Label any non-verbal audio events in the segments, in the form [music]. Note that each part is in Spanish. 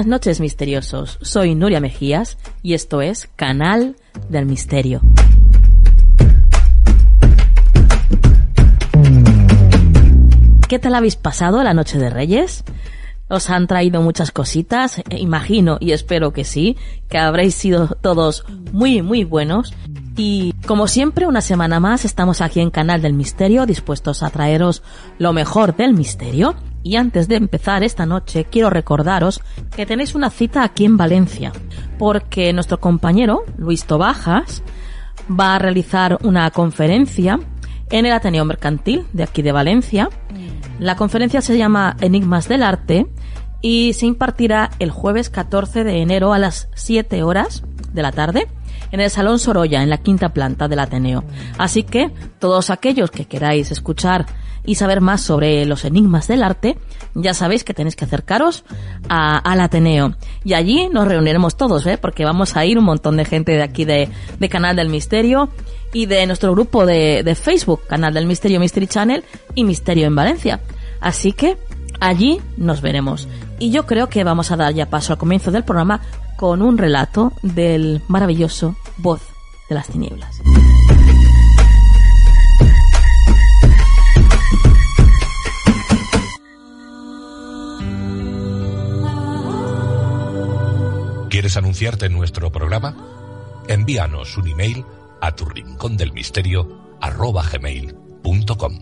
Buenas noches misteriosos, soy Nuria Mejías y esto es Canal del Misterio. ¿Qué tal habéis pasado la noche de Reyes? ¿Os han traído muchas cositas? Eh, imagino y espero que sí, que habréis sido todos muy, muy buenos. Y como siempre, una semana más estamos aquí en Canal del Misterio, dispuestos a traeros lo mejor del misterio. Y antes de empezar esta noche, quiero recordaros que tenéis una cita aquí en Valencia, porque nuestro compañero, Luis Tobajas, va a realizar una conferencia en el Ateneo Mercantil de aquí de Valencia. La conferencia se llama Enigmas del Arte y se impartirá el jueves 14 de enero a las 7 horas de la tarde en el Salón Sorolla, en la quinta planta del Ateneo. Así que todos aquellos que queráis escuchar y saber más sobre los enigmas del arte, ya sabéis que tenéis que acercaros al Ateneo. Y allí nos reuniremos todos, ¿eh? porque vamos a ir un montón de gente de aquí de, Canal del Misterio y de nuestro grupo de, de Facebook, Canal del Misterio Mystery Channel y Misterio en Valencia. Así que allí nos veremos. Y yo creo que vamos a dar ya paso al comienzo del programa con un relato del maravilloso Voz de las Tinieblas. ¿Quieres anunciarte en nuestro programa? Envíanos un email a tu rincón del misterio gmail.com.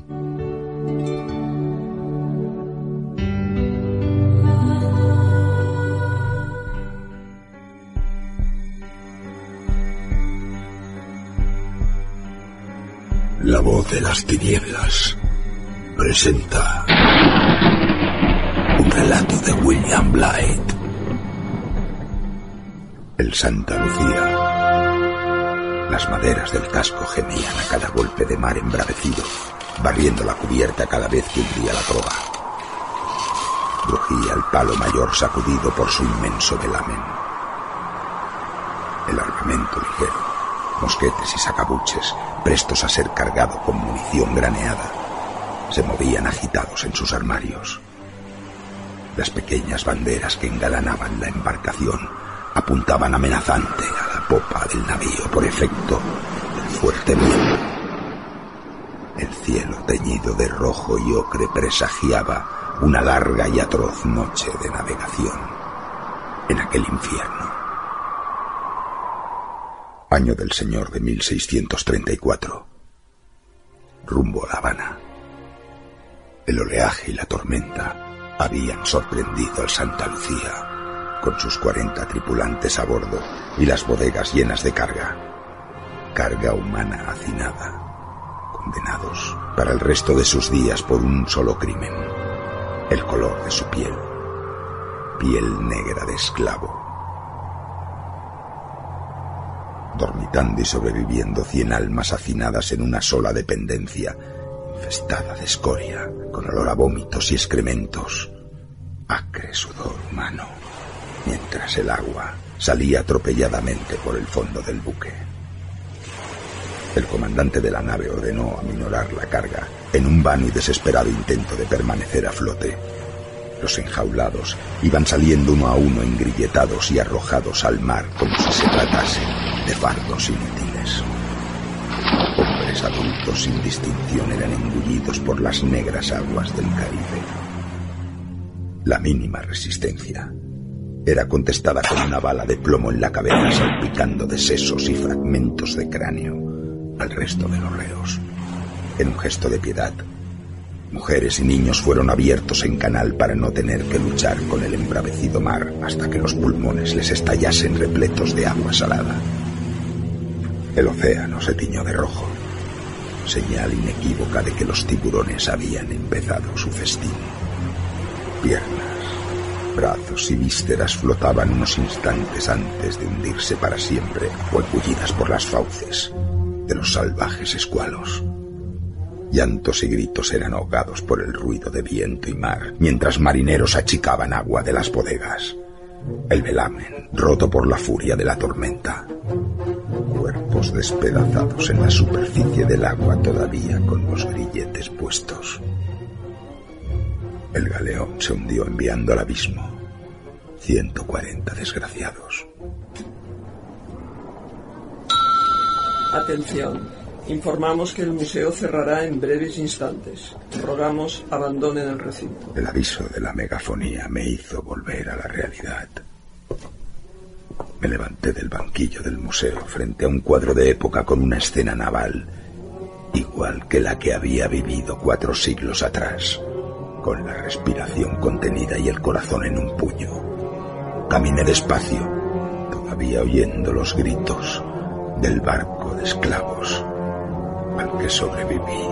La voz de las tinieblas presenta un relato de William Blythe el Santa Lucía. Las maderas del casco gemían a cada golpe de mar embravecido, barriendo la cubierta cada vez que hundía la proa. Rugía el palo mayor sacudido por su inmenso velamen. El armamento ligero, mosquetes y sacabuches, prestos a ser cargado con munición graneada, se movían agitados en sus armarios. Las pequeñas banderas que engalanaban la embarcación apuntaban amenazante a la popa del navío por efecto del fuerte viento. El cielo teñido de rojo y ocre presagiaba una larga y atroz noche de navegación en aquel infierno. Año del Señor de 1634. Rumbo a La Habana. El oleaje y la tormenta habían sorprendido al Santa Lucía con sus 40 tripulantes a bordo y las bodegas llenas de carga. Carga humana hacinada, condenados para el resto de sus días por un solo crimen, el color de su piel, piel negra de esclavo. Dormitando y sobreviviendo cien almas hacinadas en una sola dependencia, infestada de escoria, con olor a vómitos y excrementos, acre sudor humano mientras el agua salía atropelladamente por el fondo del buque. El comandante de la nave ordenó aminorar la carga en un vano y desesperado intento de permanecer a flote. Los enjaulados iban saliendo uno a uno engrilletados y arrojados al mar como si se tratase de fardos inútiles. Hombres adultos sin distinción eran engullidos por las negras aguas del Caribe. La mínima resistencia era contestada con una bala de plomo en la cabeza salpicando de sesos y fragmentos de cráneo al resto de los reos. En un gesto de piedad, mujeres y niños fueron abiertos en canal para no tener que luchar con el embravecido mar hasta que los pulmones les estallasen repletos de agua salada. El océano se tiñó de rojo, señal inequívoca de que los tiburones habían empezado su festín. Piernas, brazos y vísceras flotaban unos instantes antes de hundirse para siempre o por las fauces de los salvajes escualos. Llantos y gritos eran ahogados por el ruido de viento y mar, mientras marineros achicaban agua de las bodegas. El velamen, roto por la furia de la tormenta. Cuerpos despedazados en la superficie del agua todavía con los grilletes puestos. El galeón se hundió enviando al abismo 140 desgraciados. Atención. Informamos que el museo cerrará en breves instantes. Rogamos abandonen el recinto. El aviso de la megafonía me hizo volver a la realidad. Me levanté del banquillo del museo frente a un cuadro de época con una escena naval, igual que la que había vivido cuatro siglos atrás, con la respiración contenida y el corazón en un puño. Caminé despacio, todavía oyendo los gritos del barco de esclavos al que sobreviví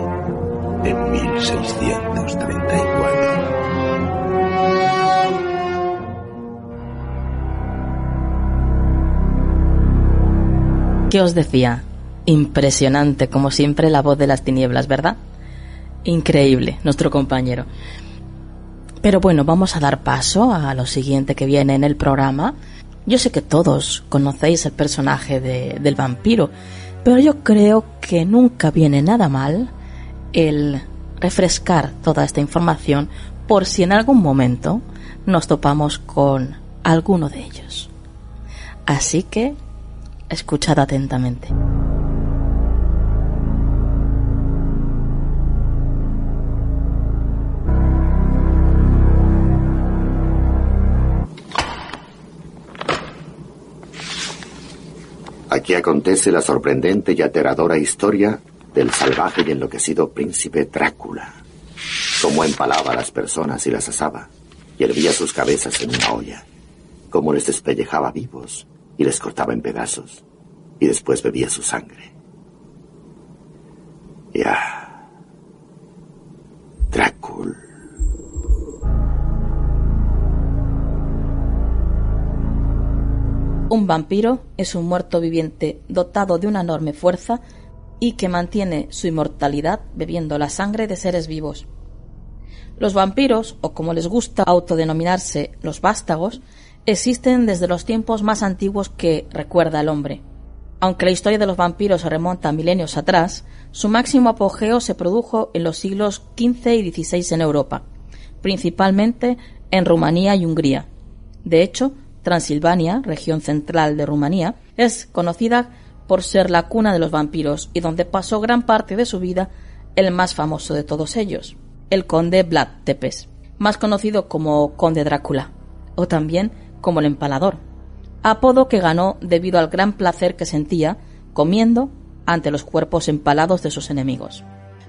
en 1634. ¿Qué os decía? Impresionante, como siempre, la voz de las tinieblas, ¿verdad? Increíble, nuestro compañero. Pero bueno, vamos a dar paso a lo siguiente que viene en el programa. Yo sé que todos conocéis el personaje de, del vampiro, pero yo creo que nunca viene nada mal el refrescar toda esta información por si en algún momento nos topamos con alguno de ellos. Así que escuchad atentamente. Aquí acontece la sorprendente y aterradora historia del salvaje y enloquecido príncipe Drácula. Cómo empalaba a las personas y las asaba, y hervía sus cabezas en una olla. Cómo les despellejaba vivos y les cortaba en pedazos, y después bebía su sangre. Ya. Drácula. Un vampiro es un muerto viviente dotado de una enorme fuerza y que mantiene su inmortalidad bebiendo la sangre de seres vivos. Los vampiros, o como les gusta autodenominarse los vástagos, existen desde los tiempos más antiguos que recuerda el hombre. Aunque la historia de los vampiros se remonta a milenios atrás, su máximo apogeo se produjo en los siglos XV y XVI en Europa, principalmente en Rumanía y Hungría. De hecho, Transilvania, región central de Rumanía, es conocida por ser la cuna de los vampiros y donde pasó gran parte de su vida el más famoso de todos ellos, el conde Vlad Tepes, más conocido como conde Drácula, o también como el empalador, apodo que ganó debido al gran placer que sentía comiendo ante los cuerpos empalados de sus enemigos.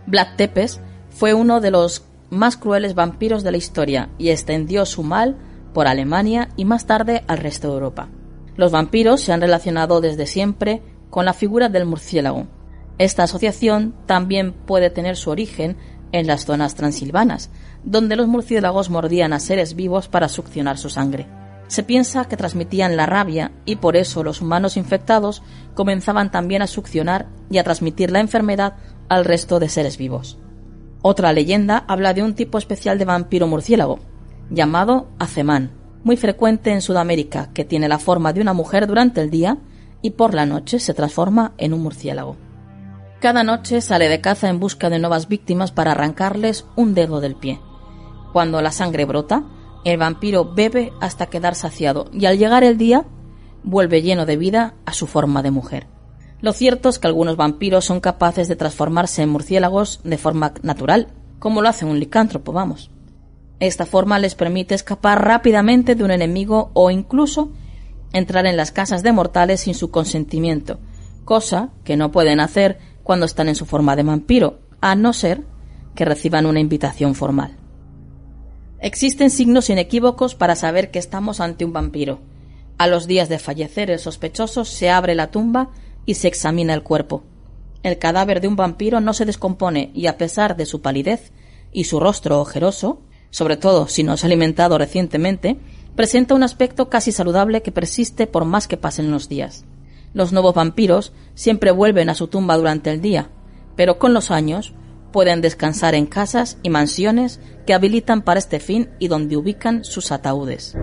Vlad Tepes fue uno de los más crueles vampiros de la historia y extendió su mal por Alemania y más tarde al resto de Europa. Los vampiros se han relacionado desde siempre con la figura del murciélago. Esta asociación también puede tener su origen en las zonas transilvanas, donde los murciélagos mordían a seres vivos para succionar su sangre. Se piensa que transmitían la rabia y por eso los humanos infectados comenzaban también a succionar y a transmitir la enfermedad al resto de seres vivos. Otra leyenda habla de un tipo especial de vampiro murciélago, llamado acemán, muy frecuente en Sudamérica, que tiene la forma de una mujer durante el día y por la noche se transforma en un murciélago. Cada noche sale de caza en busca de nuevas víctimas para arrancarles un dedo del pie. Cuando la sangre brota, el vampiro bebe hasta quedar saciado y al llegar el día vuelve lleno de vida a su forma de mujer. Lo cierto es que algunos vampiros son capaces de transformarse en murciélagos de forma natural, como lo hace un licántropo, vamos. Esta forma les permite escapar rápidamente de un enemigo o incluso entrar en las casas de mortales sin su consentimiento, cosa que no pueden hacer cuando están en su forma de vampiro, a no ser que reciban una invitación formal. Existen signos inequívocos para saber que estamos ante un vampiro. A los días de fallecer el sospechoso se abre la tumba y se examina el cuerpo. El cadáver de un vampiro no se descompone y a pesar de su palidez y su rostro ojeroso, sobre todo si no ha alimentado recientemente, presenta un aspecto casi saludable que persiste por más que pasen los días. Los nuevos vampiros siempre vuelven a su tumba durante el día, pero con los años pueden descansar en casas y mansiones que habilitan para este fin y donde ubican sus ataúdes.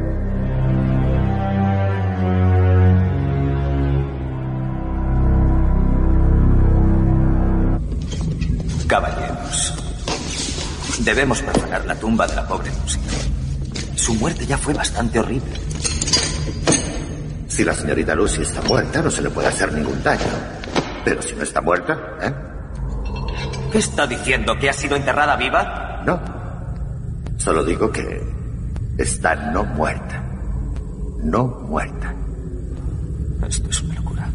Caballeros, debemos profanar la tumba de la pobre música. Su muerte ya fue bastante horrible. Si la señorita Lucy está muerta, no se le puede hacer ningún daño. Pero si no está muerta, ¿eh? ¿Qué está diciendo? ¿Que ha sido enterrada viva? No. Solo digo que está no muerta. No muerta. Esto es una locura.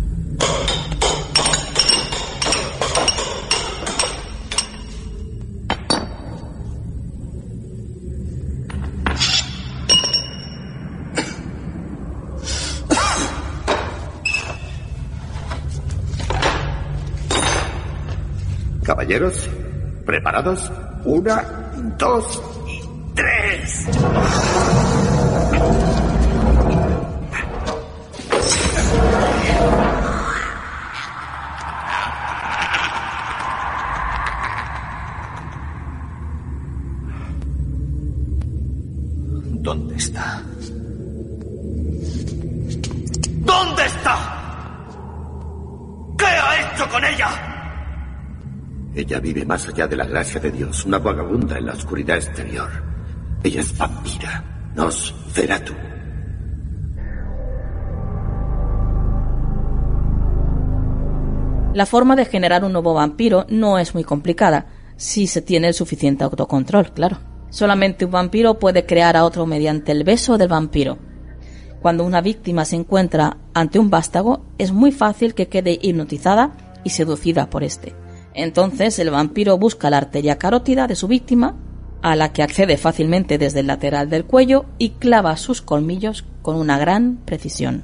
¿Preparados? Una, dos y tres. Ella vive más allá de la gracia de Dios, una vagabunda en la oscuridad exterior. Ella es vampira, Nosferatu. La forma de generar un nuevo vampiro no es muy complicada, si se tiene el suficiente autocontrol, claro. Solamente un vampiro puede crear a otro mediante el beso del vampiro. Cuando una víctima se encuentra ante un vástago, es muy fácil que quede hipnotizada y seducida por este. Entonces el vampiro busca la arteria carótida de su víctima, a la que accede fácilmente desde el lateral del cuello y clava sus colmillos con una gran precisión.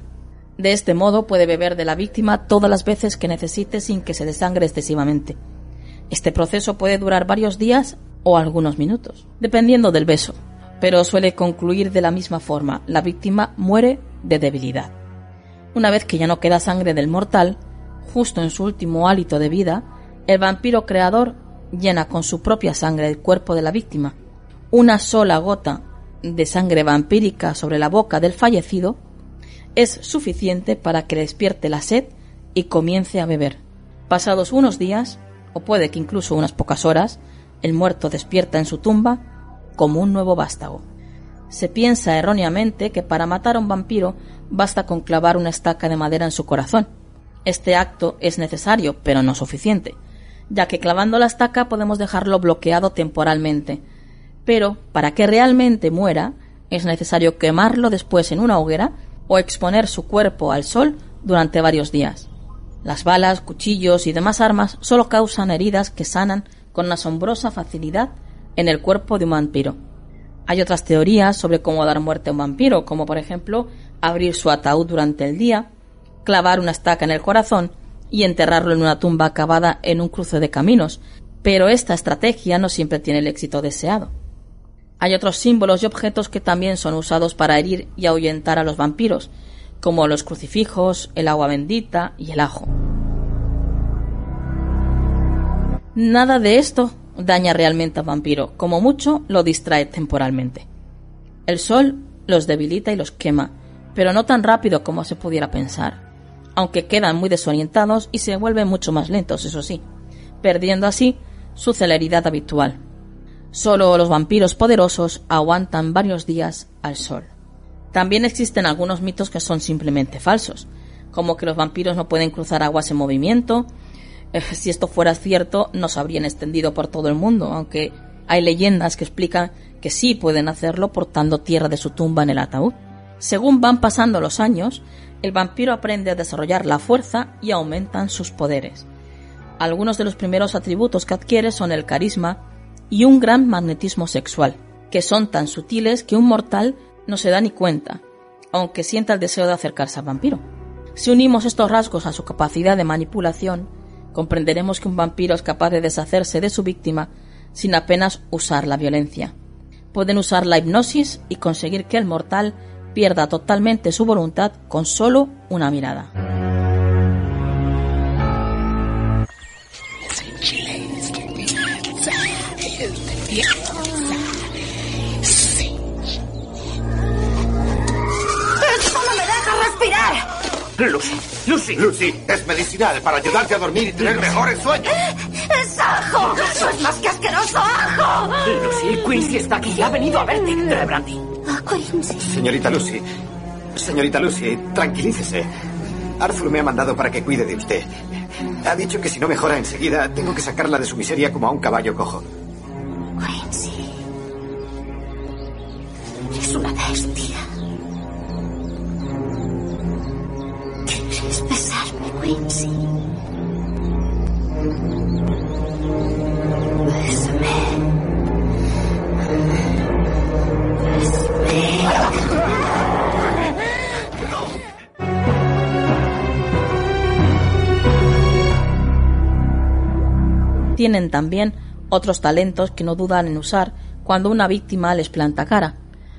De este modo puede beber de la víctima todas las veces que necesite sin que se desangre excesivamente. Este proceso puede durar varios días o algunos minutos, dependiendo del beso, pero suele concluir de la misma forma. La víctima muere de debilidad. Una vez que ya no queda sangre del mortal, justo en su último hálito de vida, el vampiro creador llena con su propia sangre el cuerpo de la víctima. Una sola gota de sangre vampírica sobre la boca del fallecido es suficiente para que despierte la sed y comience a beber. Pasados unos días, o puede que incluso unas pocas horas, el muerto despierta en su tumba como un nuevo vástago. Se piensa erróneamente que para matar a un vampiro basta con clavar una estaca de madera en su corazón. Este acto es necesario, pero no suficiente, ya que clavando la estaca podemos dejarlo bloqueado temporalmente. Pero para que realmente muera, es necesario quemarlo después en una hoguera o exponer su cuerpo al sol durante varios días. Las balas, cuchillos y demás armas solo causan heridas que sanan con asombrosa facilidad en el cuerpo de un vampiro. Hay otras teorías sobre cómo dar muerte a un vampiro, como por ejemplo abrir su ataúd durante el día, clavar una estaca en el corazón y enterrarlo en una tumba acabada en un cruce de caminos, pero esta estrategia no siempre tiene el éxito deseado. Hay otros símbolos y objetos que también son usados para herir y ahuyentar a los vampiros, como los crucifijos, el agua bendita y el ajo. Nada de esto daña realmente al vampiro, como mucho lo distrae temporalmente. El sol los debilita y los quema, pero no tan rápido como se pudiera pensar, aunque quedan muy desorientados y se vuelven mucho más lentos, eso sí, perdiendo así su celeridad habitual. Solo los vampiros poderosos aguantan varios días al sol. También existen algunos mitos que son simplemente falsos, como que los vampiros no pueden cruzar aguas en movimiento. Eh, si esto fuera cierto, no se habrían extendido por todo el mundo, aunque hay leyendas que explican que sí pueden hacerlo portando tierra de su tumba en el ataúd. Según van pasando los años, el vampiro aprende a desarrollar la fuerza y aumentan sus poderes. Algunos de los primeros atributos que adquiere son el carisma y un gran magnetismo sexual, que son tan sutiles que un mortal no se da ni cuenta, aunque sienta el deseo de acercarse al vampiro. Si unimos estos rasgos a su capacidad de manipulación, comprenderemos que un vampiro es capaz de deshacerse de su víctima sin apenas usar la violencia. Pueden usar la hipnosis y conseguir que el mortal pierda totalmente su voluntad con solo una mirada. Lucy, Lucy. Lucy, es medicinal para ayudarte a dormir y tener mejores sueños. ¡Es ajo! ¡Eso es más que asqueroso ajo! Lucy, Quincy está aquí. Ha venido a verte. Brandy. ¿A Quincy? Señorita Lucy. Señorita Lucy, tranquilícese. Arthur me ha mandado para que cuide de usted. Ha dicho que si no mejora enseguida, tengo que sacarla de su miseria como a un caballo cojo. Quincy. Es una bestia. ¿Quieres besarme, Quincy? Tienen también otros talentos que no dudan en usar cuando una víctima les planta cara.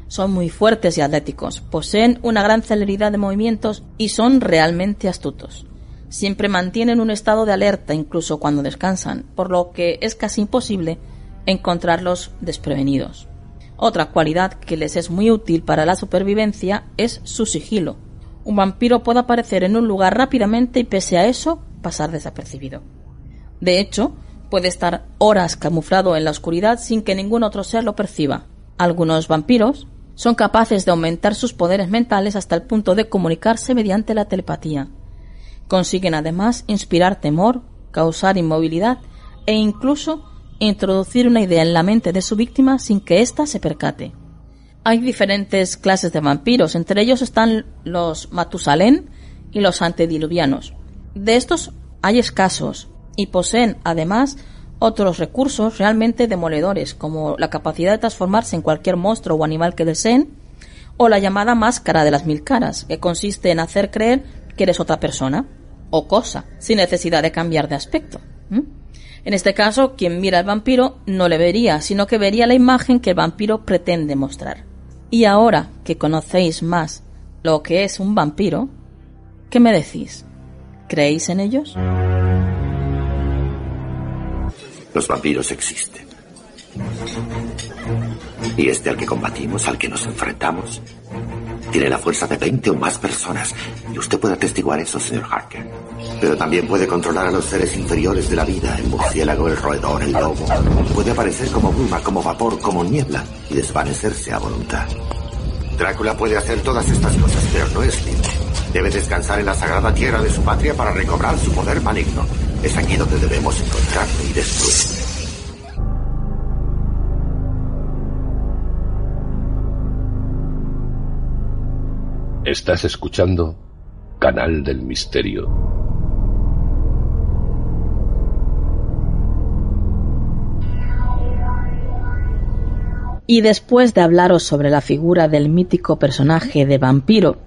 Son muy fuertes y atléticos, poseen una gran celeridad de movimientos y son realmente astutos. Siempre mantienen un estado de alerta incluso cuando descansan, por lo que es casi imposible encontrarlos desprevenidos. Otra cualidad que les es muy útil para la supervivencia es su sigilo. Un vampiro puede aparecer en un lugar rápidamente y pese a eso pasar desapercibido. De hecho, puede estar horas camuflado en la oscuridad sin que ningún otro ser lo perciba. Algunos vampiros son capaces de aumentar sus poderes mentales hasta el punto de comunicarse mediante la telepatía. Consiguen además inspirar temor, causar inmovilidad e incluso introducir una idea en la mente de su víctima sin que ésta se percate. Hay diferentes clases de vampiros, entre ellos están los Matusalén y los antediluvianos. De estos hay escasos y poseen además otros recursos realmente demoledores, como la capacidad de transformarse en cualquier monstruo o animal que deseen, o la llamada máscara de las mil caras, que consiste en hacer creer que eres otra persona o cosa, sin necesidad de cambiar de aspecto. En este caso, quien mira al vampiro no le vería, sino que vería la imagen que el vampiro pretende mostrar. Y ahora que conocéis más lo que es un vampiro, ¿qué me decís? ¿Creéis en ellos? Los vampiros existen. Y este al que combatimos, al que nos enfrentamos, tiene la fuerza de 20 o más personas. Y usted puede atestiguar eso, señor Harker. Pero también puede controlar a los seres inferiores de la vida, el murciélago, el roedor, el lobo. Puede aparecer como bruma, como vapor, como niebla y desvanecerse a voluntad. Drácula puede hacer todas estas cosas, pero no es libre. Debe descansar en la sagrada tierra de su patria para recobrar su poder maligno. Es aquí donde debemos encontrarle y destruirle. Estás escuchando Canal del Misterio. Y después de hablaros sobre la figura del mítico personaje de vampiro,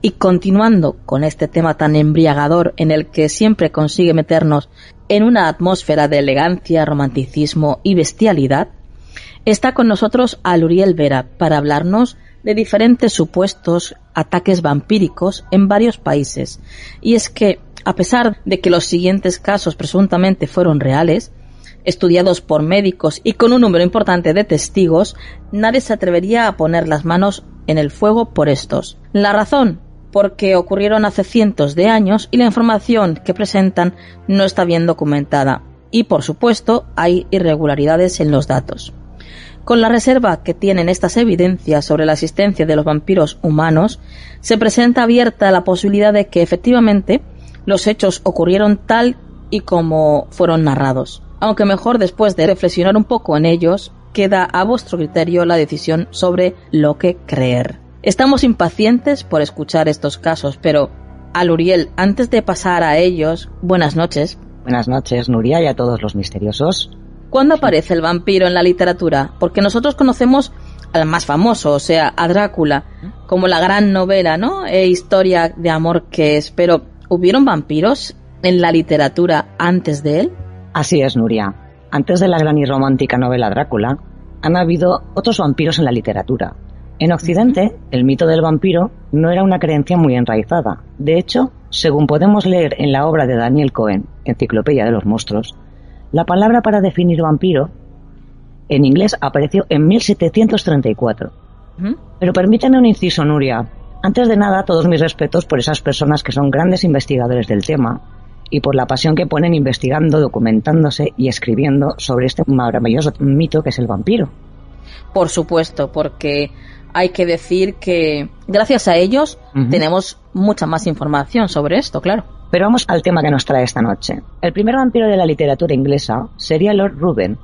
y continuando con este tema tan embriagador en el que siempre consigue meternos en una atmósfera de elegancia, romanticismo y bestialidad, está con nosotros Aluriel Vera para hablarnos de diferentes supuestos ataques vampíricos en varios países. Y es que, a pesar de que los siguientes casos presuntamente fueron reales, estudiados por médicos y con un número importante de testigos, nadie se atrevería a poner las manos en el fuego por estos. La razón, porque ocurrieron hace cientos de años y la información que presentan no está bien documentada. Y, por supuesto, hay irregularidades en los datos. Con la reserva que tienen estas evidencias sobre la existencia de los vampiros humanos, se presenta abierta la posibilidad de que efectivamente los hechos ocurrieron tal y como fueron narrados. Aunque mejor después de reflexionar un poco en ellos, queda a vuestro criterio la decisión sobre lo que creer. Estamos impacientes por escuchar estos casos, pero Aluriel, antes de pasar a ellos, buenas noches. Buenas noches, Nuria, y a todos los misteriosos. ¿Cuándo aparece el vampiro en la literatura? Porque nosotros conocemos al más famoso, o sea, a Drácula, como la gran novela, ¿no? E historia de amor que es. Pero, ¿hubieron vampiros en la literatura antes de él? Así es, Nuria. Antes de la gran y romántica novela Drácula, han habido otros vampiros en la literatura. En Occidente, el mito del vampiro no era una creencia muy enraizada. De hecho, según podemos leer en la obra de Daniel Cohen, Enciclopedia de los Monstruos, la palabra para definir vampiro en inglés apareció en 1734. Pero permíteme un inciso, Nuria. Antes de nada, todos mis respetos por esas personas que son grandes investigadores del tema y por la pasión que ponen investigando, documentándose y escribiendo sobre este maravilloso mito que es el vampiro. Por supuesto, porque hay que decir que gracias a ellos tenemos mucha más información sobre esto, claro. Pero vamos al tema que nos trae esta noche. El primer vampiro de la literatura inglesa sería Lord Ruben,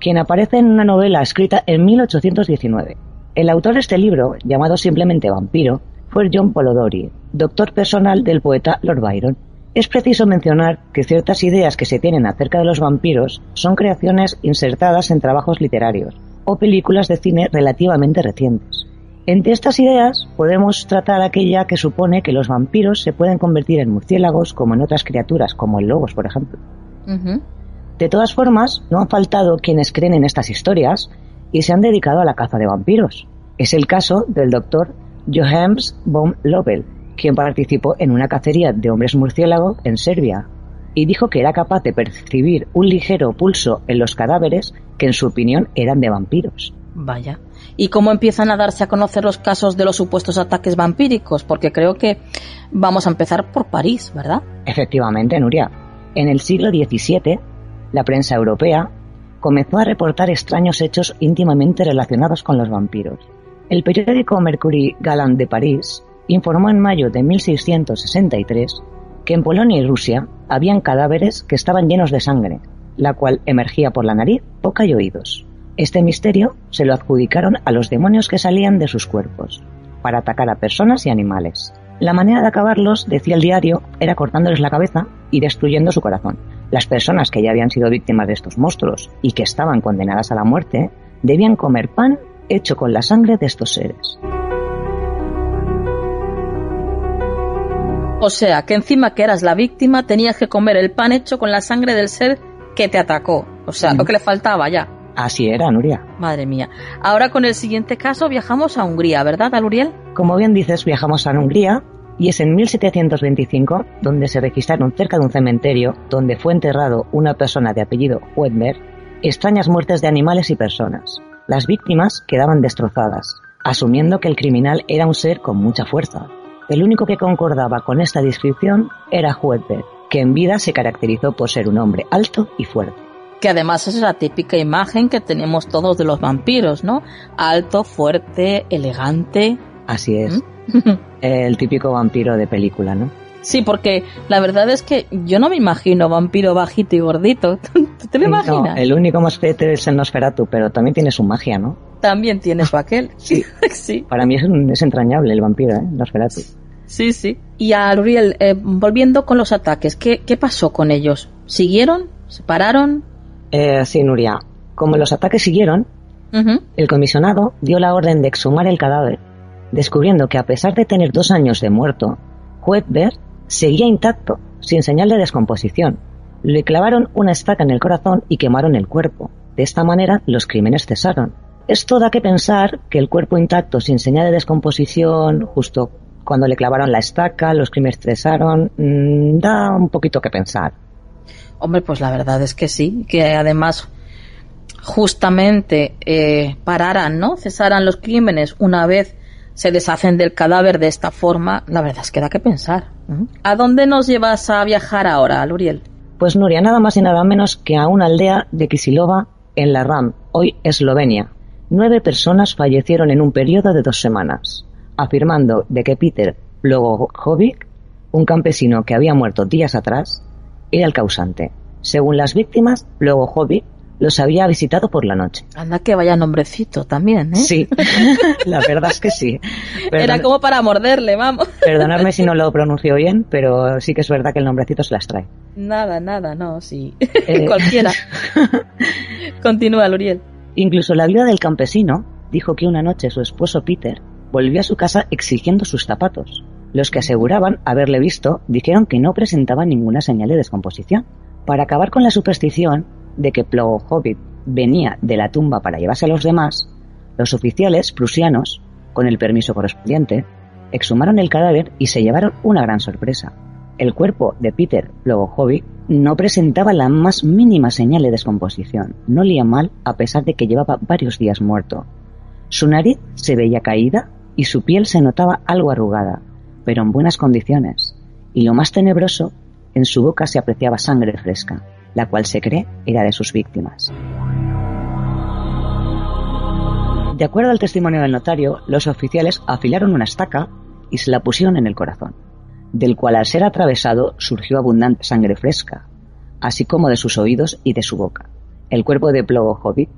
quien aparece en una novela escrita en 1819. El autor de este libro, llamado simplemente Vampiro, fue John Polidori, doctor personal del poeta Lord Byron. Es preciso mencionar que ciertas ideas que se tienen acerca de los vampiros son creaciones insertadas en trabajos literarios o películas de cine relativamente recientes. Entre estas ideas podemos tratar aquella que supone que los vampiros se pueden convertir en murciélagos como en otras criaturas, como en lobos, por ejemplo. De todas formas, no han faltado quienes creen en estas historias y se han dedicado a la caza de vampiros. Es el caso del doctor Johannes von Lobel, quien participó en una cacería de hombres murciélago en Serbia y dijo que era capaz de percibir un ligero pulso en los cadáveres que en su opinión eran de vampiros. Vaya. ¿Y cómo empiezan a darse a conocer los casos de los supuestos ataques vampíricos? Porque creo que vamos a empezar por París, ¿verdad? Efectivamente, Nuria. En el siglo XVII, la prensa europea comenzó a reportar extraños hechos íntimamente relacionados con los vampiros. El periódico Mercury Galant de París informó en mayo de 1663 en Polonia y Rusia habían cadáveres que estaban llenos de sangre, la cual emergía por la nariz, boca y oídos. Este misterio se lo adjudicaron a los demonios que salían de sus cuerpos, para atacar a personas y animales. La manera de acabarlos, decía el diario, era cortándoles la cabeza y destruyendo su corazón. Las personas que ya habían sido víctimas de estos monstruos y que estaban condenadas a la muerte, debían comer pan hecho con la sangre de estos seres. O sea, que encima que eras la víctima tenías que comer el pan hecho con la sangre del ser que te atacó. O sea, lo que le faltaba ya. Así era, Nuria. Madre mía. Ahora con el siguiente caso viajamos a Hungría, ¿verdad, Aluriel? Como bien dices, viajamos a Hungría y es en 1725 donde se registraron cerca de un cementerio donde fue enterrado una persona de apellido Wedmer extrañas muertes de animales y personas. Las víctimas quedaban destrozadas, asumiendo que el criminal era un ser con mucha fuerza. El único que concordaba con esta descripción era Wedmer, que en vida se caracterizó por ser un hombre alto y fuerte que además es la típica imagen que tenemos todos de los vampiros, ¿no? Alto, fuerte, elegante. Así es. ¿Mm? [laughs] El típico vampiro de película, ¿no? Sí, porque la verdad es que yo no me imagino vampiro bajito y gordito. [laughs] ¿Tú te lo imaginas? el único mosquete es el Nosferatu, pero también tiene su magia, ¿no? También tiene su aquel. [laughs] sí. [laughs] sí. Para mí es, es, entrañable el vampiro, ¿eh? Nosferatu. Sí, sí. Y a Luriel, eh, volviendo con los ataques, ¿qué, ¿qué pasó con ellos? ¿Siguieron? ¿Se pararon? Eh, sí, Nuria. Como los ataques siguieron, el comisionado dio la orden de exhumar el cadáver, descubriendo que a pesar de tener dos años de muerto, Huetberg seguía intacto, sin señal de descomposición. Le clavaron una estaca en el corazón y quemaron el cuerpo. De esta manera, los crímenes cesaron. Esto da que pensar que el cuerpo intacto, sin señal de descomposición, justo cuando le clavaron la estaca, los crímenes cesaron, mm, da un poquito que pensar. Hombre, pues la verdad es que sí, que además justamente eh, pararan, ¿no? Cesaran los crímenes una vez se deshacen del cadáver de esta forma, la verdad es que da que pensar. ¿A dónde nos llevas a viajar ahora, Luriel? Pues Nuria, nada más y nada menos que a una aldea de Kisilova en la RAM, hoy Eslovenia. Nueve personas fallecieron en un periodo de dos semanas, afirmando de que Peter Blogojovic, un campesino que había muerto días atrás, era el causante. Según las víctimas, Hobby los había visitado por la noche. Anda que vaya nombrecito también, ¿eh? Sí, [laughs] la verdad es que sí. Era como para morderle, vamos. Perdonadme si no lo [laughs] pronuncio bien, pero sí que es verdad que el nombrecito se las trae. Nada, nada, no, sí. Eh, [laughs] Cualquiera. Continúa, Luriel. Incluso la viuda del campesino dijo que una noche su esposo Peter volvió a su casa exigiendo sus zapatos. Los que aseguraban haberle visto dijeron que no presentaba ninguna señal de descomposición. Para acabar con la superstición de que Hobbit venía de la tumba para llevarse a los demás, los oficiales prusianos, con el permiso correspondiente, exhumaron el cadáver y se llevaron una gran sorpresa. El cuerpo de Peter Hobbit no presentaba la más mínima señal de descomposición, no olía mal a pesar de que llevaba varios días muerto. Su nariz se veía caída y su piel se notaba algo arrugada, pero en buenas condiciones, y lo más tenebroso, en su boca se apreciaba sangre fresca, la cual se cree era de sus víctimas. De acuerdo al testimonio del notario, los oficiales afilaron una estaca y se la pusieron en el corazón, del cual al ser atravesado surgió abundante sangre fresca, así como de sus oídos y de su boca. El cuerpo de Plogo Hobbit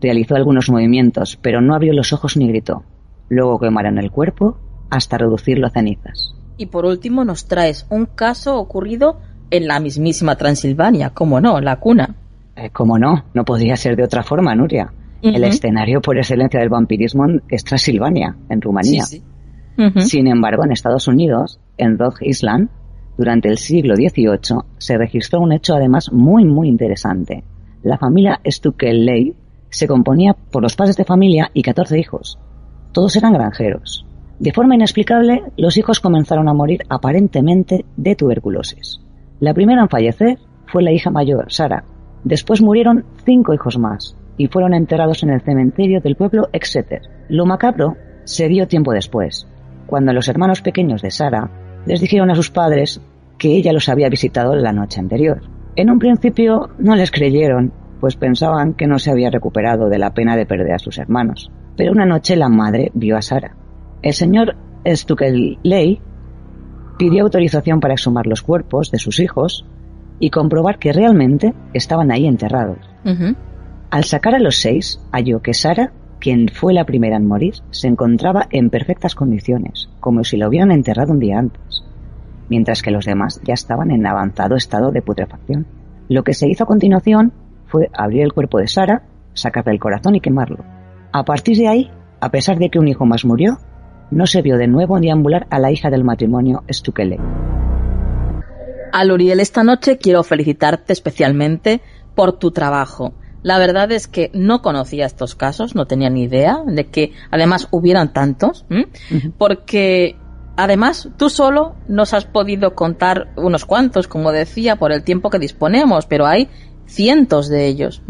realizó algunos movimientos, pero no abrió los ojos ni gritó. Luego quemaron el cuerpo hasta reducirlo a cenizas. Y por último nos traes un caso ocurrido en la mismísima Transilvania, como no, la cuna. Eh, como no, no podría ser de otra forma, Nuria. El escenario por excelencia del vampirismo es Transilvania, en Rumanía. Sin embargo, en Estados Unidos, en Rhode Island, durante el siglo XVIII, se registró un hecho además muy, muy interesante. La familia Stukeley se componía por los padres de familia y 14 hijos. Todos eran granjeros. De forma inexplicable, los hijos comenzaron a morir aparentemente de tuberculosis. La primera en fallecer fue la hija mayor, Sara. Después murieron cinco hijos más y fueron enterrados en el cementerio del pueblo Exeter. Lo macabro se dio tiempo después, cuando los hermanos pequeños de Sara les dijeron a sus padres que ella los había visitado la noche anterior. En un principio no les creyeron, pues pensaban que no se había recuperado de la pena de perder a sus hermanos. Pero una noche la madre vio a Sara. El señor Stukeley pidió autorización para exhumar los cuerpos de sus hijos y comprobar que realmente estaban ahí enterrados. Al sacar a los seis, halló que Sara, quien fue la primera en morir, se encontraba en perfectas condiciones, como si la hubieran enterrado un día antes, mientras que los demás ya estaban en avanzado estado de putrefacción. Lo que se hizo a continuación fue abrir el cuerpo de Sara, sacarle el corazón y quemarlo. A partir de ahí, a pesar de que un hijo más murió, no se vio de nuevo deambular a la hija del matrimonio Stukele. A Luriel esta noche quiero felicitarte especialmente por tu trabajo. La verdad es que no conocía estos casos, no tenía ni idea de que además hubieran tantos, porque además tú solo nos has podido contar unos cuantos, como decía, por el tiempo que disponemos, pero hay cientos de ellos.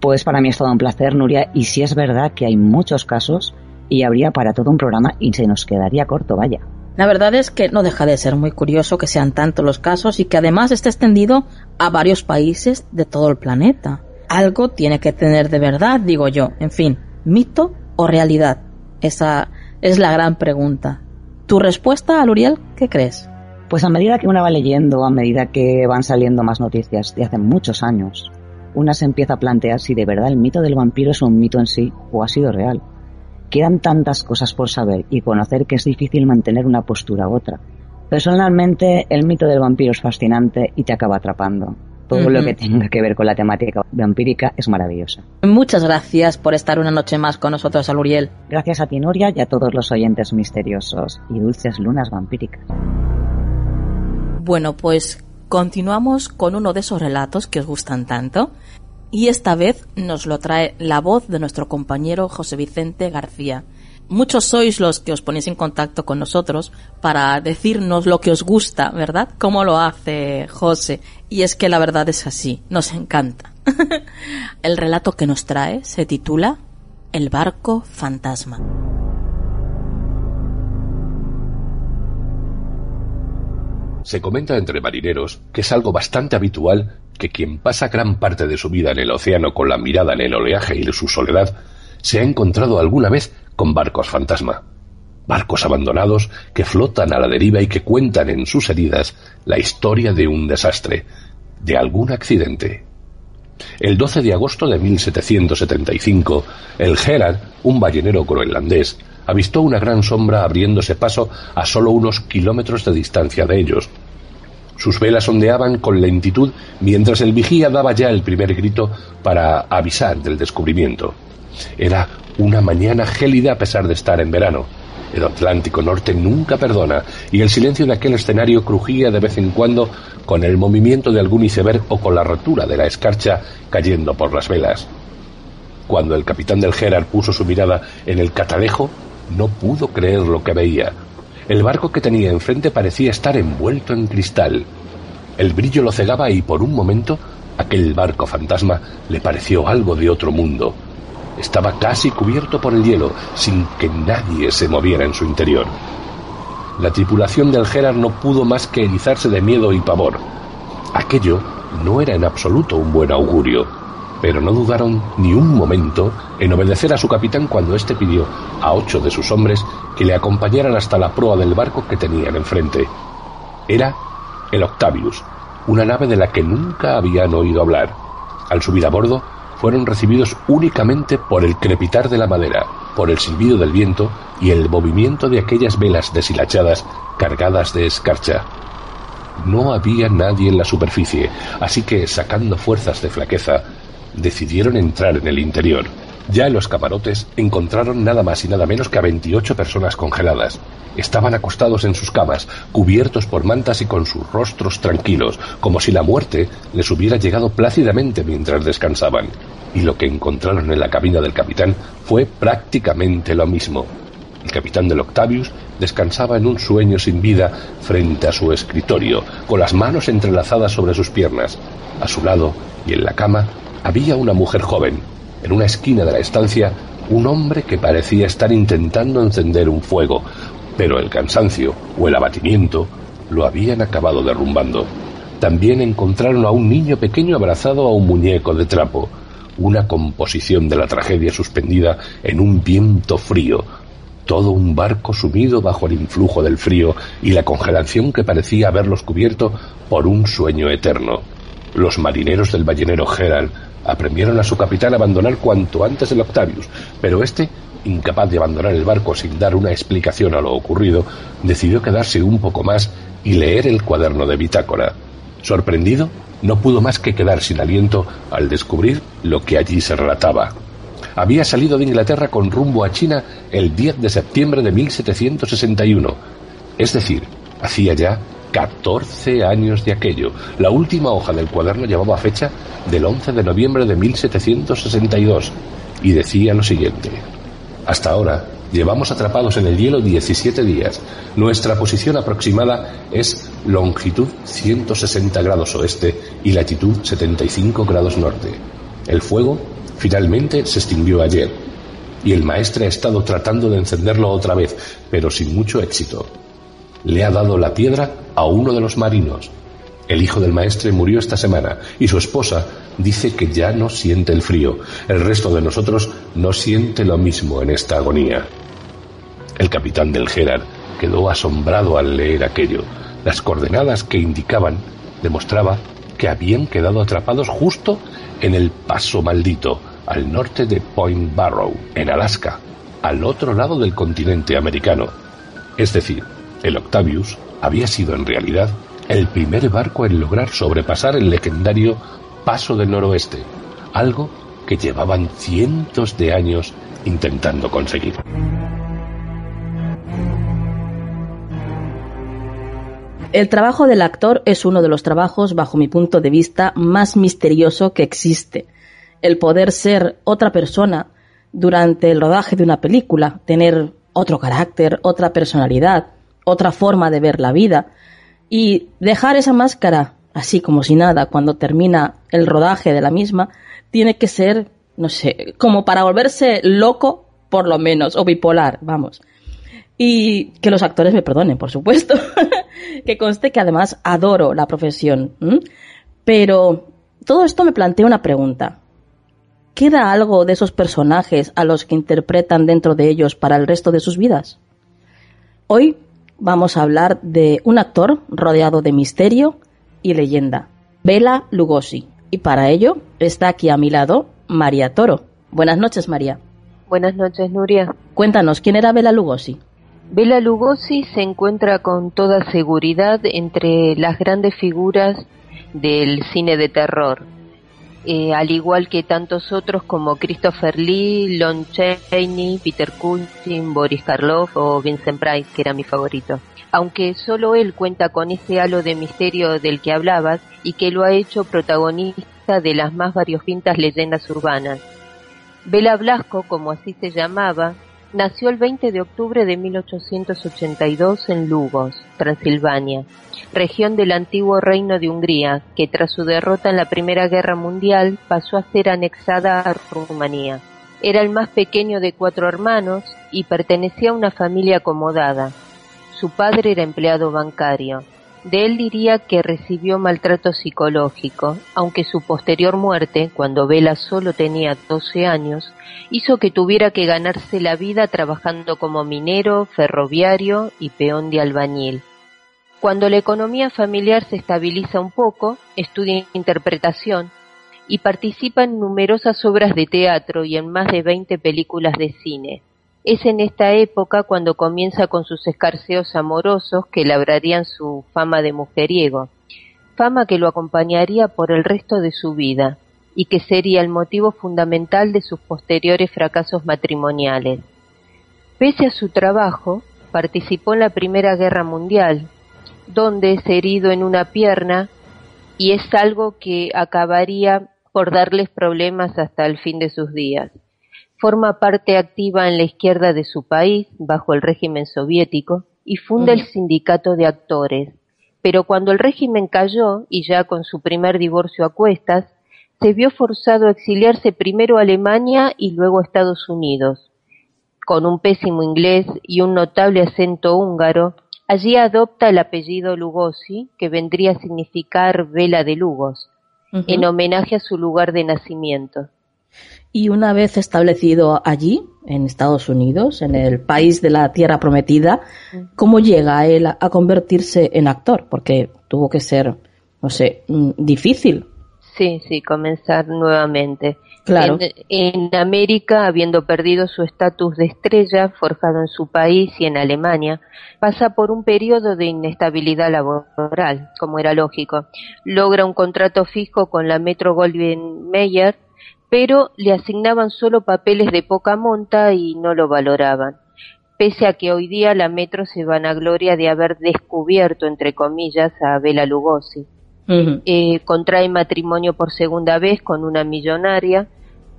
Pues para mí es todo un placer, Nuria, y si es verdad que hay muchos casos y habría para todo un programa y se nos quedaría corto, vaya. La verdad es que no deja de ser muy curioso que sean tantos los casos y que además esté extendido a varios países de todo el planeta. Algo tiene que tener de verdad, digo yo. En fin, mito o realidad. Esa es la gran pregunta. ¿Tu respuesta, Aluriel, qué crees? Pues a medida que uno va leyendo, a medida que van saliendo más noticias de hace muchos años, una se empieza a plantear si de verdad el mito del vampiro es un mito en sí o ha sido real. Quedan tantas cosas por saber y conocer que es difícil mantener una postura u otra. Personalmente, el mito del vampiro es fascinante y te acaba atrapando. Todo lo que tenga que ver con la temática vampírica es maravilloso. Muchas gracias por estar una noche más con nosotros, Aluriel. Gracias a ti, Nuria, y a todos los oyentes misteriosos y dulces lunas vampíricas. Bueno, pues continuamos con uno de esos relatos que os gustan tanto y esta vez nos lo trae la voz de nuestro compañero José Vicente García. Muchos sois los que os ponéis en contacto con nosotros para decirnos lo que os gusta, ¿verdad? ¿Cómo lo hace José? Y es que la verdad es así, nos encanta. [laughs] El relato que nos trae se titula El barco fantasma. Se comenta entre marineros que es algo bastante habitual que quien pasa gran parte de su vida en el océano con la mirada en el oleaje y su soledad, se ha encontrado alguna vez con barcos fantasma. Barcos abandonados que flotan a la deriva y que cuentan en sus heridas la historia de un desastre, de algún accidente. El 12 de agosto de 1775, el Gerard, un ballenero groenlandés, avistó una gran sombra abriéndose paso a solo unos kilómetros de distancia de ellos. Sus velas ondeaban con lentitud mientras el vigía daba ya el primer grito para avisar del descubrimiento. Era una mañana gélida a pesar de estar en verano. El Atlántico Norte nunca perdona y el silencio de aquel escenario crujía de vez en cuando con el movimiento de algún iceberg o con la rotura de la escarcha cayendo por las velas. Cuando el capitán del Gerard puso su mirada en el catalejo, no pudo creer lo que veía. El barco que tenía enfrente parecía estar envuelto en cristal. El brillo lo cegaba y por un momento aquel barco fantasma le pareció algo de otro mundo. Estaba casi cubierto por el hielo, sin que nadie se moviera en su interior. La tripulación del Gerard no pudo más que erizarse de miedo y pavor. Aquello no era en absoluto un buen augurio, pero no dudaron ni un momento en obedecer a su capitán cuando éste pidió a ocho de sus hombres que le acompañaran hasta la proa del barco que tenían enfrente. Era el Octavius, una nave de la que nunca habían oído hablar. Al subir a bordo, fueron recibidos únicamente por el crepitar de la madera, por el silbido del viento y el movimiento de aquellas velas deshilachadas cargadas de escarcha. No había nadie en la superficie, así que, sacando fuerzas de flaqueza, decidieron entrar en el interior. Ya en los camarotes encontraron nada más y nada menos que a 28 personas congeladas. Estaban acostados en sus camas, cubiertos por mantas y con sus rostros tranquilos, como si la muerte les hubiera llegado plácidamente mientras descansaban. Y lo que encontraron en la cabina del capitán fue prácticamente lo mismo. El capitán del Octavius descansaba en un sueño sin vida frente a su escritorio, con las manos entrelazadas sobre sus piernas. A su lado y en la cama había una mujer joven. En una esquina de la estancia, un hombre que parecía estar intentando encender un fuego, pero el cansancio o el abatimiento lo habían acabado derrumbando. También encontraron a un niño pequeño abrazado a un muñeco de trapo, una composición de la tragedia suspendida en un viento frío, todo un barco sumido bajo el influjo del frío y la congelación que parecía haberlos cubierto por un sueño eterno. Los marineros del ballenero Gerald apremieron a su capitán a abandonar cuanto antes el Octavius, pero este, incapaz de abandonar el barco sin dar una explicación a lo ocurrido, decidió quedarse un poco más y leer el cuaderno de bitácora. Sorprendido, no pudo más que quedar sin aliento al descubrir lo que allí se relataba. Había salido de Inglaterra con rumbo a China el 10 de septiembre de 1761, es decir, hacía ya 14 años de aquello. La última hoja del cuaderno llevaba fecha del 11 de noviembre de 1762 y decía lo siguiente. Hasta ahora llevamos atrapados en el hielo 17 días. Nuestra posición aproximada es longitud 160 grados oeste y latitud 75 grados norte. El fuego finalmente se extinguió ayer y el maestre ha estado tratando de encenderlo otra vez, pero sin mucho éxito le ha dado la piedra a uno de los marinos. El hijo del maestre murió esta semana y su esposa dice que ya no siente el frío. El resto de nosotros no siente lo mismo en esta agonía. El capitán del Gerard quedó asombrado al leer aquello. Las coordenadas que indicaban demostraba que habían quedado atrapados justo en el paso maldito, al norte de Point Barrow, en Alaska, al otro lado del continente americano. Es decir, el Octavius había sido en realidad el primer barco en lograr sobrepasar el legendario Paso del Noroeste, algo que llevaban cientos de años intentando conseguir. El trabajo del actor es uno de los trabajos, bajo mi punto de vista, más misterioso que existe. El poder ser otra persona durante el rodaje de una película, tener otro carácter, otra personalidad, otra forma de ver la vida y dejar esa máscara así como si nada cuando termina el rodaje de la misma tiene que ser, no sé, como para volverse loco por lo menos, o bipolar, vamos. Y que los actores me perdonen, por supuesto. [laughs] que conste que además adoro la profesión. Pero todo esto me plantea una pregunta. ¿Queda algo de esos personajes a los que interpretan dentro de ellos para el resto de sus vidas? Hoy vamos a hablar de un actor rodeado de misterio y leyenda, Bela Lugosi, Y para ello está aquí a mi lado María Toro. Buenas noches, María. Buenas noches, Nuria. Cuéntanos, ¿quién era Bela Lugosi? Bela Lugosi se encuentra con toda seguridad entre las grandes figuras del cine de terror, eh, al igual que tantos otros como Christopher Lee, Lon Chaney, Peter Cushing, Boris Karloff o Vincent Price, que era mi favorito. Aunque solo él cuenta con ese halo de misterio del que hablabas y que lo ha hecho protagonista de las más variopintas leyendas urbanas. Bela Blasco, como así se llamaba, Nació el 20 de octubre de 1882 en Lugos, Transilvania, región del antiguo reino de Hungría, que tras su derrota en la Primera Guerra Mundial pasó a ser anexada a Rumanía. Era el más pequeño de cuatro hermanos y pertenecía a una familia acomodada. Su padre era empleado bancario. De él diría que recibió maltrato psicológico, aunque su posterior muerte, cuando Vela solo tenía 12 años, hizo que tuviera que ganarse la vida trabajando como minero, ferroviario y peón de albañil. Cuando la economía familiar se estabiliza un poco, estudia interpretación y participa en numerosas obras de teatro y en más de 20 películas de cine. Es en esta época cuando comienza con sus escarceos amorosos que labrarían su fama de mujeriego, fama que lo acompañaría por el resto de su vida y que sería el motivo fundamental de sus posteriores fracasos matrimoniales. Pese a su trabajo, participó en la Primera Guerra Mundial, donde es herido en una pierna y es algo que acabaría por darles problemas hasta el fin de sus días. Forma parte activa en la izquierda de su país, bajo el régimen soviético, y funda el sindicato de actores. Pero cuando el régimen cayó, y ya con su primer divorcio a cuestas, se vio forzado a exiliarse primero a Alemania y luego a Estados Unidos. Con un pésimo inglés y un notable acento húngaro, allí adopta el apellido Lugosi, que vendría a significar vela de Lugos, en homenaje a su lugar de nacimiento. Y una vez establecido allí, en Estados Unidos, en el país de la Tierra Prometida, ¿cómo llega él a convertirse en actor? Porque tuvo que ser, no sé, mm, difícil. Sí, sí, comenzar nuevamente. Claro. En, en América, habiendo perdido su estatus de estrella, forjado en su país y en Alemania, pasa por un periodo de inestabilidad laboral, como era lógico. Logra un contrato fijo con la Metro Goldwyn Mayer, pero le asignaban solo papeles de poca monta y no lo valoraban. Pese a que hoy día la Metro se vanagloria de haber descubierto, entre comillas, a Bela Lugosi. Eh, contrae matrimonio por segunda vez con una millonaria,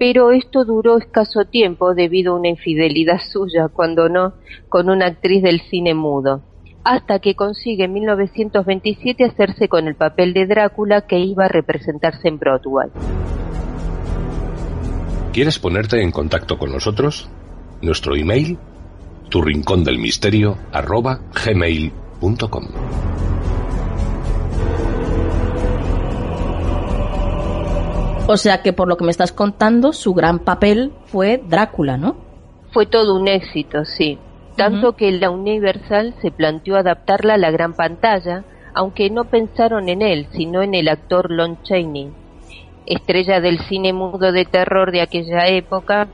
pero esto duró escaso tiempo debido a una infidelidad suya, cuando no, con una actriz del cine mudo, hasta que consigue en 1927 hacerse con el papel de Drácula que iba a representarse en Broadway. ¿Quieres ponerte en contacto con nosotros? Nuestro email, tu rincón del misterio, arroba gmail.com. O sea que por lo que me estás contando, su gran papel fue Drácula, ¿no? Fue todo un éxito, sí. Tanto que la Universal se planteó adaptarla a la gran pantalla, aunque no pensaron en él, sino en el actor Lon Chaney, estrella del cine mudo de terror de aquella época,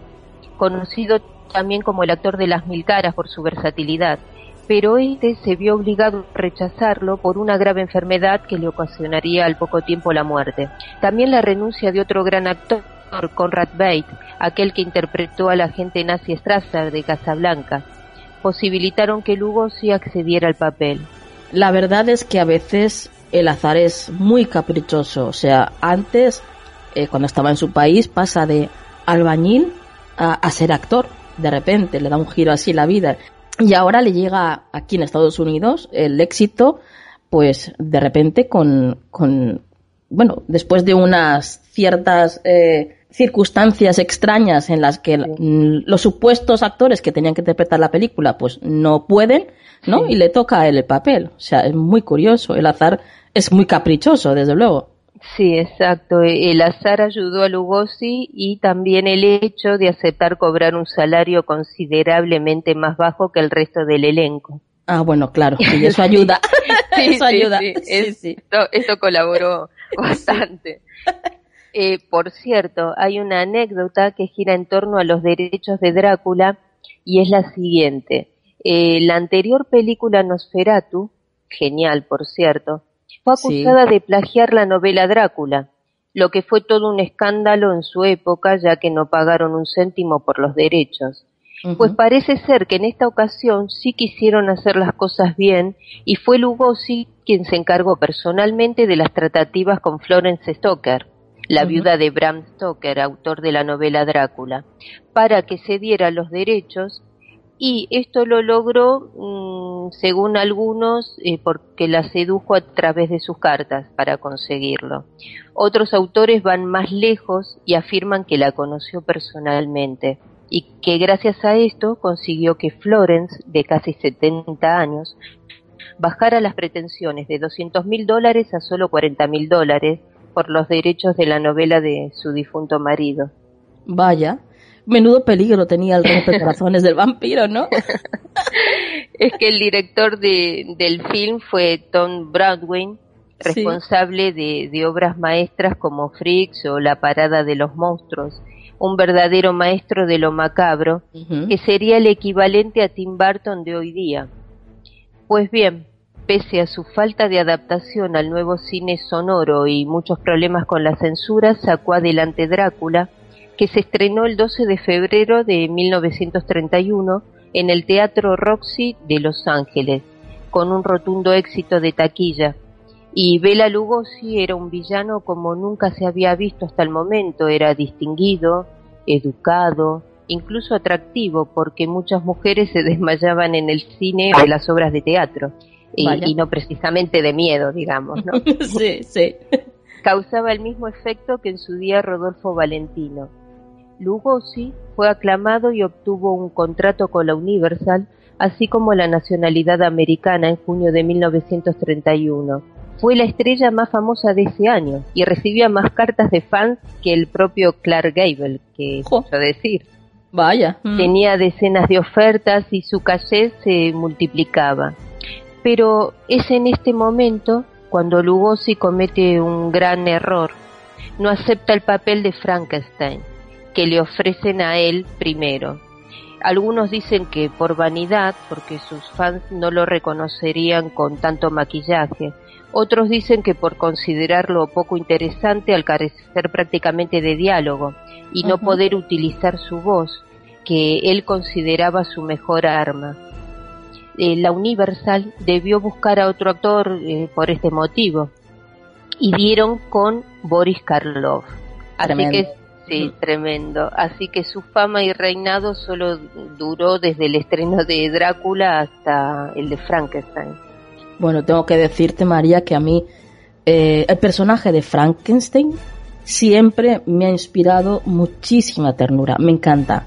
conocido también como el actor de las mil caras por su versatilidad, pero este se vio obligado a rechazarlo por una grave enfermedad que le ocasionaría al poco tiempo la muerte. También la renuncia de otro gran actor, Conrad Bates, aquel que interpretó al agente nazi Strasser de Casablanca, posibilitaron que Lugosi accediera al papel. La verdad es que a veces el azar es muy caprichoso, o sea, antes eh, cuando estaba en su país, pasa de albañil a, ser actor. De repente le da un giro así la vida. Y ahora le llega aquí en Estados Unidos el éxito, pues de repente con, con bueno, después de unas ciertas eh, circunstancias extrañas en las que los supuestos actores que tenían que interpretar la película, pues no pueden, ¿no? Y le toca a él el papel. O sea, es muy curioso. El azar es muy caprichoso, desde luego. Sí, exacto. E, el azar ayudó a Lugosi y también el hecho de aceptar cobrar un salario considerablemente más bajo que el resto del elenco. Ah, bueno, claro, y [laughs] eso ayuda. sí, [laughs] eso ayuda. Sí, Esto, colaboró [laughs] bastante. Eh, por cierto, hay una anécdota que gira en torno a los derechos de Drácula y es la siguiente. Eh, la anterior película Nosferatu, genial por cierto, fue acusada de plagiar la novela Drácula, lo que fue todo un escándalo en su época ya que no pagaron un céntimo por los derechos. Pues parece ser que en esta ocasión sí quisieron hacer las cosas bien y fue Lugosi quien se encargó personalmente de las tratativas con Florence Stoker, la viuda de Bram Stoker, autor de la novela Drácula, para que se los derechos y esto lo logró, mm, según algunos, eh, porque la sedujo a través de sus cartas para conseguirlo. Otros autores van más lejos y afirman que la conoció personalmente y que gracias a esto consiguió que Florence, de casi 70 años, bajara las pretensiones de 200 mil dólares a solo 40 mil dólares por los derechos de la novela de su difunto marido. Vaya, menudo peligro tenía el corazones del vampiro, ¿no? [laughs] es que el director de, del film fue Tom Broadway, responsable de, de, obras maestras como Freaks o La Parada de los Monstruos, un verdadero maestro de lo macabro, que sería el equivalente a Tim Burton de hoy día. Pues bien, pese a su falta de adaptación al nuevo cine sonoro y muchos problemas con la censura, sacó adelante Drácula, que se estrenó el 12 de febrero de 1931 en el Teatro Roxy de Los Ángeles, con un rotundo éxito de taquilla y Bela Lugosi era un villano como nunca se había visto hasta el momento, era distinguido, educado, incluso atractivo, porque muchas mujeres se [laughs] desmayaban en el cine de las obras de teatro, y, no precisamente de miedo, digamos, ¿no? [laughs] sí, sí. Causaba el mismo efecto que en su día Rodolfo Valentino. Lugosi fue aclamado y obtuvo un contrato con la Universal, así como la nacionalidad americana en junio de 1931 fue la estrella más famosa de ese año y recibía más cartas de fans que el propio Clark Gable, que es decir. Vaya. Mm. Tenía decenas de ofertas y su caché se multiplicaba. Pero es en este momento cuando Lugosi comete un gran error. No acepta el papel de Frankenstein, que le ofrecen a él primero. Algunos dicen que por vanidad, porque sus fans no lo reconocerían con tanto maquillaje, otros dicen que por considerarlo poco interesante al carecer prácticamente de diálogo y no poder utilizar su voz, que él consideraba su mejor arma. Eh, la Universal debió buscar a otro actor eh, por este motivo y dieron con Boris Karloff. Así que sí, tremendo. Así que su fama y reinado solo duró desde el estreno de Drácula hasta el de Frankenstein. Bueno, tengo que decirte, María, que a mí eh, el personaje de Frankenstein siempre me ha inspirado muchísima ternura. Me encanta.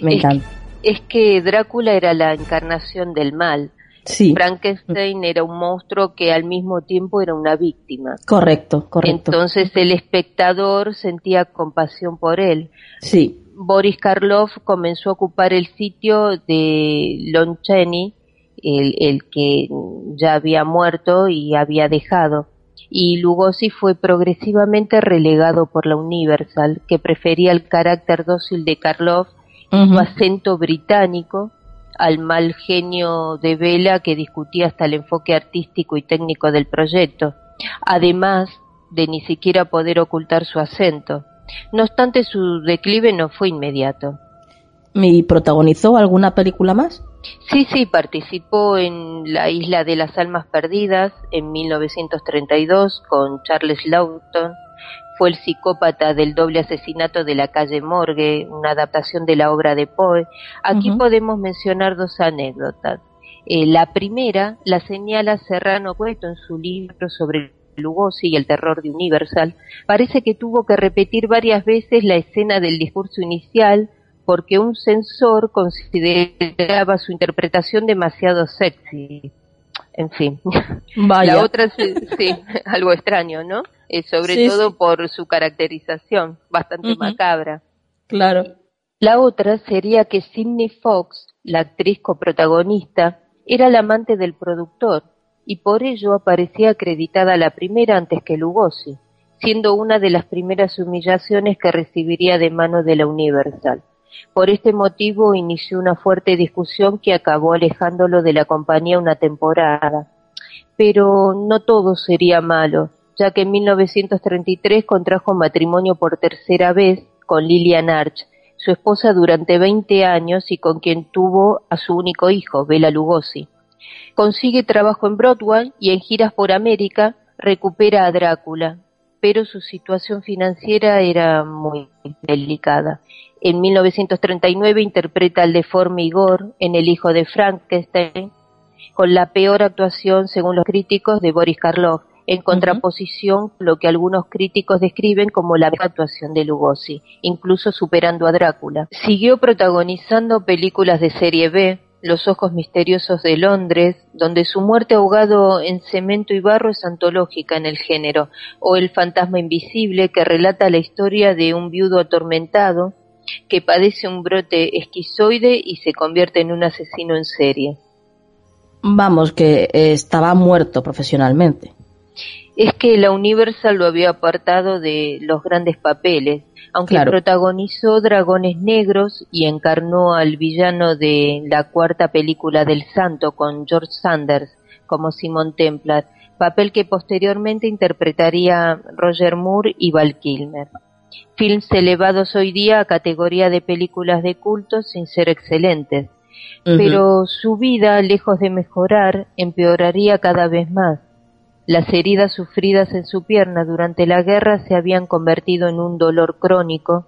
Me encanta. es que Drácula era la encarnación del mal. Sí. Frankenstein era un monstruo que al mismo tiempo era una víctima. Correcto, correcto. Entonces el espectador sentía compasión por él. Sí. Boris Karloff comenzó a ocupar el sitio de Lon Chaney el, el que ya había muerto y había dejado, y Lugosi fue progresivamente relegado por la Universal, que prefería el carácter dócil de Karloff, su acento británico, al mal genio de Vela que discutía hasta el enfoque artístico y técnico del proyecto, además de ni siquiera poder ocultar su acento. No obstante, su declive no fue inmediato. ¿Y protagonizó alguna película más? Sí, sí, participó en La Isla de las Almas Perdidas en 1932 con Charles Lawton. Fue el psicópata del doble asesinato de la calle Morgue, una adaptación de la obra de Poe. Aquí podemos mencionar dos anécdotas. Eh, la primera la señala Serrano Cueto en su libro sobre Lugosi y el terror de Universal. Parece que tuvo que repetir varias veces la escena del discurso inicial porque un censor consideraba su interpretación demasiado sexy. En fin. Vaya. La otra, sí, [laughs] algo extraño, ¿no? Eh, sobre todo por su caracterización, bastante macabra. Claro. La otra sería que Sidney Fox, la actriz coprotagonista, era la amante del productor y por ello aparecía acreditada la primera antes que Lugosi. siendo una de las primeras humillaciones que recibiría de mano de la Universal. Por este motivo inició una fuerte discusión que acabó alejándolo de la compañía una temporada. Pero no todo sería malo, ya que en 1933 contrajo matrimonio por tercera vez con Lillian Arch, su esposa durante 20 años y con quien tuvo a su único hijo, Bela Lugosi. Consigue trabajo en Broadway y en giras por América recupera a Drácula, pero su situación financiera era muy delicada. En 1939 interpreta al deforme Igor en El hijo de Frankenstein, con la peor actuación, según los críticos, de Boris Karloff, en contraposición con lo que algunos críticos describen como la actuación de Lugosi, incluso superando a Drácula. Siguió protagonizando películas de serie B, los ojos misteriosos de Londres, donde su muerte ahogado en cemento y barro es antológica en el género, o El fantasma invisible, que relata la historia de un viudo atormentado que padece un brote esquizoide y se convierte en un asesino en serie. Vamos, que eh, estaba muerto profesionalmente es que la Universal lo había apartado de los grandes papeles, aunque protagonizó Dragones Negros y encarnó al villano de la cuarta película del Santo con George Sanders como Simon Templar, papel que posteriormente interpretaría Roger Moore y Val Kilmer. Films elevados hoy día a categoría de películas de culto sin ser excelentes, pero su vida, lejos de mejorar, empeoraría cada vez más. Las heridas sufridas en su pierna durante la guerra se habían convertido en un dolor crónico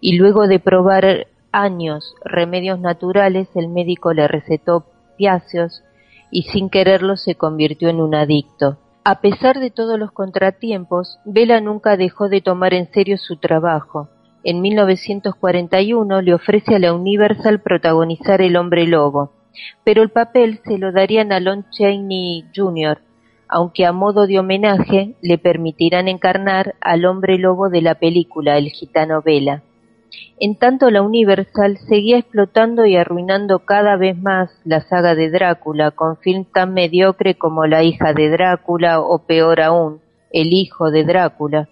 y luego de probar años remedios naturales el médico le recetó piáceos y sin quererlo se convirtió en un adicto. A pesar de todos los contratiempos, Vela nunca dejó de tomar en serio su trabajo. En 1941 le ofrece a la Universal protagonizar El hombre lobo, pero el papel se lo darían a Lon Chaney Jr., aunque a modo de homenaje le permitirán encarnar al hombre lobo de la película El gitano Vela. En tanto la Universal seguía explotando y arruinando cada vez más la saga de Drácula con film tan mediocre como La hija de Drácula o peor aún, El hijo de Drácula.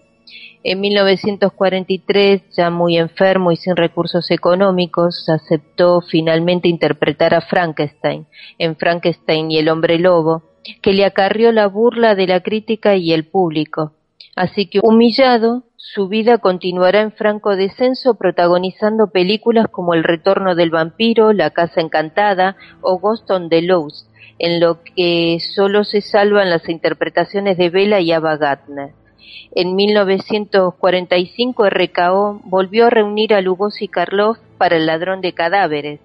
En 1943, ya muy enfermo y sin recursos económicos, aceptó finalmente interpretar a Frankenstein en Frankenstein y el hombre lobo, que le acarrió la burla de la crítica y el público. Así que, humillado, su vida continuará en franco descenso protagonizando películas como El retorno del vampiro, La casa encantada o Ghost on the Loose, en lo que solo se salvan las interpretaciones de Bella y Ava Gardner. En 1945 RKO volvió a reunir a Lugosi Karloff para El ladrón de cadáveres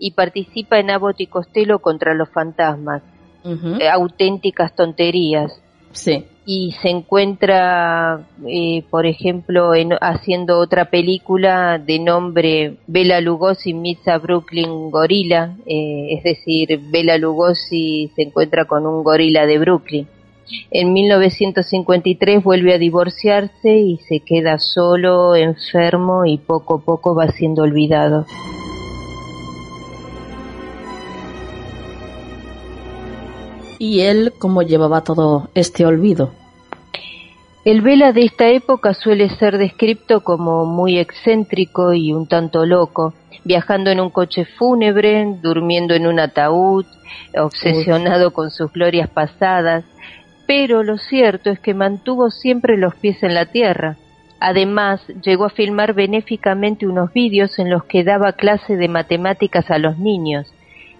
y participa en Abbott y Costello contra los fantasmas. Eh, auténticas tonterías. Sí. Y se encuentra, eh, por ejemplo, en, haciendo otra película de nombre Bela Lugosi meets a Brooklyn Gorilla, eh, es decir, Bela Lugosi se encuentra con un gorila de Brooklyn. En 1953 vuelve a divorciarse y se queda solo, enfermo y poco a poco va siendo olvidado. Y él cómo llevaba todo este olvido. El Vela de esta época suele ser descrito como muy excéntrico y un tanto loco, viajando en un coche fúnebre, durmiendo en un ataúd, obsesionado con sus glorias pasadas, pero lo cierto es que mantuvo siempre los pies en la tierra. Además, llegó a filmar benéficamente unos vídeos en los que daba clase de matemáticas a los niños.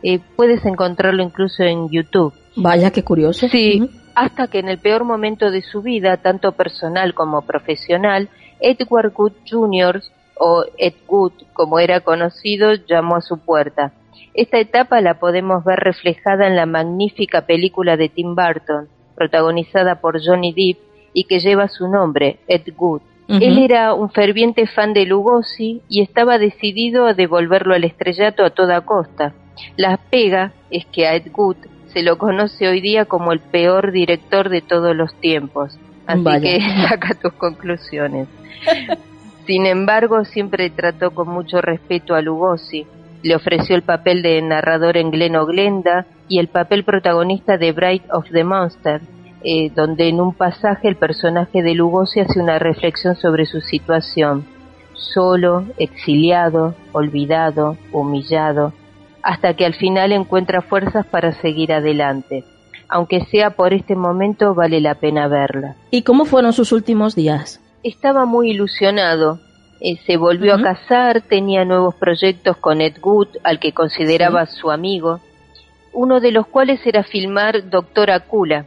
Eh, puedes encontrarlo incluso en YouTube. Vaya, qué curioso. Sí, hasta que en el peor momento de su vida, tanto personal como profesional, Edward Good Jr., o Ed Good, como era conocido, llamó a su puerta. Esta etapa la podemos ver reflejada en la magnífica película de Tim Burton, protagonizada por Johnny Depp y que lleva su nombre, Ed Good. Él era un ferviente fan de Lugosi y estaba decidido a devolverlo al estrellato a toda costa. La pega es que a Ed Good se lo conoce hoy día como el peor director de todos los tiempos. Así que [laughs] saca tus conclusiones. [laughs] Sin embargo, siempre trató con mucho respeto a Lugosi. Le ofreció el papel de narrador en Glen Glenda y el papel protagonista de Bright of the Monster, eh, donde en un pasaje el personaje de Lugosi hace una reflexión sobre su situación, solo, exiliado, olvidado, humillado, hasta que al final encuentra fuerzas para seguir adelante. Aunque sea por este momento, vale la pena verla. ¿Y cómo fueron sus últimos días? Estaba muy ilusionado. Eh, se volvió a casar, tenía nuevos proyectos con Ed Wood, al que consideraba su amigo, uno de los cuales era filmar Doctora Kula.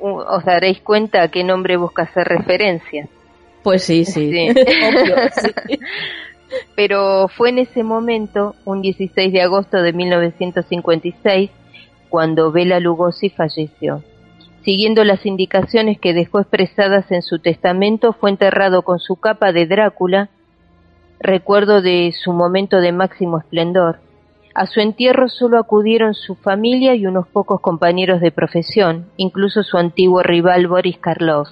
Os daréis cuenta a qué nombre busca hacer referencia. Pues sí, sí. [laughs] [laughs] Pero fue en ese momento, un 16 de agosto de 1956, cuando Bela Lugosi falleció. Siguiendo las indicaciones que dejó expresadas en su testamento, fue enterrado con su capa de Drácula, recuerdo de su momento de máximo esplendor. A su entierro solo acudieron su familia y unos pocos compañeros de profesión, incluso su antiguo rival Boris Karloff.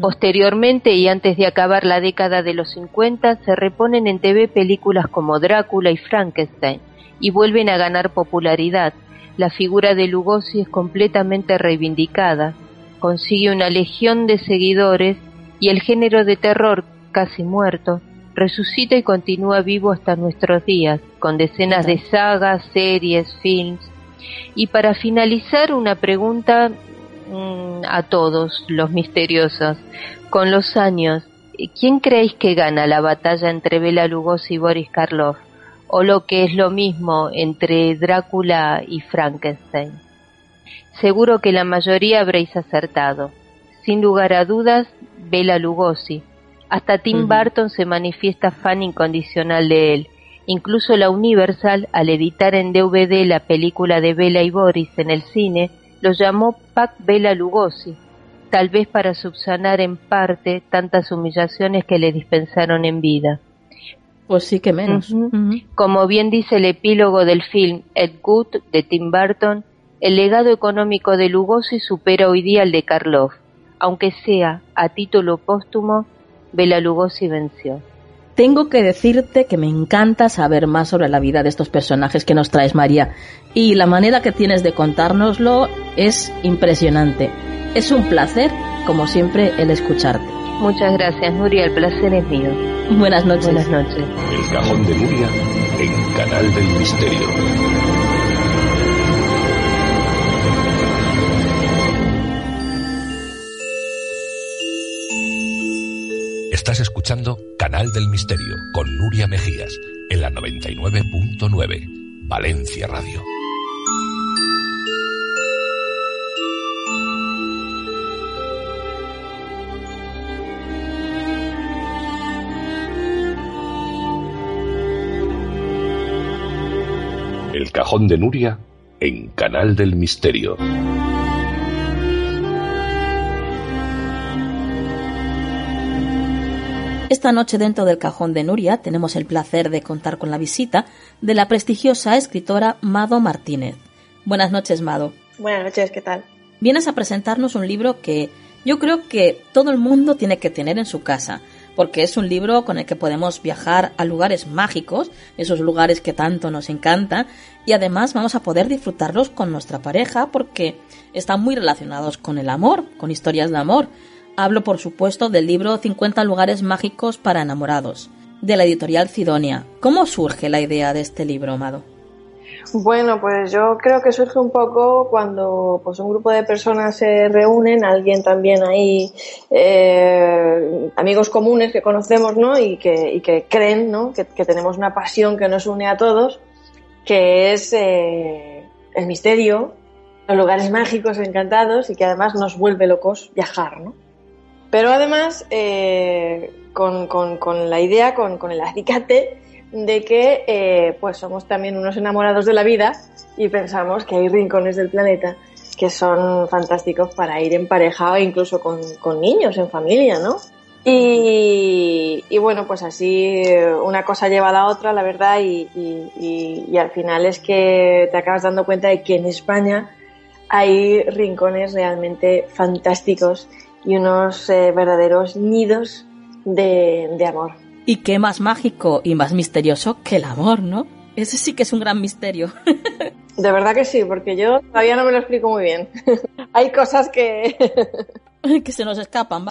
Posteriormente y antes de acabar la década de los 50 se reponen en TV películas como Drácula y Frankenstein y vuelven a ganar popularidad. La figura de Lugosi es completamente reivindicada, consigue una legión de seguidores y el género de terror casi muerto resucita y continúa vivo hasta nuestros días, con decenas de sagas, series, films. Y para finalizar, una pregunta a todos los misteriosos. Con los años, ¿quién creéis que gana la batalla entre Bela Lugosi y Boris Karloff? O lo que es lo mismo entre Drácula y Frankenstein. Seguro que la mayoría habréis acertado. Sin lugar a dudas, Bela Lugosi. Hasta Tim Burton se manifiesta fan incondicional de él. Incluso la Universal, al editar en DVD la película de Bela y Boris en el cine, lo llamó Pac Bela Lugosi, tal vez para subsanar en parte tantas humillaciones que le dispensaron en vida. Pues sí que menos. Como bien dice el epílogo del film Ed Good de Tim Burton, el legado económico de Lugosi supera hoy día el de Karloff. Aunque sea a título póstumo, Bela Lugosi venció. Tengo que decirte que me encanta saber más sobre la vida de estos personajes que nos traes, María, y la manera que tienes de contárnoslo es impresionante. Es un placer, como siempre, el escucharte. Muchas gracias, Nuria, el placer es mío. Buenas noches. Buenas noches. El cajón de Nuria en Canal del Misterio. Estás escuchando Canal del Misterio con Nuria Mejías en la 99.9 Valencia Radio. El cajón de Nuria en Canal del Misterio. Esta noche dentro del cajón de Nuria tenemos el placer de contar con la visita de la prestigiosa escritora Mado Martínez. Buenas noches, Mado. Buenas noches, ¿qué tal? Vienes a presentarnos un libro que yo creo que todo el mundo tiene que tener en su casa, porque es un libro con el que podemos viajar a lugares mágicos, esos lugares que tanto nos encantan, y además vamos a poder disfrutarlos con nuestra pareja porque están muy relacionados con el amor, con historias de amor. Hablo, por supuesto, del libro 50 lugares mágicos para enamorados, de la editorial Sidonia. ¿Cómo surge la idea de este libro, Amado? Bueno, pues yo creo que surge un poco cuando pues un grupo de personas se reúnen, alguien también ahí, eh, amigos comunes que conocemos, ¿no? Y que, que creen, ¿no? Que, tenemos una pasión que nos une a todos, que es eh, el misterio, los lugares mágicos encantados y que además nos vuelve locos viajar, ¿no? Pero además, eh, con, la idea, con, el acicate de que eh, pues somos también unos enamorados de la vida y pensamos que hay rincones del planeta que son fantásticos para ir en pareja o incluso con, niños, en familia, ¿no? Y, bueno, pues así una cosa lleva a la otra, la verdad, y, y, al final es que te acabas dando cuenta de que en España hay rincones realmente fantásticos y unos eh, verdaderos nidos de, amor. Y qué más mágico y más misterioso que el amor, ¿no? Ese sí que es un gran misterio. [laughs] De verdad que sí, porque yo todavía no me lo explico muy bien. [laughs] Hay cosas que... que se nos escapan.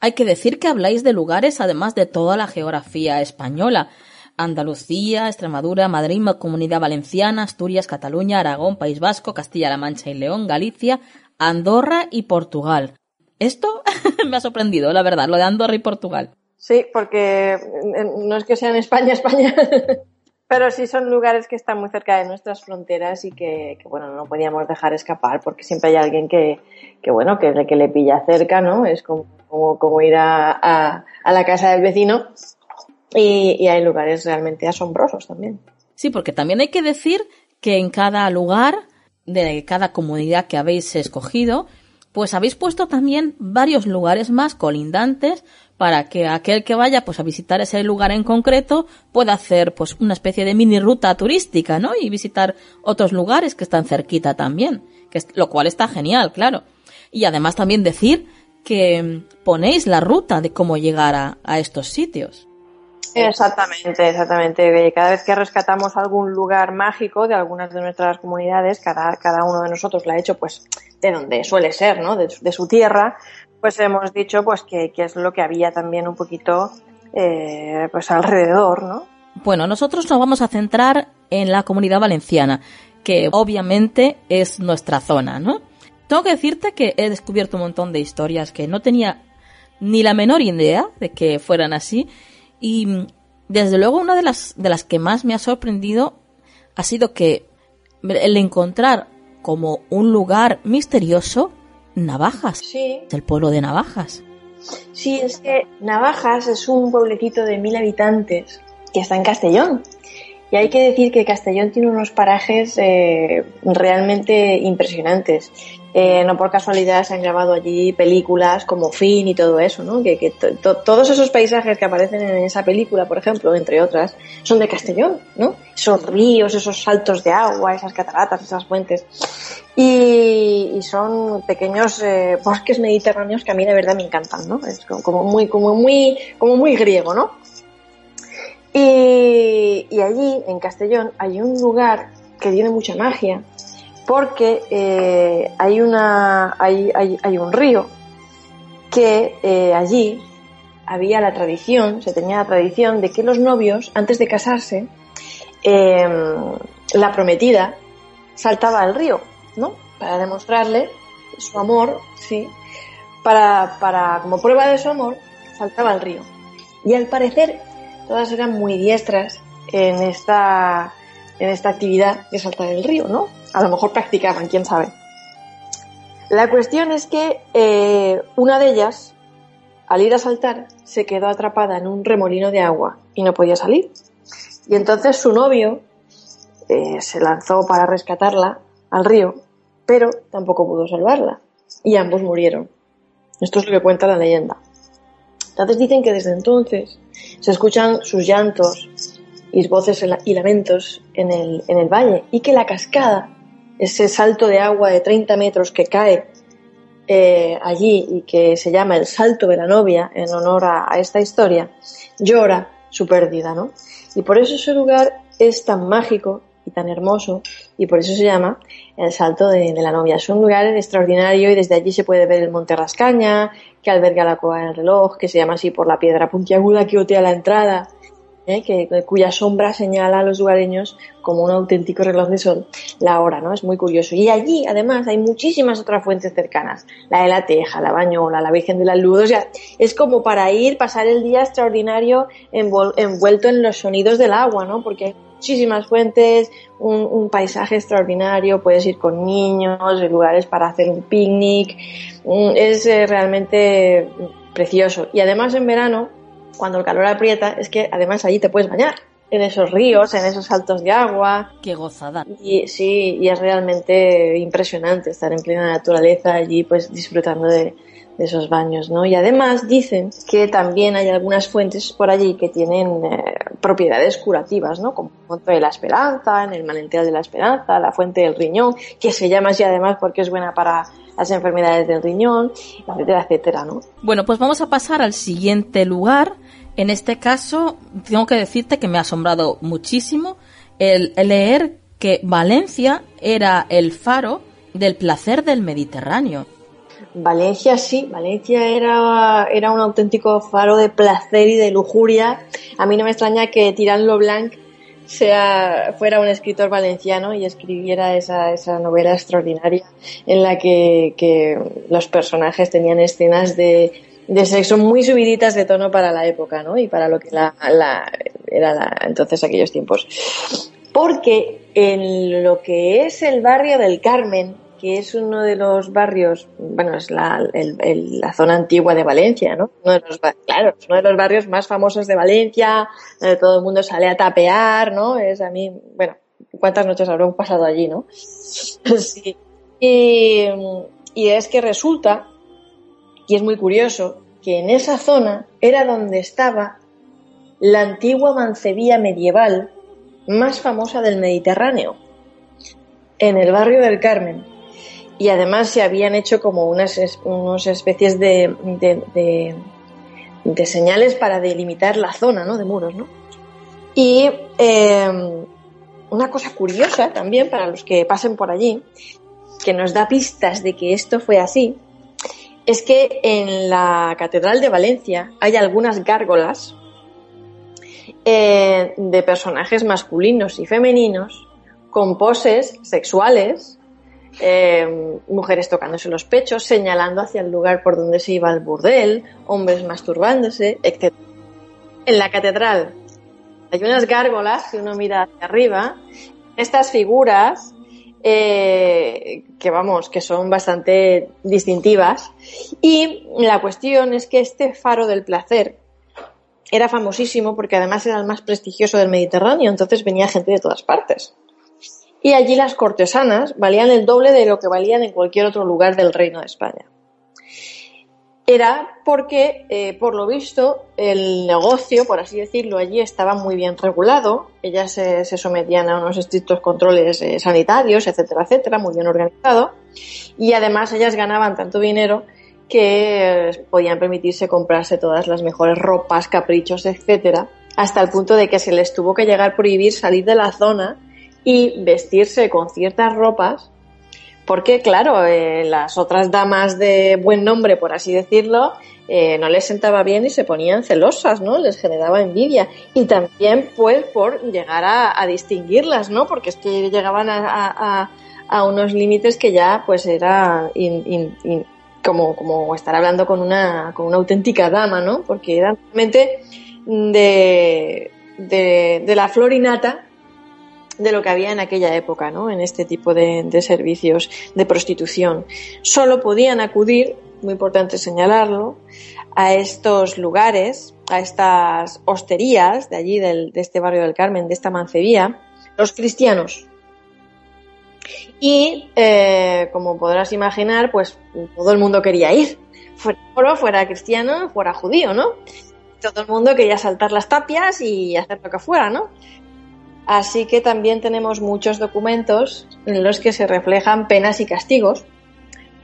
Hay que decir que habláis de lugares además de toda la geografía española. Andalucía, Extremadura, Madrid, Comunidad Valenciana, Asturias, Cataluña, Aragón, País Vasco, Castilla-La Mancha y León, Galicia, Andorra y Portugal. Esto [laughs] me ha sorprendido, la verdad, lo de Andorra y Portugal. Sí, porque no es que sea en España, [laughs] España, pero sí son lugares que están muy cerca de nuestras fronteras y que, bueno, no podíamos dejar escapar porque siempre hay alguien que, que bueno, que, que le pilla cerca, ¿no? Es como, como, ir a, a, la casa del vecino y, y hay lugares realmente asombrosos también. Sí, porque también hay que decir que en cada lugar de cada comunidad que habéis escogido, pues habéis puesto también varios lugares más colindantes para que aquel que vaya pues a visitar ese lugar en concreto pueda hacer pues una especie de mini ruta turística, ¿no? Y visitar otros lugares que están cerquita también, que es, lo cual está genial, claro. Y además también decir que ponéis la ruta de cómo llegar a, a estos sitios. Exactamente, exactamente. Cada vez que rescatamos algún lugar mágico de algunas de nuestras comunidades, cada, cada uno de nosotros lo ha hecho pues de donde suele ser, ¿no? De, de su tierra, pues hemos dicho pues que, es lo que había también un poquito eh, pues alrededor, ¿no? Bueno, nosotros nos vamos a centrar en la comunidad valenciana, que obviamente es nuestra zona, ¿no? Tengo que decirte que he descubierto un montón de historias que no tenía ni la menor idea de que fueran así y desde luego una de las de las que más me ha sorprendido ha sido que el encontrar como un lugar misterioso Navajas. Sí. El pueblo de Navajas. Sí, es que Navajas es un pueblecito de mil habitantes que está en Castellón. Y hay que decir que Castellón tiene unos parajes eh, realmente impresionantes. Eh, no por casualidad se han grabado allí películas como Fin y todo eso, ¿no? Que, todos esos paisajes que aparecen en esa película, por ejemplo, entre otras, son de Castellón, ¿no? Esos ríos, esos saltos de agua, esas cataratas, esas fuentes. Y, son pequeños eh, bosques mediterráneos que a mí de verdad me encantan, ¿no? Es como muy, como muy, como muy griego, ¿no? Y allí, en Castellón, hay un lugar que tiene mucha magia, porque eh, hay, una, hay, hay, un río que eh, allí había la tradición, se tenía la tradición de que los novios, antes de casarse, em, la prometida saltaba al río, ¿no? Para demostrarle su amor, sí. Para, para, como prueba de su amor, saltaba al río. Y al parecer, todas eran muy diestras en esta, en esta actividad de saltar el río, ¿no? A lo mejor practicaban, quién sabe. La cuestión es que eh, una de ellas, al ir a saltar, se quedó atrapada en un remolino de agua y no podía salir. Y entonces su novio eh, se lanzó para rescatarla al río, pero tampoco pudo salvarla. Y ambos murieron. Esto es lo que cuenta la leyenda. Entonces dicen que desde entonces se escuchan sus llantos y voces y lamentos en el, en el valle y que la cascada, ese salto de agua de 30 metros que cae eh, allí y que se llama el salto de la novia en honor a, esta historia, llora su pérdida, ¿no? Y por eso ese lugar es tan mágico y tan hermoso y por eso se llama el Salto de, la Novia. Es un lugar extraordinario y desde allí se puede ver el Monte Rascaña, que alberga la cueva del reloj, que se llama así por la piedra puntiaguda que otea la entrada ¿eh? que, cuya sombra señala a los lugareños como un auténtico reloj de sol la hora, ¿no? Es muy curioso. Y allí, además, hay muchísimas otras fuentes cercanas. La de la Teja, la Bañola, la Virgen de la Luz. O sea, es como para ir, pasar el día extraordinario envuelto en los sonidos del agua, ¿no? Porque hay muchísimas fuentes, un, paisaje extraordinario, puedes ir con niños, lugares para hacer un picnic. Mm, es eh, realmente precioso. Y además en verano, cuando el calor aprieta, es que además allí te puedes bañar en esos ríos, en esos saltos de agua. Qué gozada. Y sí, y es realmente impresionante estar en plena naturaleza allí, pues disfrutando de, esos baños, ¿no? Y además dicen que también hay algunas fuentes por allí que tienen eh, propiedades curativas, ¿no? Como Fuente de la Esperanza, en el Manantial de la Esperanza, la Fuente del Riñón, que se llama así además porque es buena para las enfermedades del riñón, etcétera, etcétera, ¿no? Bueno, pues vamos a pasar al siguiente lugar. En este caso, tengo que decirte que me ha asombrado muchísimo el, leer que Valencia era el faro del placer del Mediterráneo. Valencia sí, Valencia era, era un auténtico faro de placer y de lujuria. A mí no me extraña que Tirán Blanc sea, fuera un escritor valenciano y escribiera esa, esa novela extraordinaria en la que los personajes tenían escenas de, de sexo muy subiditas de tono para la época, ¿no? Y para lo que la, la era la, entonces aquellos tiempos. Porque en lo que es el barrio del Carmen, que es uno de los barrios, bueno, es la, la zona antigua de Valencia, ¿no? Uno de los, claro, es uno de los barrios más famosos de Valencia, donde todo el mundo sale a tapear, ¿no? Es a mí, bueno, cuántas noches habrán pasado allí, ¿no? [laughs] sí. Y es que resulta, y es muy curioso, que en esa zona era donde estaba la antigua mancebía medieval más famosa del Mediterráneo, en el barrio del Carmen y además se habían hecho como unas, especies de, de, señales para delimitar la zona ¿no? de muros. ¿no? Y em, una cosa curiosa también para los que pasen por allí, que nos da pistas de que esto fue así, es que en la Catedral de Valencia hay algunas gárgolas eh, de personajes masculinos y femeninos con poses sexuales eh, mujeres tocándose los pechos, señalando hacia el lugar por donde se iba el burdel, hombres masturbándose, etc. En la catedral hay unas gárgolas, si uno mira hacia arriba, estas figuras eh, que vamos, que son bastante distintivas. Y la cuestión es que este faro del placer era famosísimo porque además era el más prestigioso del Mediterráneo, entonces venía gente de todas partes y allí las cortesanas valían el doble de lo que valían en cualquier otro lugar del Reino de España. Era porque, eh, por lo visto, el negocio, por así decirlo, allí estaba muy bien regulado, ellas se, sometían a unos estrictos controles eh, sanitarios, etcétera, etcétera, muy bien organizado, y además ellas ganaban tanto dinero que eh, podían permitirse comprarse todas las mejores ropas, caprichos, etcétera, hasta el punto de que se les tuvo que llegar a prohibir salir de la zona y vestirse con ciertas ropas, porque claro, eh, las otras damas de buen nombre, por así decirlo, eh, no les sentaba bien y se ponían celosas, ¿no? Les generaba envidia. Y también, pues, por llegar a, distinguirlas, ¿no? Porque es que llegaban a, unos límites que ya, pues, era como, como estar hablando con una, con una auténtica dama, ¿no? Porque era realmente de, de, de la florinata de lo que había en aquella época, ¿no? En este tipo de, servicios de prostitución. Solo podían acudir, muy importante señalarlo, a estos lugares, a estas hosterías de allí, de este barrio del Carmen, de esta mancebía, los cristianos. Y, eh, como podrás imaginar, pues todo el mundo quería ir. Fuera fuera cristiano, fuera judío, ¿no? Todo el mundo quería saltar las tapias y hacer lo que fuera, ¿no? Así que también tenemos muchos documentos en los que se reflejan penas y castigos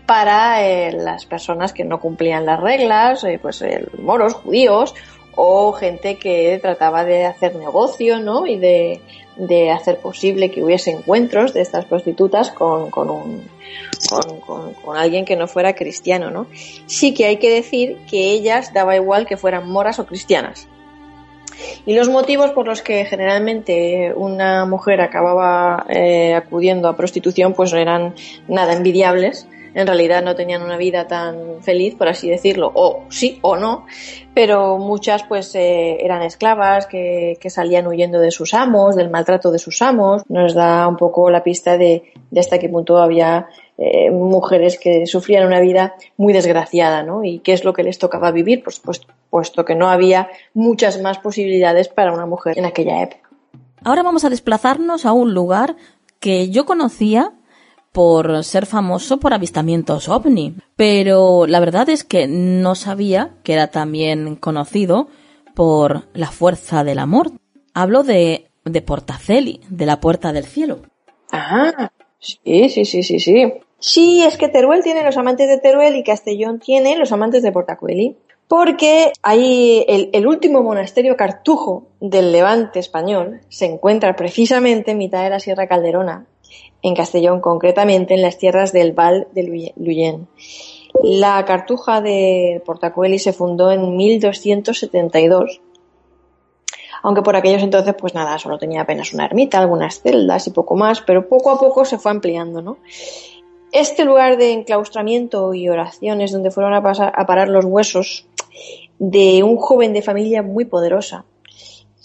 para eh, las personas que no cumplían las reglas, eh, pues eh, moros, judíos o gente que trataba de hacer negocio, ¿no? Y de, hacer posible que hubiese encuentros de estas prostitutas con, con un, con, alguien que no fuera cristiano, ¿no? Sí que hay que decir que ellas daba igual que fueran moras o cristianas. Y los motivos por los que generalmente una mujer acababa eh, acudiendo a prostitución pues no eran nada envidiables. En realidad no tenían una vida tan feliz, por así decirlo, o sí o no, pero muchas pues eh, eran esclavas que, salían huyendo de sus amos, del maltrato de sus amos. Nos da un poco la pista de, de hasta qué punto había eh, mujeres que sufrían una vida muy desgraciada, ¿no? Y qué es lo que les tocaba vivir, pues, pues, puesto que no había muchas más posibilidades para una mujer en aquella época. Ahora vamos a desplazarnos a un lugar que yo conocía por ser famoso por avistamientos ovni, pero la verdad es que no sabía que era también conocido por la fuerza del amor. Hablo de, de Portaceli, de la Puerta del Cielo. Ah, sí, sí, sí, sí, sí. Sí, es que Teruel tiene los amantes de Teruel y Castellón tiene los amantes de Portacueli. porque ahí el, último monasterio cartujo del levante español se encuentra precisamente en mitad de la Sierra Calderona, en Castellón, concretamente en las tierras del Val de Luyén. La cartuja de Portacueli se fundó en 1272, aunque por aquellos entonces, pues nada, solo tenía apenas una ermita, algunas celdas y poco más, pero poco a poco se fue ampliando, ¿no? Este lugar de enclaustramiento y oraciones donde fueron a, pasar, a parar los huesos de un joven de familia muy poderosa,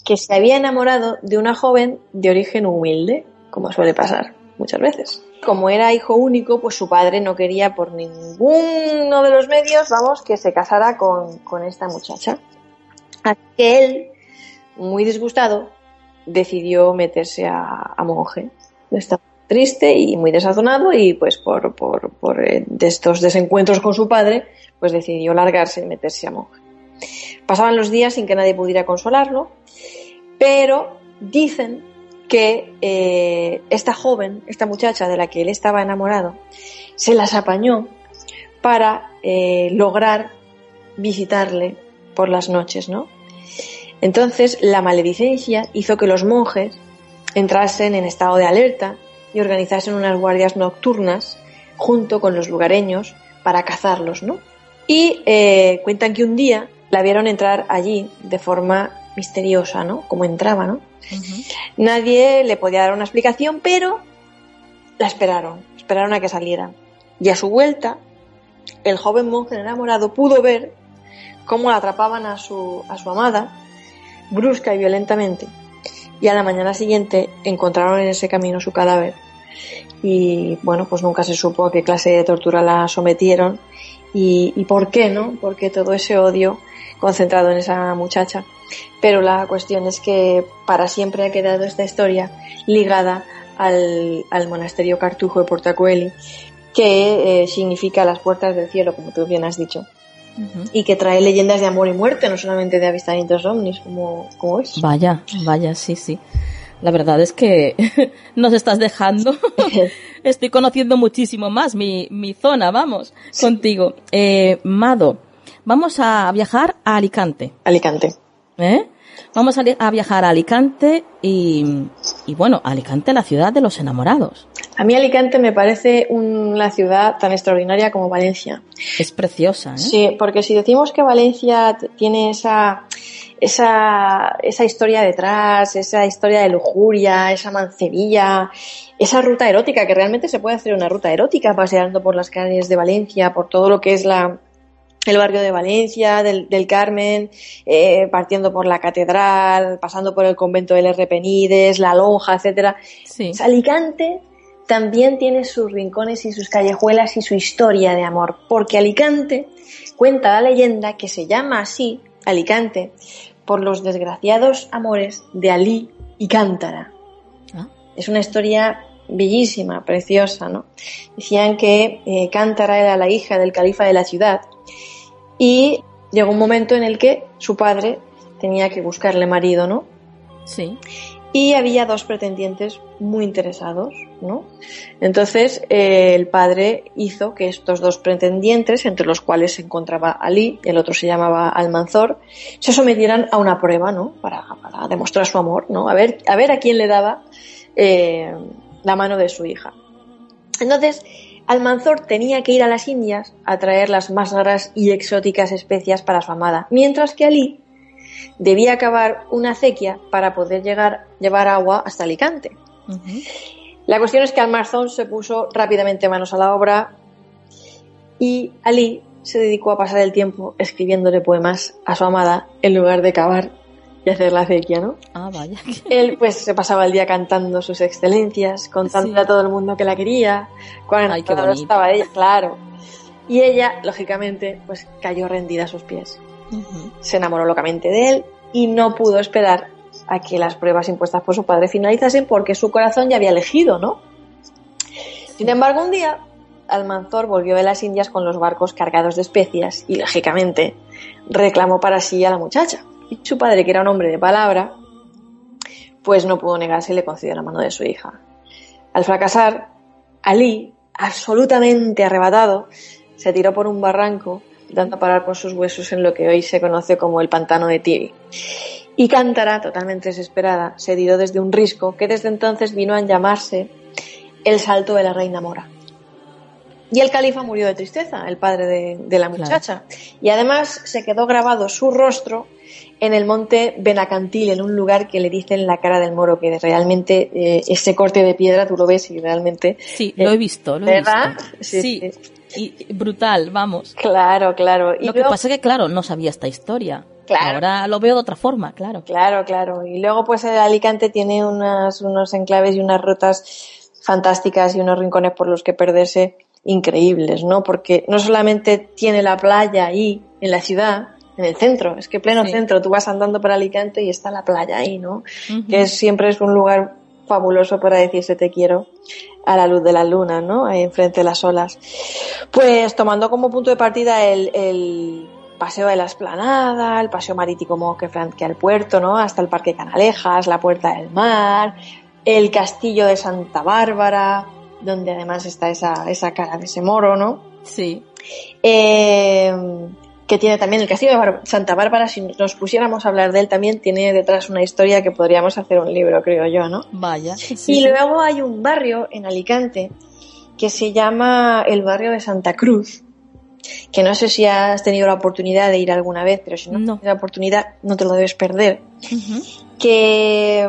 que se había enamorado de una joven de origen humilde, como suele pasar muchas veces. Como era hijo único, pues su padre no quería por ninguno de los medios, vamos, que se casara con, con esta muchacha. Así que él, muy disgustado, decidió meterse a, a monje. Estaba triste y muy desazonado y pues por, por, por eh, estos desencuentros con su padre, pues decidió largarse y meterse a monje. Pasaban los días sin que nadie pudiera consolarlo, pero dicen que eh, esta joven, esta muchacha de la que él estaba enamorado, se las apañó para eh, lograr visitarle por las noches, ¿no? Entonces la maledicencia hizo que los monjes entrasen en estado de alerta y organizasen unas guardias nocturnas junto con los lugareños para cazarlos, ¿no? Y eh, cuentan que un día la vieron entrar allí de forma misteriosa, ¿no? Como entraba, ¿no? Nadie le podía dar una explicación, pero la esperaron, esperaron a que saliera. Y a su vuelta, el joven monje enamorado pudo ver cómo la atrapaban a su, a su amada, brusca y violentamente. Y a la mañana siguiente encontraron en ese camino su cadáver. Y bueno, pues nunca se supo a qué clase de tortura la sometieron y, por qué, ¿no? Porque todo ese odio concentrado en esa muchacha. Pero la cuestión es que para siempre ha quedado esta historia ligada al, al monasterio Cartujo de Portacueli, que eh, significa las puertas del cielo, como tú bien has dicho. Uh -huh. Y que trae leyendas de amor y muerte, no solamente de avistamientos ovnis, como, como es. Vaya, vaya, sí, sí. La verdad es que [laughs] nos estás dejando. [laughs] [laughs] Estoy conociendo muchísimo más mi, mi zona, vamos, sí. contigo. Eh, Mado, vamos a viajar a Alicante. Alicante. ¿Eh? Vamos a, a, viajar a Alicante y, y, bueno, Alicante, la ciudad de los enamorados. A mí Alicante me parece una ciudad tan extraordinaria como Valencia. Es preciosa, ¿eh? Sí, porque si decimos que Valencia tiene esa, esa, esa historia detrás, esa historia de lujuria, esa mancebilla, esa ruta erótica, que realmente se puede hacer una ruta erótica paseando por las calles de Valencia, por todo lo que es la, el barrio de Valencia, del, del Carmen, eh, partiendo por la catedral, pasando por el convento del R. Penides, la lonja, etcétera. Sí. Alicante también tiene sus rincones y sus callejuelas y su historia de amor, porque Alicante cuenta la leyenda que se llama así, Alicante, por los desgraciados amores de Alí y Cántara. ¿Ah? Es una historia bellísima, preciosa, ¿no? Decían que eh, Cántara era la hija del califa de la ciudad y llegó un momento en el que su padre tenía que buscarle marido, ¿no? Sí. Y había dos pretendientes muy interesados, ¿no? Entonces eh, el padre hizo que estos dos pretendientes, entre los cuales se encontraba Ali, el otro se llamaba Almanzor, se sometieran a una prueba, ¿no? Para, para demostrar su amor, ¿no? A ver, a ver a quién le daba eh, la mano de su hija. Entonces, Almanzor tenía que ir a las Indias a traer las más raras y exóticas especias para su amada, mientras que Ali debía acabar una acequia para poder llegar, llevar agua hasta Alicante. Uh -huh. La cuestión es que Almanzor se puso rápidamente manos a la obra y Ali se dedicó a pasar el tiempo escribiéndole poemas a su amada en lugar de cavar y hacer la acequia, ¿no? Ah, vaya. [laughs] Él pues se pasaba el día cantando sus excelencias, contándole sí. a todo el mundo que la quería, cuando Ay, qué estaba ella, claro. Y ella, lógicamente, pues cayó rendida a sus pies. Uh -huh. Se enamoró locamente de él y no pudo esperar a que las pruebas impuestas por su padre finalizasen porque su corazón ya había elegido, ¿no? Sin embargo, un día Almanzor volvió de las Indias con los barcos cargados de especias y, lógicamente, reclamó para sí a la muchacha. Y su padre, que era un hombre de palabra, pues no pudo negarse y le concedió la mano de su hija. Al fracasar, Ali, absolutamente arrebatado, se tiró por un barranco dando a parar con sus huesos en lo que hoy se conoce como el pantano de Tibi. Y Cántara, totalmente desesperada, se dio desde un risco que desde entonces vino a llamarse el salto de la reina mora. Y el califa murió de tristeza, el padre de, de la muchacha. Y además se quedó grabado su rostro en el monte Benacantil, en un lugar que le dicen la cara del moro, que realmente eh, ese corte de piedra tú lo ves y realmente... Sí, lo he visto, lo he ¿Verdad? visto. Sí, Y brutal, vamos. Claro, claro. Y lo que pasa es que, claro, no sabía esta historia. Claro. Ahora lo veo de otra forma, claro. Claro, claro. Y luego, pues, el Alicante tiene unas, unos enclaves y unas rutas fantásticas y unos rincones por los que perderse increíbles, ¿no? Porque no solamente tiene la playa ahí, en la ciudad, en el centro, es que pleno Sí. centro, tú vas andando por Alicante y está la playa ahí, ¿no? Que es, siempre es un lugar fabuloso para decirse te quiero a la luz de la luna, ¿no? Ahí enfrente de las olas. Pues tomando como punto de partida el, el paseo de la esplanada, el paseo marítimo que flanquea el puerto, ¿no? Hasta el Parque Canalejas, la Puerta del Mar, el Castillo de Santa Bárbara, donde además está esa, esa cara de ese moro, ¿no? Sí. Eh, que tiene también el Castillo de Bar- Santa Bárbara, si nos pusiéramos a hablar de él también, tiene detrás una historia que podríamos hacer un libro, creo yo, ¿no? Vaya. sí, y sí. luego hay un barrio en Alicante que se llama el barrio de Santa Cruz, que no sé si has tenido la oportunidad de ir alguna vez, pero si no, tienes la oportunidad no te lo debes perder, que,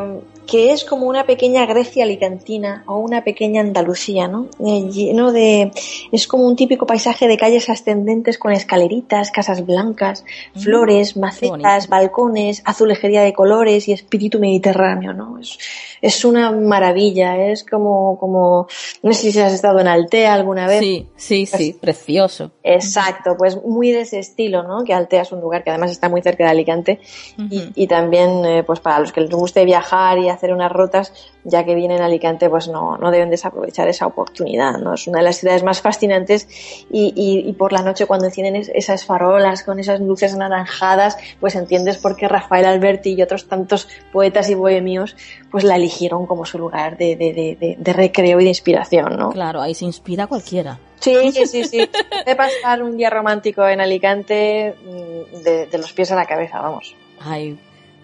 que es como una pequeña Grecia alicantina o una pequeña Andalucía, ¿no? Eh, lleno de, es como un típico paisaje de calles ascendentes con escaleritas, casas blancas, Mm, flores, macetas, balcones, azulejería de colores y espíritu mediterráneo, ¿no? Es, es una maravilla, es como, como, no sé si has estado en Altea alguna vez. Sí, sí, sí, precioso. Exacto, pues muy de ese estilo, ¿no? Que Altea es un lugar que además está muy cerca de Alicante y, y también, eh, pues para los que les guste viajar y hacer unas rutas, ya que vienen a Alicante, pues no, no deben desaprovechar esa oportunidad, ¿no? Es una de las ciudades más fascinantes y, y- y por la noche cuando encienden es- esas farolas con esas luces anaranjadas, pues entiendes por qué Rafael Alberti y otros tantos poetas y bohemios, pues la eligieron como su lugar de, de, de, de- de recreo y de inspiración, ¿no? Claro, ahí se inspira cualquiera. Sí, sí, sí, sí. De pasar un día romántico en Alicante mm, de, de los pies a la cabeza, vamos. Ay,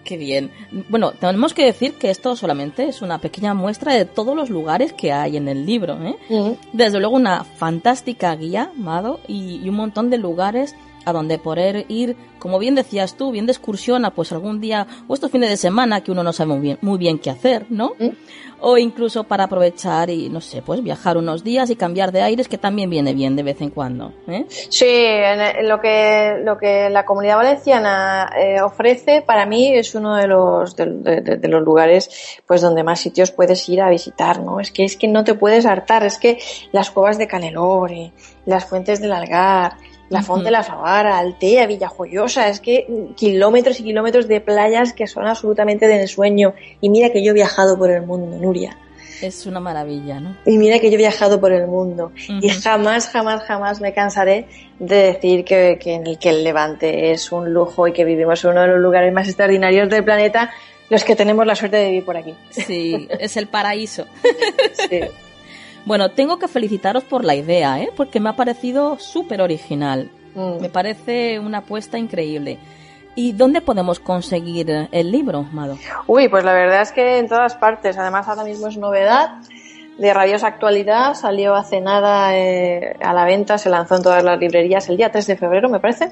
qué bien. Bueno, tenemos que decir que esto solamente es una pequeña muestra de todos los lugares que hay en el libro. ¿eh? Desde luego una fantástica guía, Mado, y, y un montón de lugares a donde poder ir, como bien decías tú, bien de excursión a pues algún día o estos fines de semana que uno no sabe muy bien, muy bien qué hacer, ¿no? O incluso para aprovechar y, no sé, pues viajar unos días y cambiar de aires, que también viene bien de vez en cuando. ¿eh? Sí, en lo que, lo que la comunidad valenciana eh, ofrece, para mí es uno de los, de, de- de los lugares pues donde más sitios puedes ir a visitar, ¿no? Es que, es que no te puedes hartar, es que las cuevas de Canelore, las fuentes del Algar, la Font de la Favara, Altea, Villajoyosa, es que mm, kilómetros y kilómetros de playas que son absolutamente de ensueño. Y mira que yo he viajado por el mundo, Nuria. Es una maravilla, ¿no? Y mira que yo he viajado por el mundo y jamás, jamás, jamás me cansaré de decir que, que, en el, que el Levante es un lujo y que vivimos en uno de los lugares más extraordinarios del planeta, los que tenemos la suerte de vivir por aquí. Sí, es el paraíso. [laughs] Bueno, tengo que felicitaros por la idea, ¿eh? porque me ha parecido súper original. Mm. Me parece una apuesta increíble. ¿Y dónde podemos conseguir el libro, Mado? Uy, pues la verdad es que en todas partes, además ahora mismo es novedad de rabiosa actualidad, salió hace nada eh, a la venta, se lanzó en todas las librerías el día 3 de febrero, me parece,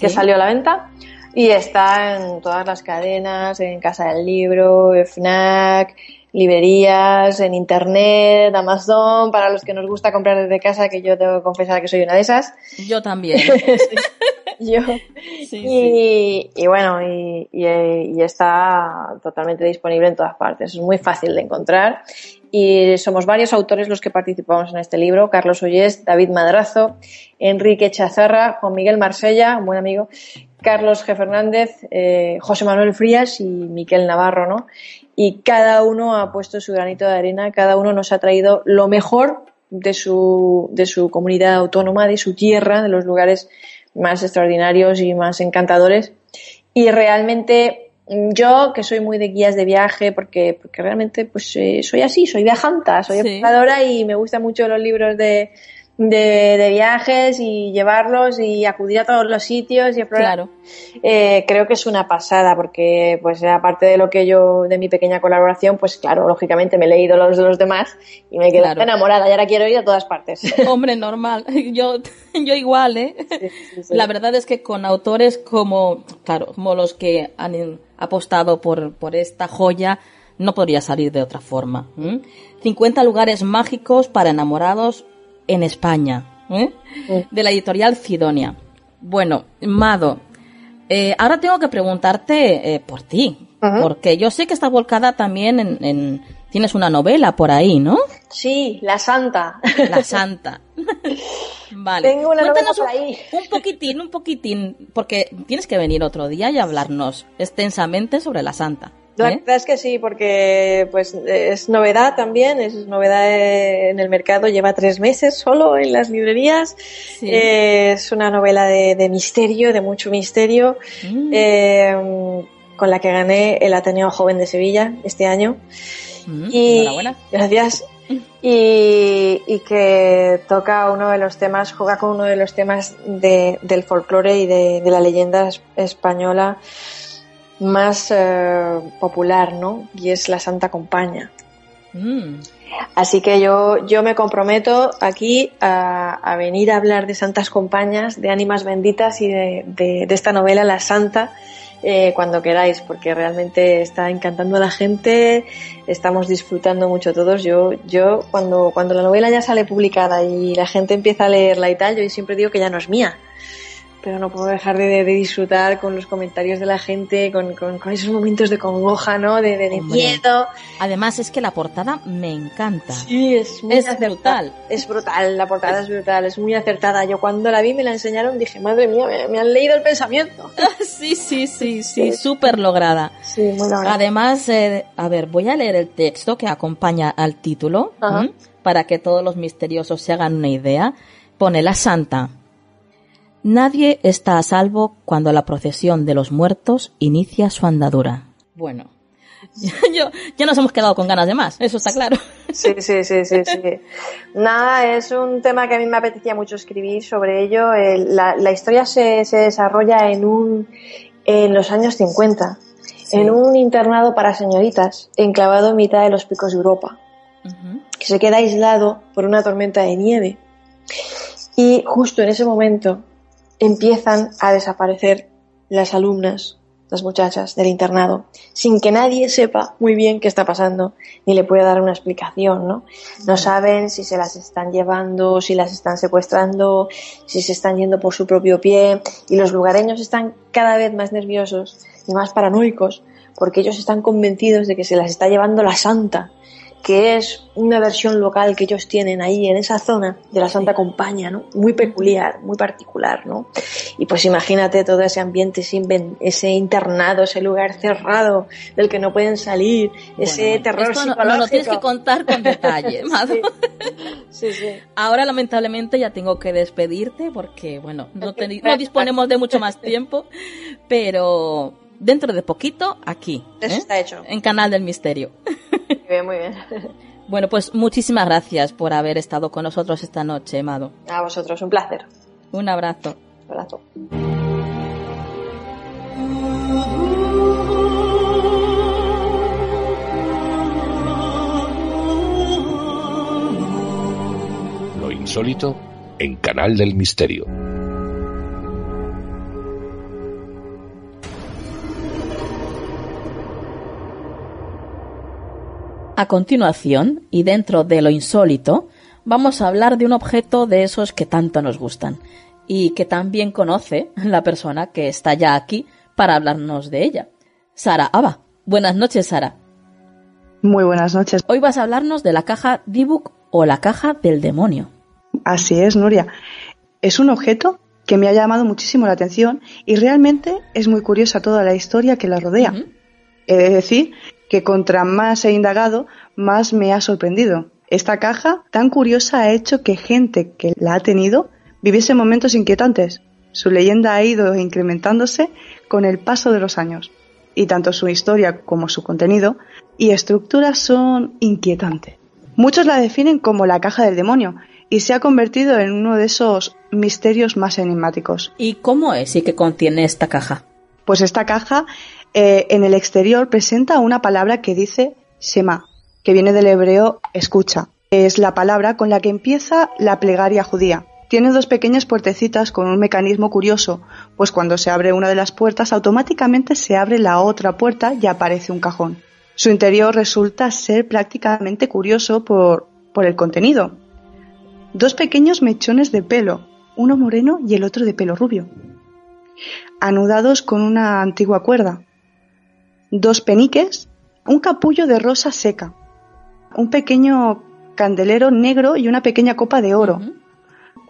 que salió a la venta. Y está en todas las cadenas, en Casa del Libro, FNAC, librerías, en Internet, Amazon, para los que nos gusta comprar desde casa, que yo tengo que confesar que soy una de esas. Yo también. [laughs] yo. y, y bueno, y, y- y está totalmente disponible en todas partes. Es muy fácil de encontrar. Y somos varios autores los que participamos en este libro. Carlos Ollés, David Madrazo, Enrique Chazarra, Juan Miguel Marsella, un buen amigo, Carlos G. Fernández, eh, José Manuel Frías y Miquel Navarro, ¿no? Y cada uno ha puesto su granito de arena, cada uno nos ha traído lo mejor de su, de su comunidad autónoma, de su tierra, de los lugares más extraordinarios y más encantadores. Y realmente yo, que soy muy de guías de viaje, porque, porque realmente pues eh, soy así, soy viajanta, soy Sí. exploradora y me gustan mucho los libros de, de, de viajes y llevarlos y acudir a todos los sitios y explorar. Claro. Eh, creo que es una pasada porque, pues, aparte de lo que yo, de mi pequeña colaboración, pues, claro, lógicamente me he leído los de los demás y me quedo Claro. enamorada y ahora quiero ir a todas partes. [laughs] Hombre, normal. [laughs] Yo, [laughs] yo igual, ¿eh? La verdad es que con autores como, claro, como los que han apostado por, por esta joya, no podría salir de otra forma. ¿m? 50 lugares mágicos para enamorados en España, ¿eh? de la editorial Sidonia. Bueno, Mado, eh, ahora tengo que preguntarte eh, por ti, porque yo sé que está volcada también en, en- Tienes una novela por ahí, ¿no? Sí, La Santa. La Santa. [laughs] Vale. Tengo una Cuéntanos por ahí. Un, poquitín, un poquitín, porque tienes que venir otro día y hablarnos extensamente sobre la Santa. La ¿eh? verdad es que sí, porque pues es novedad también, es novedad en el mercado, lleva tres meses solo en las librerías. Sí. Eh, es una novela de, de misterio, de mucho misterio, Mm. eh, con la que gané el Ateneo Joven de Sevilla este año. Mm, Y, Enhorabuena. Gracias. Y, y que toca uno de los temas, juega con uno de los temas de- del folclore y de, de la leyenda es- española más eh, popular, ¿no? Y es la Santa Compaña. Mm. Así que yo, yo me comprometo aquí a, a venir a hablar de santas compañías, de ánimas benditas y de, de- de esta novela, La Santa, eh, cuando queráis, porque realmente está encantando a la gente, estamos disfrutando mucho todos. Yo, yo cuando, cuando la novela ya sale publicada y la gente empieza a leerla y tal, yo siempre digo que ya no es mía. Pero no puedo dejar de, de disfrutar con los comentarios de la gente, con, con- con esos momentos de congoja, ¿no? De, de, miedo. Además es que la portada me encanta. Sí, es muy Es brutal. Es brutal, la portada es brutal, es muy acertada. Yo cuando la vi me la enseñaron dije, madre mía, me, me han leído el pensamiento. [laughs] sí, sí, sí, sí, súper lograda. Sí, muy lograda. Además, eh, a ver, voy a leer el texto que acompaña al título para que todos los misteriosos se hagan una idea. Pone la santa. Nadie está a salvo cuando la procesión de los muertos inicia su andadura. Bueno, [laughs] yo, ya nos hemos quedado con ganas de más, eso está claro. Sí, sí, sí, sí, sí. Nada, es un tema que a mí me apetecía mucho escribir sobre ello. El- la, la historia se, se desarrolla en un, en los años 50, en un internado para señoritas, enclavado en mitad de los picos de Europa. que se queda aislado por una tormenta de nieve. Y justo en ese momento empiezan a desaparecer las alumnas, las muchachas del internado, sin que nadie sepa muy bien qué está pasando, ni le pueda dar una explicación, ¿no? No saben si se las están llevando, si las están secuestrando, si se están yendo por su propio pie, y los lugareños están cada vez más nerviosos y más paranoicos, porque ellos están convencidos de que se las está llevando la santa, que es una versión local que ellos tienen ahí en esa zona de la Santa Compañía, ¿no? Muy peculiar, muy particular, ¿no? Y pues imagínate todo ese ambiente, ese, internado, ese lugar cerrado del que no pueden salir, ese terror Esto no, psicológico. no lo tienes que contar con detalle, [laughs] Mado. Sí, sí. Ahora lamentablemente ya tengo que despedirte porque, bueno, no, teni- no disponemos de mucho más tiempo, pero dentro de poquito aquí, Eso ¿eh? está hecho. en Canal del Misterio. Muy bien, muy [laughs] bien. Bueno, pues muchísimas gracias por haber estado con nosotros esta noche, Mado. A vosotros, un placer. Un abrazo. Un abrazo. Lo insólito en Canal del Misterio. A continuación, y dentro de lo insólito, vamos a hablar de un objeto de esos que tanto nos gustan y que también conoce la persona que está ya aquí para hablarnos de ella. Sara Aba. Buenas noches, Sara. Muy buenas noches. Hoy vas a hablarnos de la caja Dibuk o la caja del demonio. Así es, Nuria. Es un objeto que me ha llamado muchísimo la atención y realmente es muy curiosa toda la historia que la rodea. He de decir que contra más he indagado, más me ha sorprendido. Esta caja tan curiosa ha hecho que gente que la ha tenido viviese momentos inquietantes. Su leyenda ha ido incrementándose con el paso de los años. Y tanto su historia como su contenido y estructura son inquietantes. Muchos la definen como la caja del demonio, y se ha convertido en uno de esos misterios más enigmáticos. ¿Y cómo es y qué contiene esta caja? Pues esta caja eh, en el exterior presenta una palabra que dice Shema, que viene del hebreo escucha. Es la palabra con la que empieza la plegaria judía. Tiene dos pequeñas puertecitas con un mecanismo curioso, pues cuando se abre una de las puertas automáticamente se abre la otra puerta y aparece un cajón. Su interior resulta ser prácticamente curioso por, por el contenido. Dos pequeños mechones de pelo, uno moreno y el otro de pelo rubio, anudados con una antigua cuerda. Dos peniques, un capullo de rosa seca, un pequeño candelero negro y una pequeña copa de oro.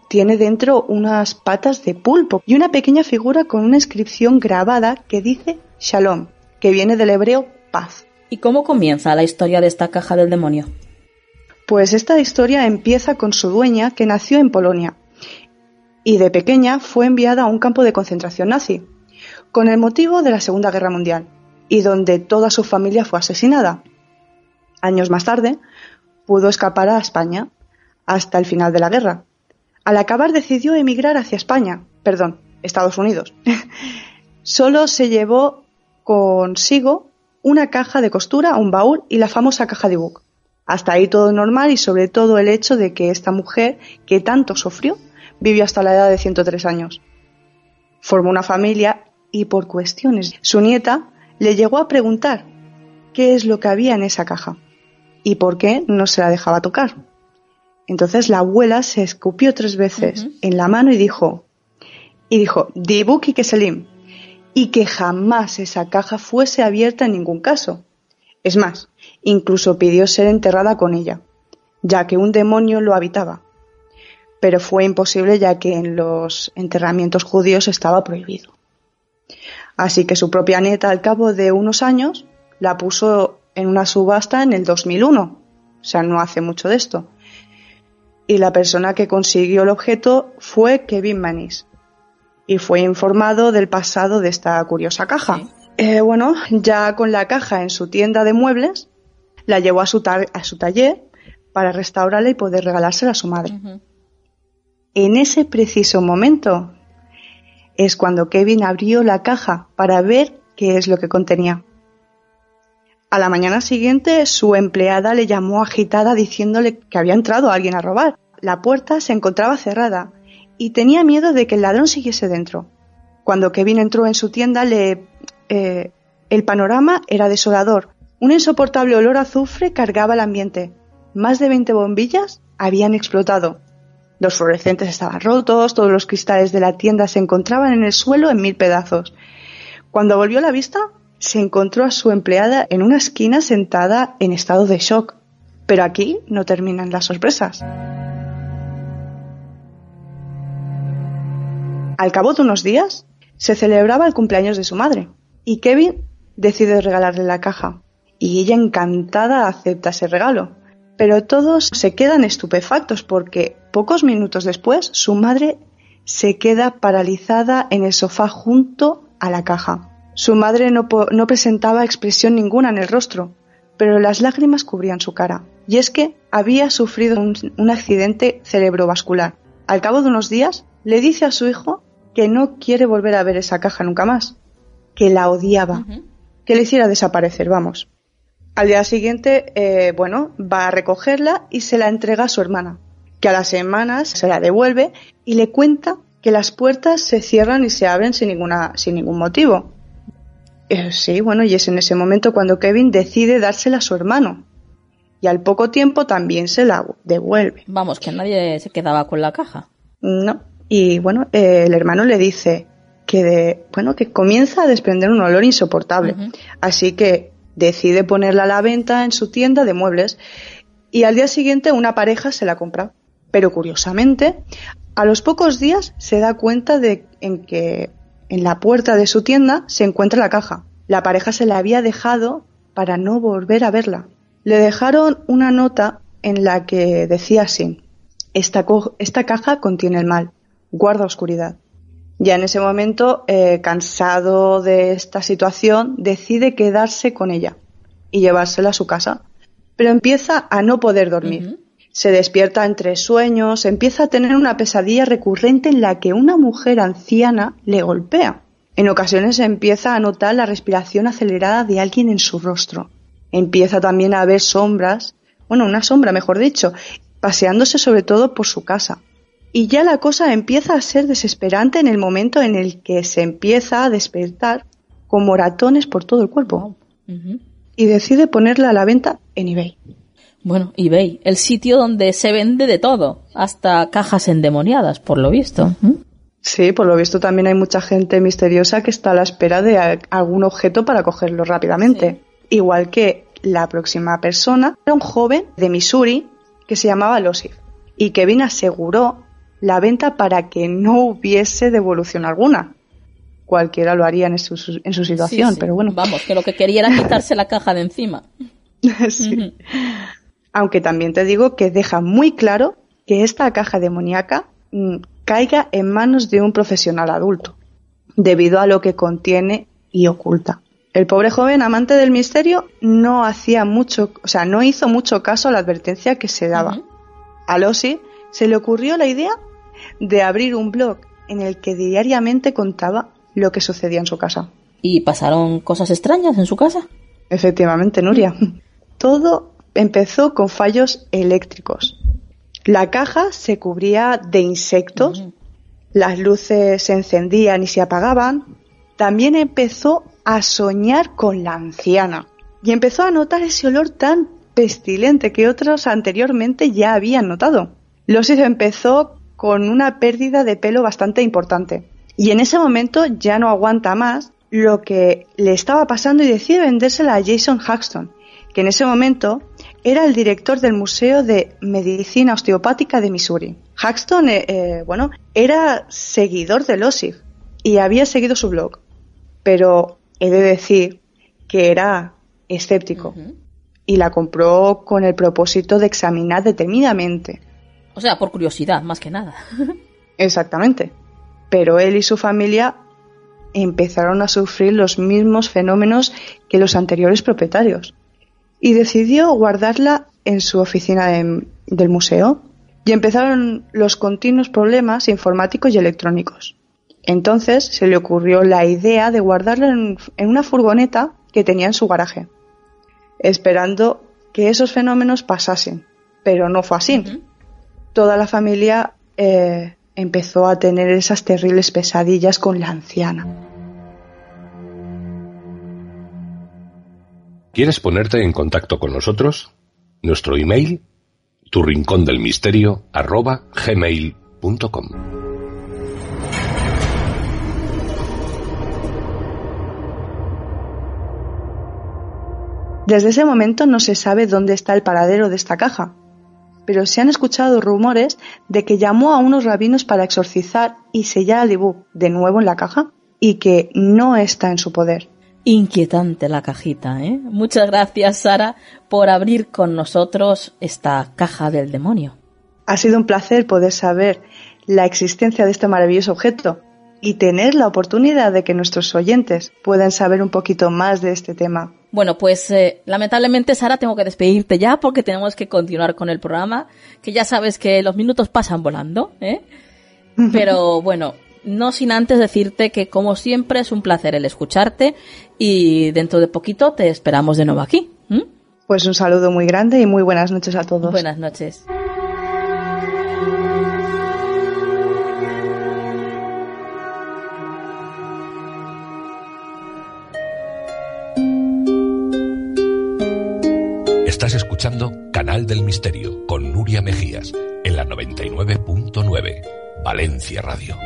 Tiene dentro unas patas de pulpo y una pequeña figura con una inscripción grabada que dice Shalom, que viene del hebreo paz. ¿Y cómo comienza la historia de esta caja del demonio? Pues esta historia empieza con su dueña que nació en Polonia y de pequeña fue enviada a un campo de concentración nazi con el motivo de la Segunda Guerra Mundial y donde toda su familia fue asesinada. Años más tarde, pudo escapar a España hasta el final de la guerra. Al acabar decidió emigrar hacia España, perdón, Estados Unidos. [laughs] Solo se llevó consigo una caja de costura, un baúl y la famosa caja de book. Hasta ahí todo normal y sobre todo el hecho de que esta mujer, que tanto sufrió, vivió hasta la edad de 103 años. Formó una familia y por cuestiones su nieta le llegó a preguntar qué es lo que había en esa caja y por qué no se la dejaba tocar. Entonces la abuela se escupió tres veces en la mano y dijo, y dijo, Dibuki Keselim, y que jamás esa caja fuese abierta en ningún caso. Es más, incluso pidió ser enterrada con ella, ya que un demonio lo habitaba. Pero fue imposible ya que en los enterramientos judíos estaba prohibido. Así que su propia nieta, al cabo de unos años, la puso en una subasta en el 2001. O sea, no hace mucho de esto. Y la persona que consiguió el objeto fue Kevin Manis. Y fue informado del pasado de esta curiosa caja. Eh, bueno, ya con la caja en su tienda de muebles, la llevó a su, a su taller para restaurarla y poder regalársela a su madre. En ese preciso momento es cuando Kevin abrió la caja para ver qué es lo que contenía. A la mañana siguiente, su empleada le llamó agitada diciéndole que había entrado alguien a robar. La puerta se encontraba cerrada y tenía miedo de que el ladrón siguiese dentro. Cuando Kevin entró en su tienda, eh, el panorama era desolador. Un insoportable olor a azufre cargaba el ambiente. Más de 20 bombillas habían explotado. Los fluorescentes estaban rotos, todos los cristales de la tienda se encontraban en el suelo en mil pedazos. Cuando volvió la vista, se encontró a su empleada en una esquina sentada en estado de shock. Pero aquí no terminan las sorpresas. Al cabo de unos días, se celebraba el cumpleaños de su madre y Kevin decide regalarle la caja. Y ella encantada acepta ese regalo. Pero todos se quedan estupefactos porque pocos minutos después su madre se queda paralizada en el sofá junto a la caja. Su madre no, presentaba expresión ninguna en el rostro, pero las lágrimas cubrían su cara. Y es que había sufrido un, accidente cerebrovascular. Al cabo de unos días, le dice a su hijo que no quiere volver a ver esa caja nunca más, que la odiaba, que le hiciera desaparecer, vamos. Al día siguiente, eh, bueno, va a recogerla y se la entrega a su hermana, que a las semanas se la devuelve y le cuenta que las puertas se cierran y se abren sin, ninguna, sin ningún motivo. Eh, sí, bueno, y es en ese momento cuando Kevin decide dársela a su hermano. Y al poco tiempo también se la devuelve. Vamos, que nadie se quedaba con la caja. No. Y bueno, eh, el hermano le dice que de, bueno, que comienza a desprender un olor insoportable. Así que decide ponerla a la venta en su tienda de muebles y al día siguiente una pareja se la compra. Pero curiosamente, a los pocos días se da cuenta de en que en la puerta de su tienda se encuentra la caja. La pareja se la había dejado para no volver a verla. Le dejaron una nota en la que decía así, esta, esta caja contiene el mal, guarda oscuridad. Ya en ese momento, eh, cansado de esta situación, decide quedarse con ella y llevársela a su casa. Pero empieza a no poder dormir. Se despierta entre sueños, empieza a tener una pesadilla recurrente en la que una mujer anciana le golpea. En ocasiones empieza a notar la respiración acelerada de alguien en su rostro. Empieza también a ver sombras, bueno, una sombra mejor dicho, paseándose sobre todo por su casa. Y ya la cosa empieza a ser desesperante en el momento en el que se empieza a despertar con moratones por todo el cuerpo. Y decide ponerla a la venta en eBay. Bueno, eBay, el sitio donde se vende de todo, hasta cajas endemoniadas, por lo visto. Sí, por lo visto también hay mucha gente misteriosa que está a la espera de algún objeto para cogerlo rápidamente. Igual que la próxima persona era un joven de Missouri que se llamaba Losif y Kevin aseguró la venta para que no hubiese devolución alguna. Cualquiera lo haría en su, en su situación, pero bueno. Vamos, que lo que quería era [laughs] quitarse la caja de encima. [laughs] sí. Aunque también te digo que deja muy claro que esta caja demoníaca mm, caiga en manos de un profesional adulto, debido a lo que contiene y oculta. El pobre joven amante del misterio no hacía mucho, o sea, no hizo mucho caso a la advertencia que se daba. A Losi se le ocurrió la idea de abrir un blog en el que diariamente contaba lo que sucedía en su casa. ¿Y pasaron cosas extrañas en su casa? Efectivamente, Nuria. Todo empezó con fallos eléctricos. La caja se cubría de insectos, las luces se encendían y se apagaban. También empezó a soñar con la anciana y empezó a notar ese olor tan pestilente que otros anteriormente ya habían notado. Losis empezó con una pérdida de pelo bastante importante y en ese momento ya no aguanta más lo que le estaba pasando y decide vendérsela a Jason Haxton, que en ese momento era el director del Museo de Medicina Osteopática de Missouri. Haxton, eh, eh, bueno, era seguidor de Losif y había seguido su blog, pero he de decir que era escéptico y la compró con el propósito de examinar detenidamente. O sea, por curiosidad, más que nada. Exactamente. Pero él y su familia empezaron a sufrir los mismos fenómenos que los anteriores propietarios y decidió guardarla en su oficina del museo y empezaron los continuos problemas informáticos y electrónicos. Entonces se le ocurrió la idea de guardarla en, una furgoneta que tenía en su garaje, esperando que esos fenómenos pasasen, pero no fue así. Toda la familia eh, empezó a tener esas terribles pesadillas con la anciana. ¿Quieres ponerte en contacto con nosotros? Nuestro email, tu rincón del misterio, arroba gmail.com. Desde ese momento no se sabe dónde está el paradero de esta caja, pero se han escuchado rumores de que llamó a unos rabinos para exorcizar y sellar al Dibú de nuevo en la caja y que no está en su poder. Inquietante la cajita, ¿eh? Muchas gracias, Sara, por abrir con nosotros esta caja del demonio. Ha sido un placer poder saber la existencia de este maravilloso objeto y tener la oportunidad de que nuestros oyentes puedan saber un poquito más de este tema. Bueno, pues eh, lamentablemente, Sara, tengo que despedirte ya porque tenemos que continuar con el programa, que ya sabes que los minutos pasan volando, ¿eh? Pero bueno, no sin antes decirte que como siempre es un placer el escucharte y dentro de poquito te esperamos de nuevo aquí. Pues un saludo muy grande y muy buenas noches a todos. Buenas noches. Estás escuchando Canal del Misterio con Nuria Mejías en la 99.9 Valencia Radio.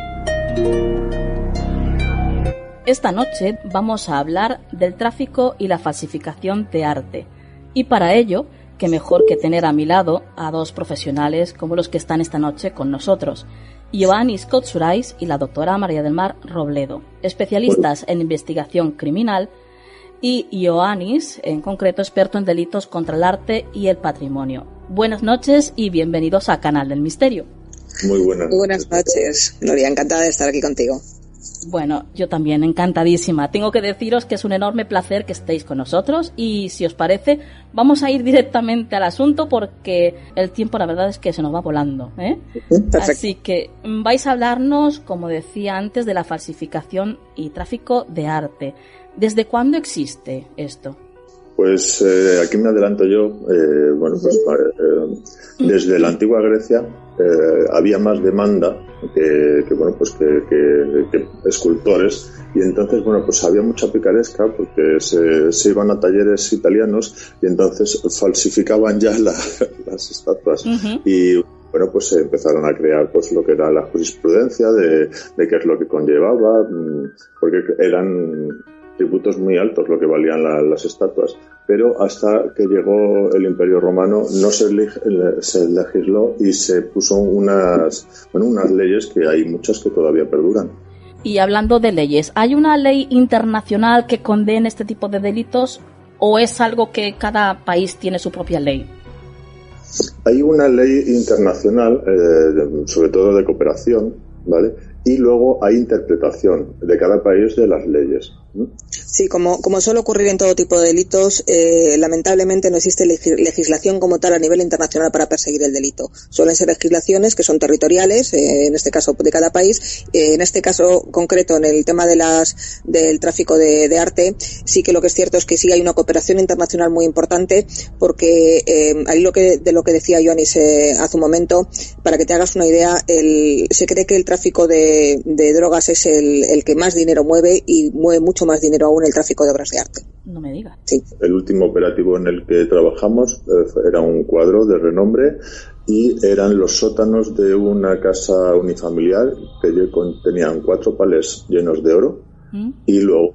Esta noche vamos a hablar del tráfico y la falsificación de arte. Y para ello, qué mejor que tener a mi lado a dos profesionales como los que están esta noche con nosotros. Ioannis Kotsurais y la doctora María del Mar Robledo, especialistas en investigación criminal, y Ioannis, en concreto, experto en delitos contra el arte y el patrimonio. Buenas noches y bienvenidos a Canal del Misterio. Muy buenas. Muy buenas noches, Nuria. Encantada de estar aquí contigo. Bueno, yo también, encantadísima. Tengo que deciros que es un enorme placer que estéis con nosotros y si os parece, vamos a ir directamente al asunto porque el tiempo la verdad es que se nos va volando. ¿eh? Así que vais a hablarnos, como decía antes, de la falsificación y tráfico de arte. ¿Desde cuándo existe esto? Pues eh, aquí me adelanto yo. Eh, bueno, pues eh, desde la antigua Grecia había más demanda que, bueno, pues que, escultores y entonces, bueno, pues había mucha picaresca porque se, iban a talleres italianos y entonces falsificaban ya [laughs] las estatuas y bueno, pues se empezaron a crear pues lo que era la jurisprudencia de, de qué es lo que conllevaba, mm, porque eran tributos muy altos lo que valían las estatuas, pero hasta que llegó el Imperio Romano no se, se, legisló y se puso unas, bueno, unas leyes que hay muchas que todavía perduran. Y hablando de leyes, ¿hay una ley internacional que condene este tipo de delitos o es algo que cada país tiene su propia ley? Hay una ley internacional, eh, sobre todo de cooperación, ¿vale? y luego hay interpretación de cada país de las leyes. Mm-hmm. Sí, como, como suele ocurrir en todo tipo de delitos, eh, lamentablemente no existe legislación como tal a nivel internacional para perseguir el delito. Suelen ser legislaciones que son territoriales, eh, en este caso de cada país. Eh, en este caso concreto, en el tema de las, del tráfico de, arte, sí que lo que es cierto es que sí hay una cooperación internacional muy importante, porque ahí lo que, de lo que decía Joanis hace un momento, para que te hagas una idea, el, se cree que el tráfico de de, drogas es el, que más dinero mueve y mueve mucho más dinero aún el tráfico de obras de arte. No me digas. Sí. El último operativo en el que trabajamos eh, era un cuadro de renombre y eran los sótanos de una casa unifamiliar que contenían cuatro palés llenos de oro ¿Mm? y luego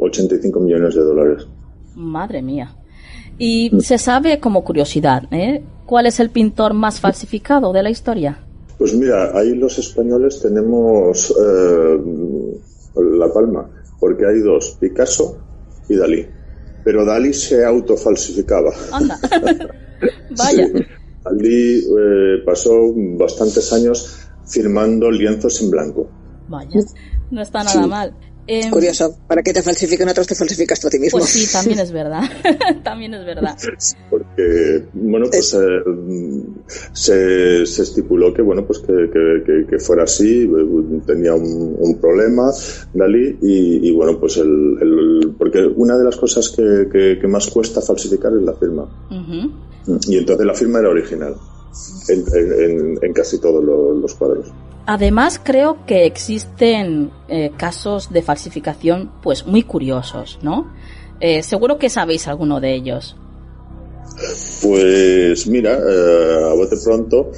85 millones de dólares. Madre mía. Y se sabe como curiosidad, ¿eh? ¿cuál es el pintor más falsificado de la historia? Pues mira, ahí los españoles tenemos eh, la palma, porque hay dos, Picasso y Dalí. Pero Dalí se autofalsificaba. Anda. [laughs] Vaya. Dalí eh, pasó bastantes años firmando lienzos en blanco. Vaya, no está nada mal. Em, Curioso, ¿para qué te falsifican otros te falsificas tú a ti mismo? Pues sí, [laughs] también es verdad. [laughs] también es verdad. Porque, bueno, pues eh, se, se, estipuló que, bueno, pues que, que, fuera así, eh, tenía un, problema, Dalí, y, bueno, pues el, Porque una de las cosas que, más cuesta falsificar es la firma. Y entonces la firma era original en, casi todos los cuadros. Además, creo que existen eh, casos de falsificación, pues muy curiosos, ¿no? Eh, seguro que sabéis alguno de ellos. Pues mira, eh, a bote pronto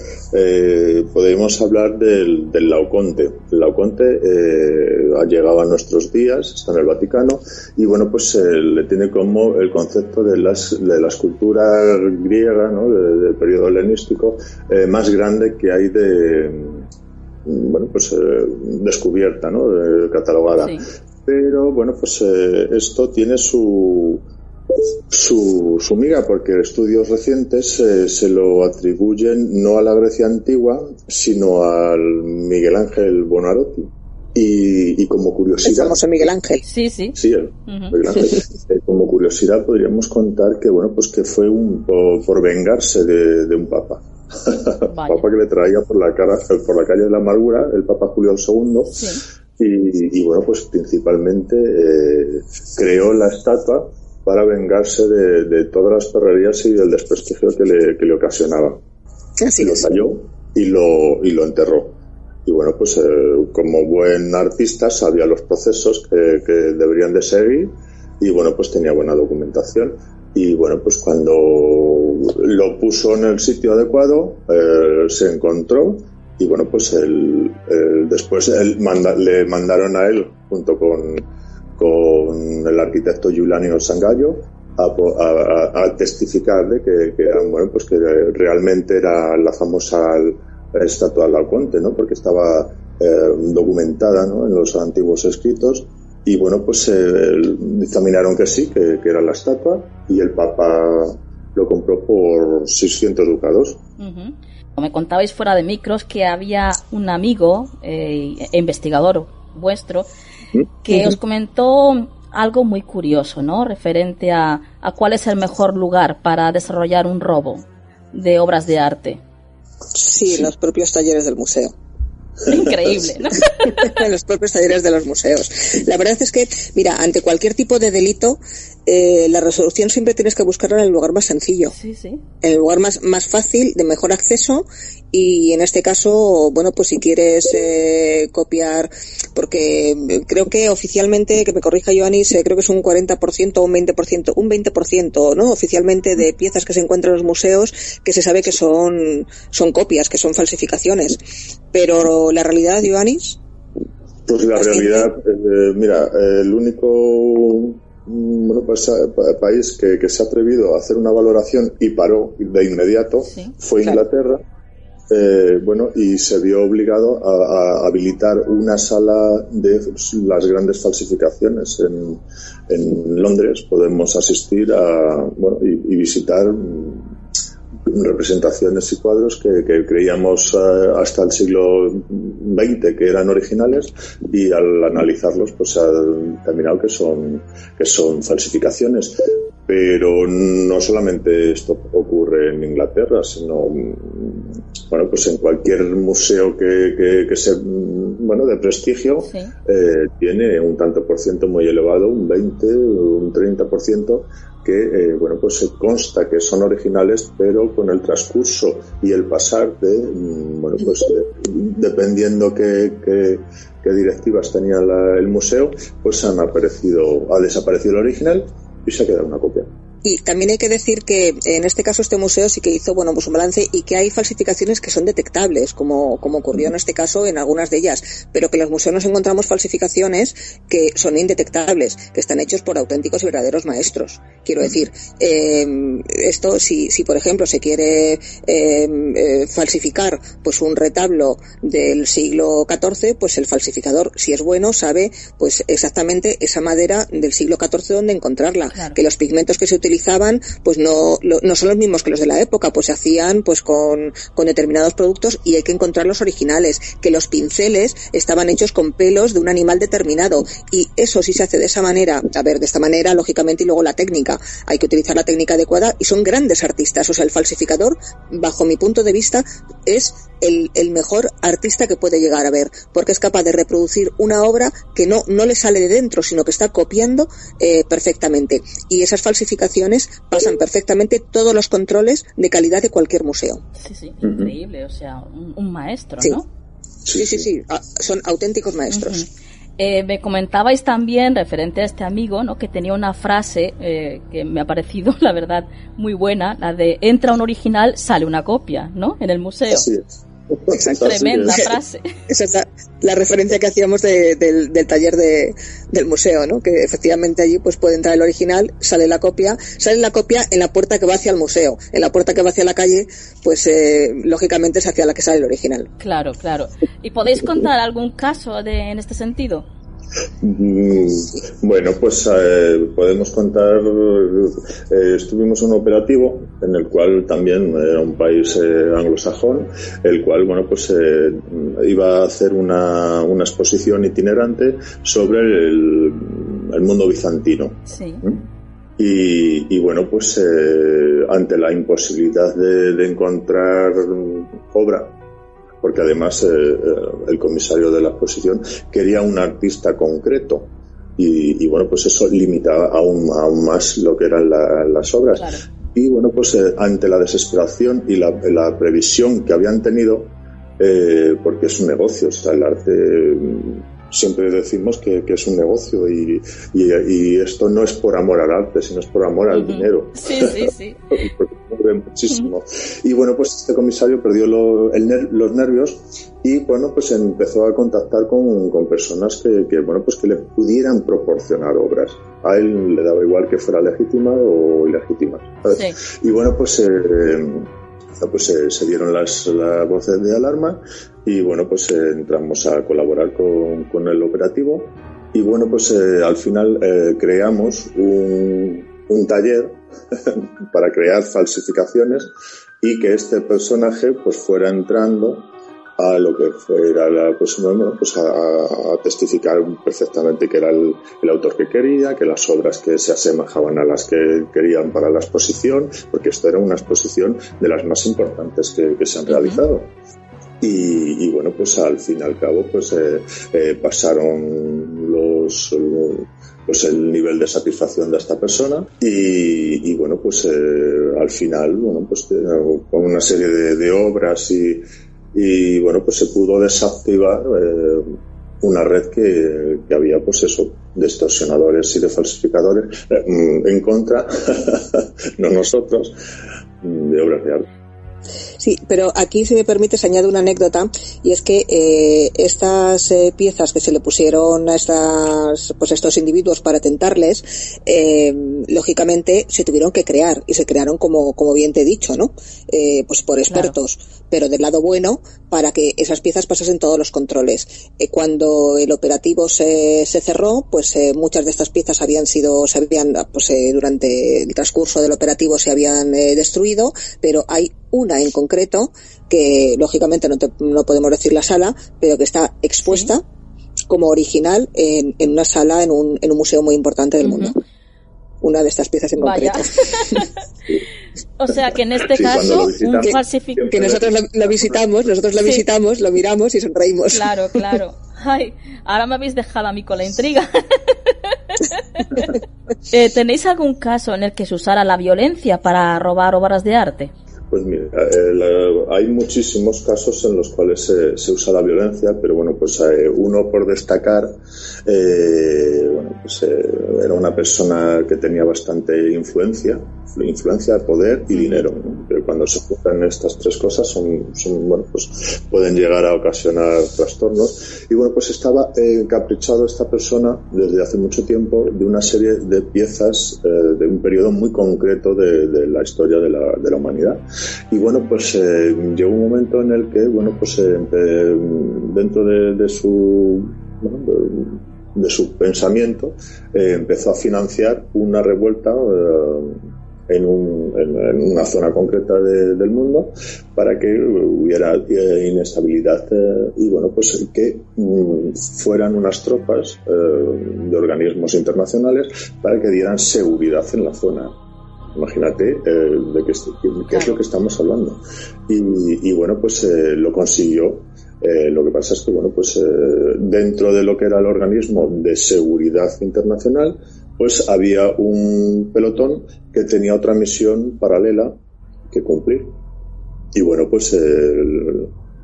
podemos hablar del, del Laoconte. El Laoconte ha llegado a nuestros días, está en el Vaticano y bueno, pues le tiene como el concepto de, las, de la escultura griega, ¿no? del periodo helenístico, más grande que hay de bueno, pues eh, descubierta, ¿no? Eh, catalogada. Pero bueno, pues eh, esto tiene su, su, su miga, porque estudios recientes se lo atribuyen no a la Grecia antigua, sino al Miguel Ángel Bonarotti. Y, como curiosidad. El Miguel Ángel. Sí, sí. Sí, Miguel Ángel. como curiosidad podríamos contar que, bueno, pues que fue un, por, vengarse de un papa. [laughs] Papa que le traía por la, cara, por la calle de la amargura, el Papa Julio II. Y, bueno, pues principalmente eh, creó la estatua para vengarse de, todas las perrerías y del desprestigio que le, que le ocasionaba. Así lo talló y lo, y lo enterró. Y bueno, pues eh, como buen artista sabía los procesos que, que deberían de seguir y bueno, pues tenía buena documentación y bueno, pues cuando lo puso en el sitio adecuado, eh, se encontró y bueno, pues el, después le mandaron a él junto con, con el arquitecto Giuliano Sangallo a, testificar de que, bueno, pues que realmente era la famosa estatua de Laoconte, ¿no? Porque estaba eh, documentada ¿no? en los antiguos escritos y bueno, pues eh, dictaminaron que sí, que, era la estatua, y el Papa lo compró por 600 ducados. Me contabais fuera de micros que había un amigo, eh, investigador vuestro, que os comentó algo muy curioso, ¿no? Referente a, a cuál es el mejor lugar para desarrollar un robo de obras de arte. Sí, los propios talleres del museo. Increíble, ¿no? en [laughs] los propios talleres de los museos. La verdad es que, mira, ante cualquier tipo de delito, eh, la resolución siempre tienes que buscarla en el lugar más sencillo. Sí, sí. En el lugar más, más fácil, de mejor acceso y en este caso, bueno, pues si quieres eh, copiar, porque creo que oficialmente, que me corrija Joanis, eh, creo que es un 40% o un 20%, un 20%, ¿no? Oficialmente de piezas que se encuentran en los museos que se sabe que son, son copias, que son falsificaciones. Pero la realidad, Joanis. Pues la realidad, eh, mira, el único mm, bueno, pues, país que, que, se ha atrevido a hacer una valoración y paró de inmediato fue Inglaterra. Eh, bueno, y se vio obligado a, a, habilitar una sala de las grandes falsificaciones en, en Londres. Podemos asistir a, bueno, y, y visitar representaciones y cuadros que, que creíamos uh, hasta el siglo XX que eran originales y al analizarlos pues ha determinado que son que son falsificaciones pero no solamente esto ocurre en Inglaterra sino bueno pues en cualquier museo que, que, que se bueno de prestigio sí. eh, tiene un tanto por ciento muy elevado un 20 un 30 por ciento que eh, bueno pues se consta que son originales pero con el transcurso y el pasar de mm, bueno pues de, dependiendo qué, qué, qué, directivas tenía la, el museo pues han aparecido ha desaparecido el original y se ha quedado una copia y también hay que decir que en este caso este museo sí que hizo bueno pues un balance y que hay falsificaciones que son detectables, como, como ocurrió en este caso en algunas de ellas, pero que en los museos nos encontramos falsificaciones que son indetectables, que están hechos por auténticos y verdaderos maestros. Quiero decir, eh, esto si, si por ejemplo se quiere eh, eh, falsificar pues un retablo del siglo XIV, pues el falsificador, si es bueno, sabe pues exactamente esa madera del siglo XIV dónde encontrarla, claro. que los pigmentos que se utilizan utilizaban pues no, no son los mismos que los de la época, pues se hacían pues con, con determinados productos y hay que encontrar los originales, que los pinceles estaban hechos con pelos de un animal determinado. Y eso sí se hace de esa manera, a ver, de esta manera lógicamente y luego la técnica, hay que utilizar la técnica adecuada y son grandes artistas, o sea, el falsificador, bajo mi punto de vista, es el, el mejor artista que puede llegar a ver, porque es capaz de reproducir una obra que no, no le sale de dentro, sino que está copiando eh, perfectamente. Y esas falsificaciones pasan perfectamente todos los controles de calidad de cualquier museo. Sí, sí, increíble, o sea, un, un maestro, sí. ¿no? Sí, sí, sí, sí. Ah, son auténticos maestros. Uh -huh. Eh, me comentabais también, referente a este amigo, ¿no? que tenía una frase eh, que me ha parecido, [laughs] la verdad, muy buena, la de entra un original, sale una copia, ¿no? En el museo. Así es. Exacto. Tremenda frase. [laughs] Esa es la, la referencia que hacíamos de, de, del taller de, del museo, ¿no? Que efectivamente allí pues puede entrar el original, sale la copia, sale la copia en la puerta que va hacia el museo. En la puerta que va hacia la calle, pues eh, lógicamente es hacia la que sale el original. Claro, claro. ¿Y podéis contar algún caso de, en este sentido? Bueno, pues eh, podemos contar, eh, estuvimos en un operativo en el cual también era un país eh, anglosajón, el cual, bueno, pues iba a hacer una, una, exposición itinerante sobre el, el mundo bizantino. Sí. Y, y, bueno, pues ante la imposibilidad de, de encontrar obra porque además eh, el comisario de la exposición quería un artista concreto. Y, y bueno, pues eso limitaba aún, aún, más lo que eran la, las obras. Claro. Y bueno, pues eh, ante la desesperación y la, la previsión que habían tenido, eh, porque es un negocio, o sea, el arte siempre decimos que, que es un negocio y, y, y, esto no es por amor al arte, sino es por amor al uh -huh. dinero. [laughs] Sí, sí, sí. [laughs] muchísimo. Uh -huh. Y bueno, pues este comisario perdió lo, ner los nervios y bueno, pues empezó a contactar con, con personas que, que, bueno, pues que le pudieran proporcionar obras. A él le daba igual que fuera legítima o ilegítima. Sí. Y bueno, pues eh, pues se dieron las, voces de alarma y bueno pues eh, entramos a colaborar con, con, el operativo. Y bueno pues eh, al final eh, creamos un, un taller [laughs] para crear falsificaciones y que este personaje pues fuera entrando a lo que fuera la, pues, pues a, testificar perfectamente que era el, autor que quería, que las obras que se asemejaban a las que querían para la exposición, porque esto era una exposición de las más importantes que, se han realizado. Y, bueno, pues al fin y al cabo, pues eh, eh, pasaron los, pues el nivel de satisfacción de esta persona y, bueno, pues eh, al final, bueno, pues con una serie de obras y, y bueno, pues se pudo desactivar eh, una red que, que, había, pues eso, de extorsionadores y de falsificadores eh, en contra, [laughs] no nosotros, de obras de arte. Sí, pero aquí, si me permites, añado una anécdota y es que eh, estas eh, piezas que se le pusieron a estas, pues estos individuos para tentarles, eh, lógicamente se tuvieron que crear y se crearon como, como bien te he dicho, ¿no? Eh, pues por expertos, pero del lado bueno para que esas piezas pasasen todos los controles. Eh, cuando el operativo se, se cerró, pues eh, muchas de estas piezas habían sido, se habían, pues durante el transcurso del operativo se habían destruido, pero hay una en concreto que lógicamente no, no podemos decir la sala, pero que está expuesta como original en, en, una sala en un, en un museo muy importante del mundo. Una de estas piezas en concreto. [laughs] o sea que en este caso un falsificador que nosotros lo, visitamos, nosotros lo visitamos, lo miramos y sonreímos. Claro, claro. Ay, ahora me habéis dejado a mí con la intriga. [laughs] eh, ¿Tenéis algún caso en el que se usara la violencia para robar obras de arte? Pues mira, eh, hay muchísimos casos en los cuales se, usa la violencia, pero bueno, pues eh, uno por destacar, eh, bueno, pues era una persona que tenía bastante influencia, influencia, poder y dinero. Pero cuando se juntan estas tres cosas son, son, bueno, pues pueden llegar a ocasionar trastornos. Y bueno, pues estaba encaprichado esta persona desde hace mucho tiempo de una serie de piezas de un periodo muy concreto de, de la historia de la, de la humanidad. Y bueno, pues eh, llegó un momento en el que, bueno, pues eh, dentro de, su de, su pensamiento eh, empezó a financiar una revuelta en, una zona concreta del mundo para que hubiera inestabilidad y bueno pues que mm, fueran unas tropas de organismos internacionales para que dieran seguridad en la zona Imagínate eh, de qué, es lo que estamos hablando. Y, bueno, pues eh, lo consiguió. Eh, lo que pasa es que, bueno, pues dentro de lo que era el organismo de seguridad internacional, pues había un pelotón que tenía otra misión paralela que cumplir. Y bueno, pues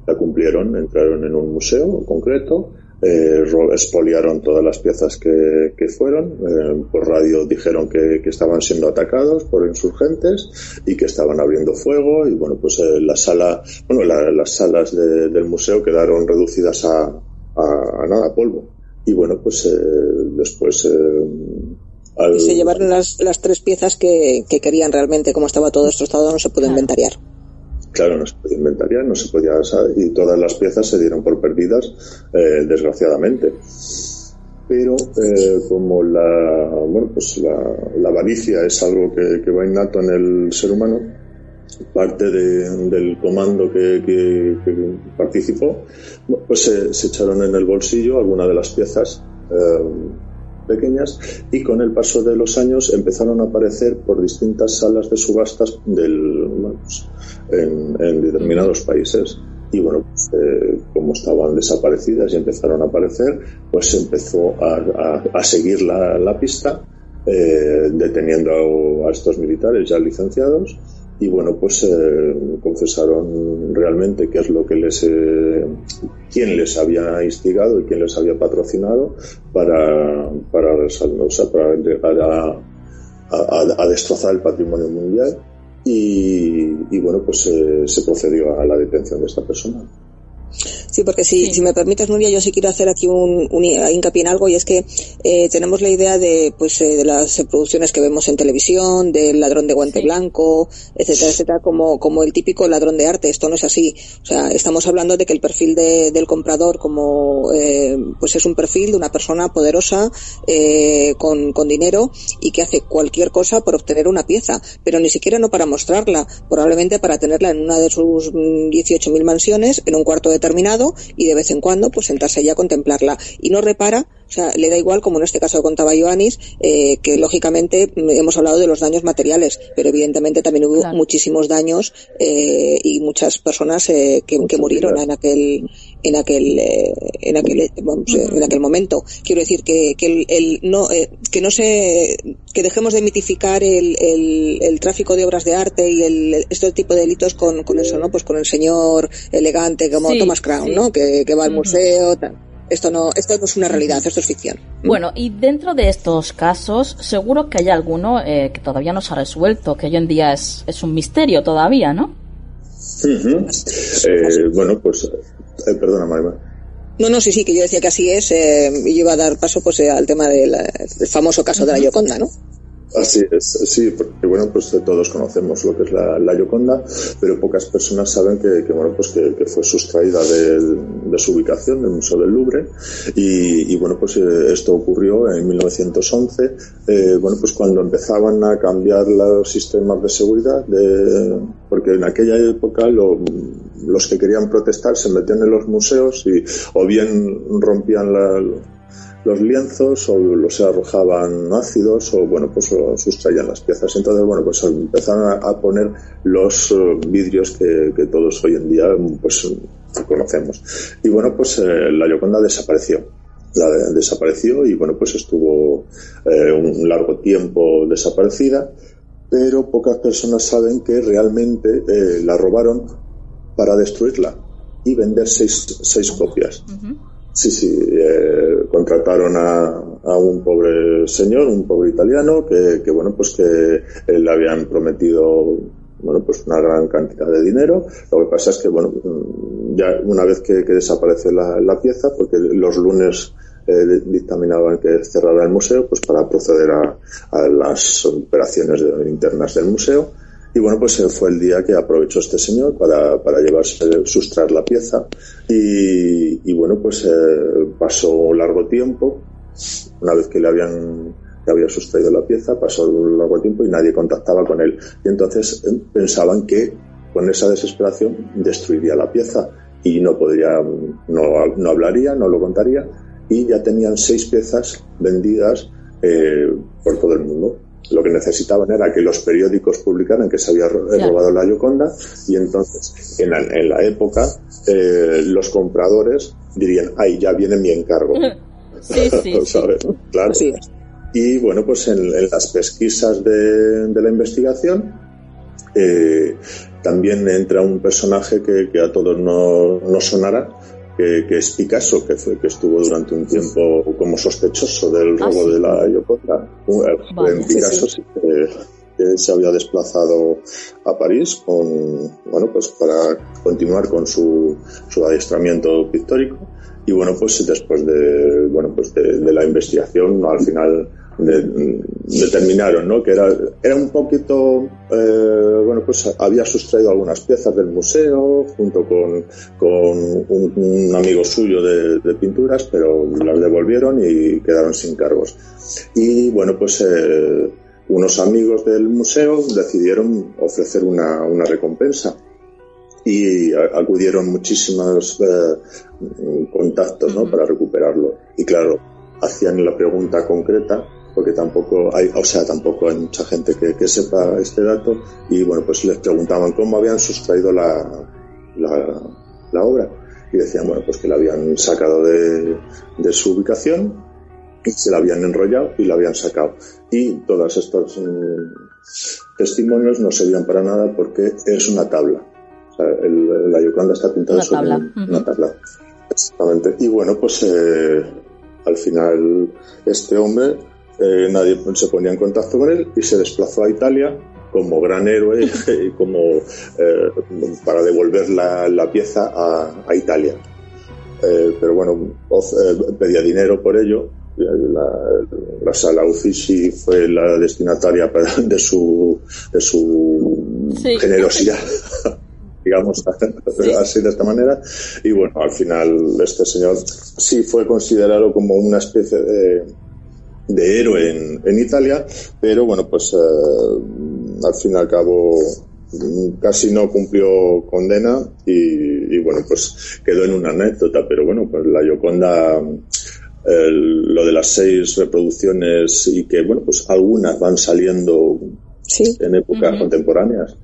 la cumplieron, entraron en un museo concreto, eh, expoliaron todas las piezas que, que fueron, eh, por radio dijeron que, que, estaban siendo atacados por insurgentes y que estaban abriendo fuego y bueno, pues eh, la sala, bueno, las salas del museo quedaron reducidas a, a, nada, polvo. Y bueno, pues eh, después... Al... Y se llevaron las, las tres piezas que, que querían realmente, como estaba todo destrozado, no se pudo inventariar. Claro, no se podía inventariar, no se podía y todas las piezas se dieron por perdidas, eh, desgraciadamente. Pero eh, como la, bueno, pues la, avaricia es algo que, va innato en el ser humano, parte del comando que, participó, pues se, echaron en el bolsillo algunas de las piezas eh, pequeñas y con el paso de los años empezaron a aparecer por distintas salas de subastas del, pues, en, determinados países. Y bueno, pues, eh, como estaban desaparecidas y empezaron a aparecer, pues empezó a, seguir la, pista, eh, deteniendo a, estos militares ya licenciados y bueno, pues eh, confesaron realmente qué es lo que les, eh, quién les había instigado y quién les había patrocinado para, para, o sea, para llegar a, destrozar el patrimonio mundial y, y bueno, pues eh, se procedió a la detención de esta persona. Sí, porque si, si me permites, Nuria, yo sí quiero hacer aquí un, un hincapié en algo y es que eh, tenemos la idea de, pues, eh, de las producciones que vemos en televisión, del ladrón de guante blanco, etcétera, etcétera, como, como el típico ladrón de arte. Esto no es así. O sea, estamos hablando de que el perfil de, del comprador como, eh, pues es un perfil de una persona poderosa, eh, con, con dinero y que hace cualquier cosa por obtener una pieza, pero ni siquiera no para mostrarla, probablemente para tenerla en una de sus 18.000 mm, mansiones, en un cuarto determinado y de vez en cuando pues sentarse allí a contemplarla. Y no repara o sea, le da igual, como en este caso contaba Ioannis, eh, que lógicamente mm, hemos hablado de los daños materiales, pero evidentemente también hubo muchísimos daños eh, y muchas personas eh, que, que, murieron en aquel en aquel eh, en aquel vamos, en aquel momento. Quiero decir que, que el, el no eh, que no se que dejemos de mitificar el, el, el, tráfico de obras de arte y el, este tipo de delitos con, con eso, ¿no? Pues con el señor elegante como Thomas Crown, ¿no? Que, que va al museo, tal. Esto no, esto no es una realidad, esto es ficción. Bueno, y dentro de estos casos, seguro que hay alguno eh, que todavía no se ha resuelto, que hoy en día es, es un misterio todavía, ¿no? eh, bueno, pues, eh, perdona, Marima. No, no, sí, sí, que yo decía que así es, eh, y yo iba a dar paso pues eh, al tema del, del famoso caso de la Yoconda, ¿no? Así es, sí, porque bueno, pues todos conocemos lo que es la, la Yoconda, pero pocas personas saben que, bueno, pues que, fue sustraída de, su ubicación, del Museo del Louvre, y, y bueno, pues eh, esto ocurrió en 1911, eh, bueno, pues cuando empezaban a cambiar los sistemas de seguridad, de, porque en aquella época lo, los que querían protestar se metían en los museos y o bien rompían la los lienzos o los arrojaban ácidos o bueno pues sustraían las piezas. Entonces bueno pues empezaron a, poner los uh, vidrios que, todos hoy en día pues conocemos. Y bueno pues eh, la Yoconda desapareció. La desapareció y bueno pues estuvo eh, un largo tiempo desaparecida pero pocas personas saben que realmente eh, la robaron para destruirla y vender seis, seis copias. Sí, sí, eh, contrataron a, a, un pobre señor, un pobre italiano, que, que bueno, pues que le habían prometido bueno, pues una gran cantidad de dinero. Lo que pasa es que, bueno, ya una vez que, que desaparece la, la, pieza, porque los lunes eh, dictaminaban que cerrara el museo, pues para proceder a, a las operaciones internas del museo, y bueno, pues fue el día que aprovechó este señor para, para llevarse, sustraer la pieza. Y, bueno, pues eh, pasó largo tiempo. Una vez que le habían había sustraído la pieza, pasó largo tiempo y nadie contactaba con él. Y entonces eh, pensaban que con esa desesperación destruiría la pieza y no podría, no, no hablaría, no lo contaría. Y ya tenían seis piezas vendidas eh, por todo el mundo lo que necesitaban era que los periódicos publicaran que se había robado la Yoconda y entonces en la, en la época eh, los compradores dirían, ay, ya viene mi encargo. [laughs] Sí, sí, [laughs] ¿sabes? Sí. Claro. Sí. Y bueno, pues en, en las pesquisas de, de la investigación eh, también entra un personaje que, que a todos no, no sonará, que, que, es Picasso, que, fue, que estuvo durante un tiempo como sospechoso del robo ah, sí. de la Yoconda. Vale, Picasso sí, sí que, que, se había desplazado a París con, bueno, pues para continuar con su, su adiestramiento pictórico. Y bueno, pues después de, bueno, pues de, de la investigación, al final de, determinaron ¿no? que era, era un poquito, eh, bueno, pues había sustraído algunas piezas del museo junto con, con un, un, amigo suyo de, de, pinturas, pero las devolvieron y quedaron sin cargos. Y bueno, pues eh, unos amigos del museo decidieron ofrecer una, una recompensa y acudieron muchísimos eh, contactos ¿no? para recuperarlo. Y claro, hacían la pregunta concreta porque tampoco hay, o sea, tampoco hay mucha gente que, que, sepa este dato y bueno, pues les preguntaban cómo habían sustraído la, la, la obra y decían, bueno, pues que la habían sacado de, de, su ubicación y se la habían enrollado y la habían sacado. Y todos estos um, testimonios no servían para nada porque es una tabla. O sea, el, la Yoconda está pintada sobre tabla. Un, uh -huh. una tabla. Exactamente. Y bueno, pues eh, al final este hombre eh, nadie se ponía en contacto con él y se desplazó a Italia como gran héroe [laughs] y como eh, para devolver la, la pieza a, a, Italia. eh, pero bueno, eh, pedía dinero por ello. La, sala Uffizi fue la destinataria [laughs] de su, de su generosidad. [laughs] digamos así de esta manera y bueno al final este señor sí fue considerado como una especie de, de héroe en, en Italia pero bueno pues al fin y al cabo casi no cumplió condena y, bueno, pues quedó en una anécdota, pero bueno, pues la Yoconda, lo de las seis reproducciones y que bueno, pues algunas van saliendo en épocas contemporáneas.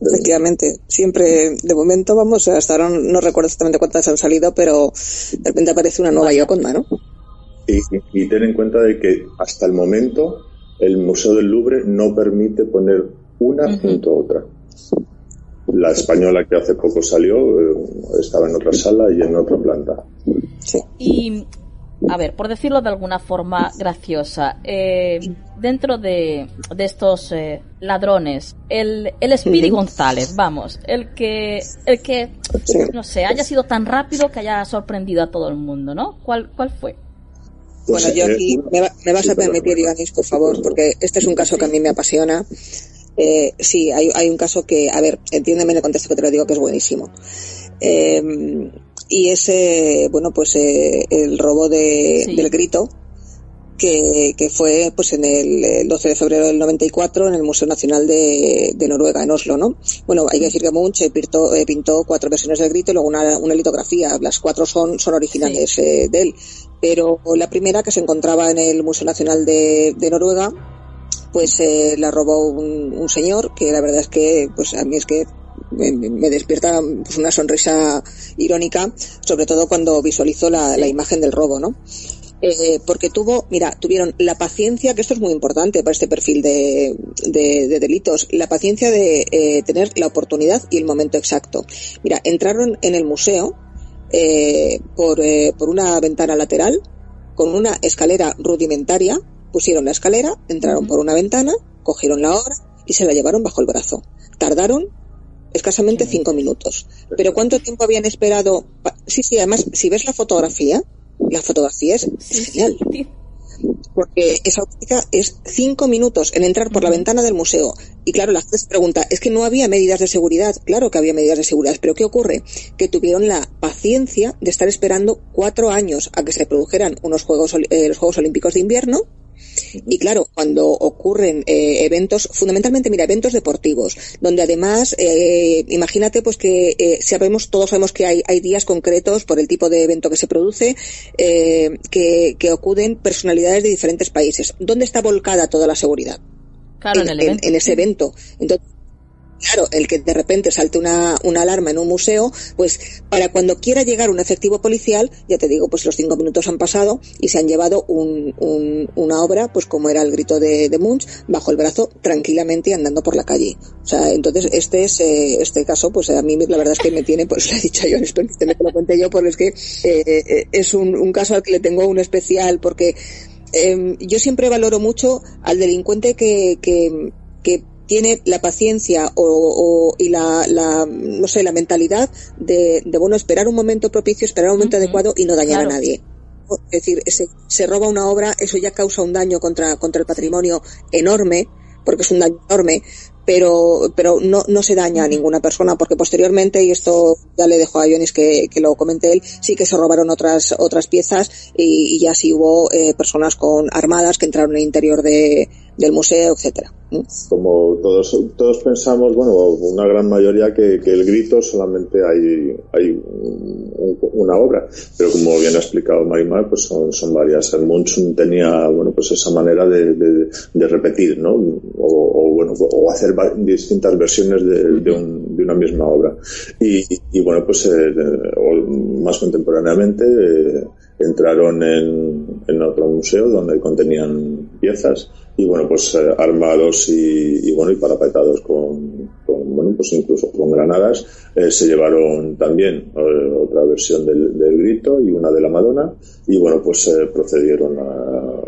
Efectivamente, siempre, de momento, vamos, hasta ahora no recuerdo exactamente cuántas han salido, pero de repente aparece una nueva Yoconda, ¿no? Y, y ten en cuenta de que hasta el momento el Museo del Louvre no permite poner una junto a otra. La española que hace poco salió eh, estaba en otra sala y en otra planta. Y, a ver, por decirlo de alguna forma graciosa, eh, dentro de, estos eh, ladrones, el, el Speedy González, vamos, el que, el que, no sé, haya sido tan rápido que haya sorprendido a todo el mundo, ¿no? ¿Cuál, cuál fue? Pues bueno, yo aquí me, vas a permitir, Ioannis, por favor, porque este es un caso que a mí me apasiona. Eh, sí, hay, hay, un caso que, a ver, entiéndeme en el contexto que te lo digo, que es buenísimo. Eh, y ese, bueno, pues eh, el robo de, del grito, que, que, fue pues en el 12 de febrero del 94 en el Museo Nacional de, de Noruega, en Oslo, ¿no? Bueno, hay que decir que Munch pintó, eh, pintó cuatro versiones del grito y luego una, una litografía. Las cuatro son, son originales eh, de él. Pero la primera que se encontraba en el Museo Nacional de, de Noruega pues eh, la robó un, señor que la verdad es que pues a mí es que me, despierta pues, una sonrisa irónica, sobre todo cuando visualizo la, imagen del robo, ¿no? Eh, porque tuvo, mira, tuvieron la paciencia, que esto es muy importante para este perfil de, de, delitos, la paciencia de eh, tener la oportunidad y el momento exacto. Mira, entraron en el museo eh, por, por una ventana lateral, con una escalera rudimentaria, Pusieron la escalera, entraron por una ventana, cogieron la obra y se la llevaron bajo el brazo. Tardaron escasamente cinco minutos. Pero ¿cuánto tiempo habían esperado? Sí, sí, además, si ves la fotografía, la fotografía es genial. Porque esa óptica es cinco minutos en entrar por la ventana del museo. Y claro, la gente se pregunta, es que no había medidas de seguridad. Claro que había medidas de seguridad, pero ¿qué ocurre? Que tuvieron la paciencia de estar esperando cuatro años a que se produjeran unos Juegos, eh, los Juegos Olímpicos de Invierno y claro, cuando ocurren eh, eventos, fundamentalmente, mira, eventos deportivos, donde además, eh, imagínate pues que eh, sabemos, todos sabemos que hay, hay, días concretos por el tipo de evento que se produce, que, que acuden personalidades de diferentes países. ¿Dónde está volcada toda la seguridad? Claro, en, en, en ese evento. Entonces, Claro, el que de repente salte una, una, alarma en un museo, pues para cuando quiera llegar un efectivo policial, ya te digo, pues los cinco minutos han pasado y se han llevado un, una obra, pues como era el grito de, de, Munch, bajo el brazo tranquilamente andando por la calle. O sea, entonces este es eh, este caso, pues a mí la verdad es que me tiene, pues [laughs] le he dicho yo, esto que lo cuente yo, porque es que eh, eh, es un, un, caso al que le tengo un especial, porque em, yo siempre valoro mucho al delincuente que, que, que tiene la paciencia o, y la, no sé, la mentalidad de, bueno, esperar un momento propicio, esperar un momento adecuado y no dañar a nadie. Es decir, se, roba una obra, eso ya causa un daño contra, contra el patrimonio enorme, porque es un daño enorme, pero, pero no, no se daña a ninguna persona, porque posteriormente, y esto ya le dejo a Ionis que, que lo comente él, sí que se robaron otras, otras piezas y, ya sí hubo eh, personas con armadas que entraron en el interior de, del museo, etcétera. Como todos, todos pensamos, bueno, una gran mayoría que, el grito solamente hay, hay una obra, pero como bien ha explicado Marimar, pues son, son varias. El Munch tenía, bueno, pues esa manera de, de, repetir, ¿no? O, bueno, o hacer distintas versiones de, de, una misma obra. Y, y bueno, pues eh, más contemporáneamente eh, entraron en, en otro museo donde contenían piezas y bueno pues eh, armados y, y, bueno y parapetados con, con, bueno pues incluso con granadas eh, se llevaron también eh, otra versión del, del, grito y una de la Madonna y bueno pues procedieron a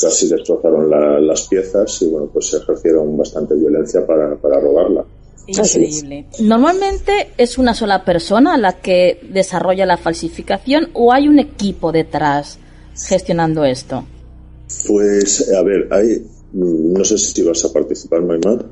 casi destrozaron la, las piezas y bueno pues ejercieron bastante violencia para, para robarla Increíble. Normalmente es una sola persona la que desarrolla la falsificación o hay un equipo detrás gestionando esto. Pues, a ver, hay, no sé si vas a participar, Maymar.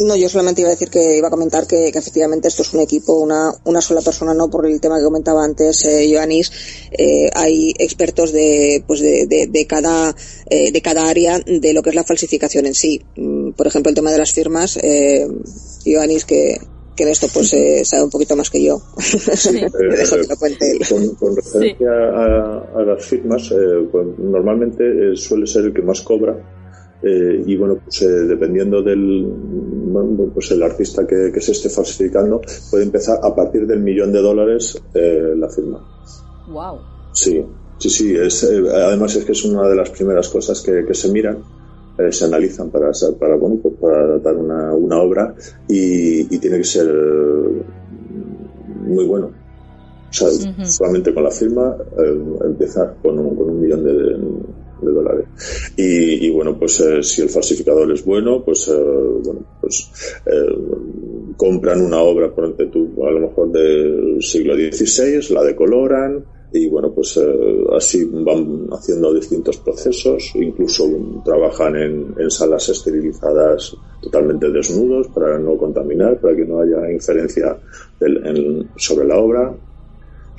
No, yo solamente iba a decir que iba a comentar que, efectivamente esto es un equipo, una, una sola persona, no por el tema que comentaba antes eh, Joanis. Eh, hay expertos de, pues de, de, cada, eh, de cada área de lo que es la falsificación en sí. Mm, por ejemplo, el tema de las firmas, eh, Joanis, que, que en esto pues eh, sabe un poquito más que yo. [laughs] dejo que lo cuente él. Con, con referencia a, a, las firmas, pues, normalmente suele ser el que más cobra eh, y bueno, pues eh, dependiendo del pues el artista que, se esté falsificando, puede empezar a partir del millón de dólares eh, la firma. Wow. Sí, sí, sí. Es, además es que es una de las primeras cosas que, se miran, se analizan para, para, bueno, pues para dar una, una obra y, tiene que ser muy bueno. O sea, solamente con la firma empezar con un, con un millón de, de dólares. Y, bueno, pues eh, si el falsificador es bueno, pues eh, bueno, pues eh, compran una obra, por tú, a lo mejor del siglo XVI, la decoloran y bueno, pues así van haciendo distintos procesos, incluso trabajan en, salas esterilizadas totalmente desnudos para no contaminar, para que no haya inferencia sobre la obra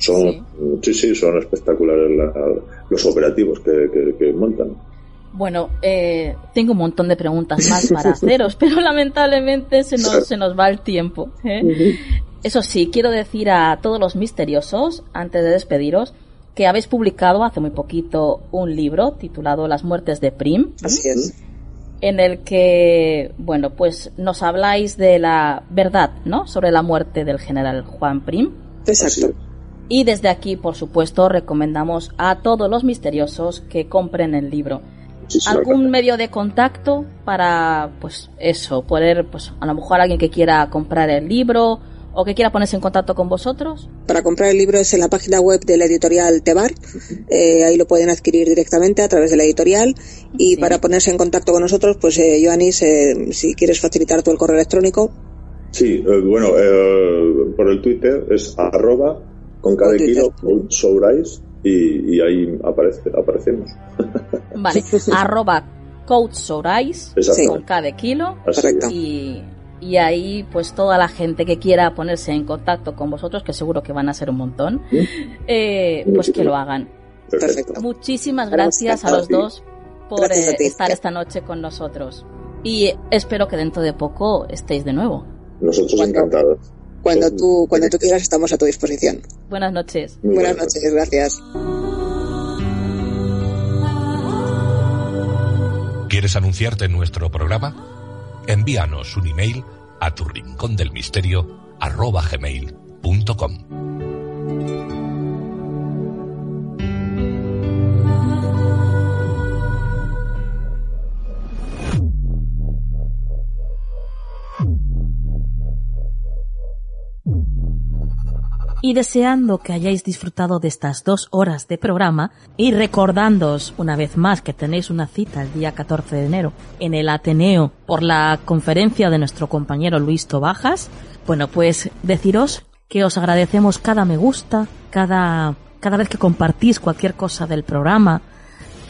son, sí, sí, son espectaculares los operativos que, montan. Bueno, eh, tengo un montón de preguntas más [laughs] para haceros, pero lamentablemente se nos, se nos va el tiempo. ¿eh? Eso sí, quiero decir a todos los misteriosos, antes de despediros, que habéis publicado hace muy poquito un libro titulado Las muertes de Prim. Así es. En el que, bueno, pues nos habláis de la verdad, ¿no? Sobre la muerte del general Juan Prim. Exacto. Y desde aquí, por supuesto, recomendamos a todos los misteriosos que compren el libro. ¿Algún medio de contacto para, pues eso, poder, pues a lo mejor alguien que quiera comprar el libro o que quiera ponerse en contacto con vosotros? Para comprar el libro es en la página web de la editorial Tebar, eh, ahí lo pueden adquirir directamente a través de la editorial y para ponerse en contacto con nosotros, pues eh, Joanis, eh, si quieres facilitar tu el correo electrónico. Sí, eh, bueno, por el Twitter es arroba con cada kilo Sourais y, y ahí aparece, aparecemos. [laughs] Vale, arroba Coach con cada kilo y, y ahí pues toda la gente que quiera ponerse en contacto con vosotros, que seguro que van a ser un montón, eh, pues que lo hagan. Perfecto. Muchísimas gracias a los dos por eh, estar esta noche con nosotros. Y espero que dentro de poco estéis de nuevo. Nosotros encantados. Cuando tú, cuando tú quieras estamos a tu disposición. Buenas noches. buenas noches, gracias. ¿Quieres anunciarte en nuestro programa? Envíanos un email a tu rincón del misterio y deseando que hayáis disfrutado de estas dos horas de programa y recordándoos una vez más que tenéis una cita el día 14 de enero en el Ateneo por la conferencia de nuestro compañero Luis Tobajas, bueno pues deciros que os agradecemos cada me gusta, cada, cada vez que compartís cualquier cosa del programa.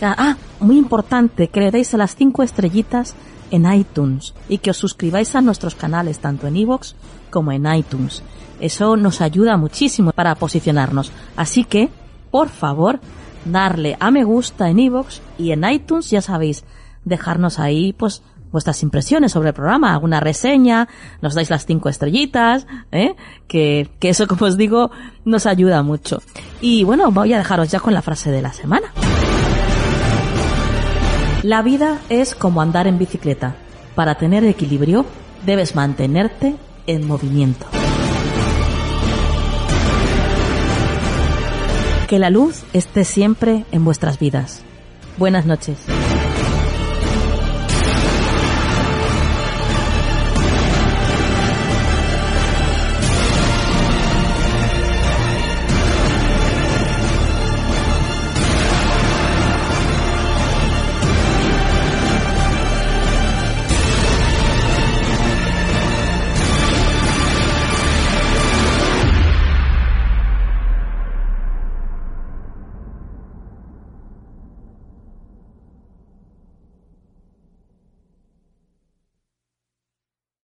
ah, muy importante, que le deis a las cinco estrellitas en iTunes y que os suscribáis a nuestros canales tanto en iVoox como en iTunes. Eso nos ayuda muchísimo para posicionarnos. Así que, por favor, darle a me gusta en iVoox y en iTunes, ya sabéis, dejarnos ahí, pues, vuestras impresiones sobre el programa, alguna reseña, nos dais las cinco estrellitas, ¿eh? que, que eso, como os digo, nos ayuda mucho. Y bueno, voy a dejaros ya con la frase de la semana. La vida es como andar en bicicleta. Para tener equilibrio, debes mantenerte en movimiento. Que la luz esté siempre en vuestras vidas. Buenas noches.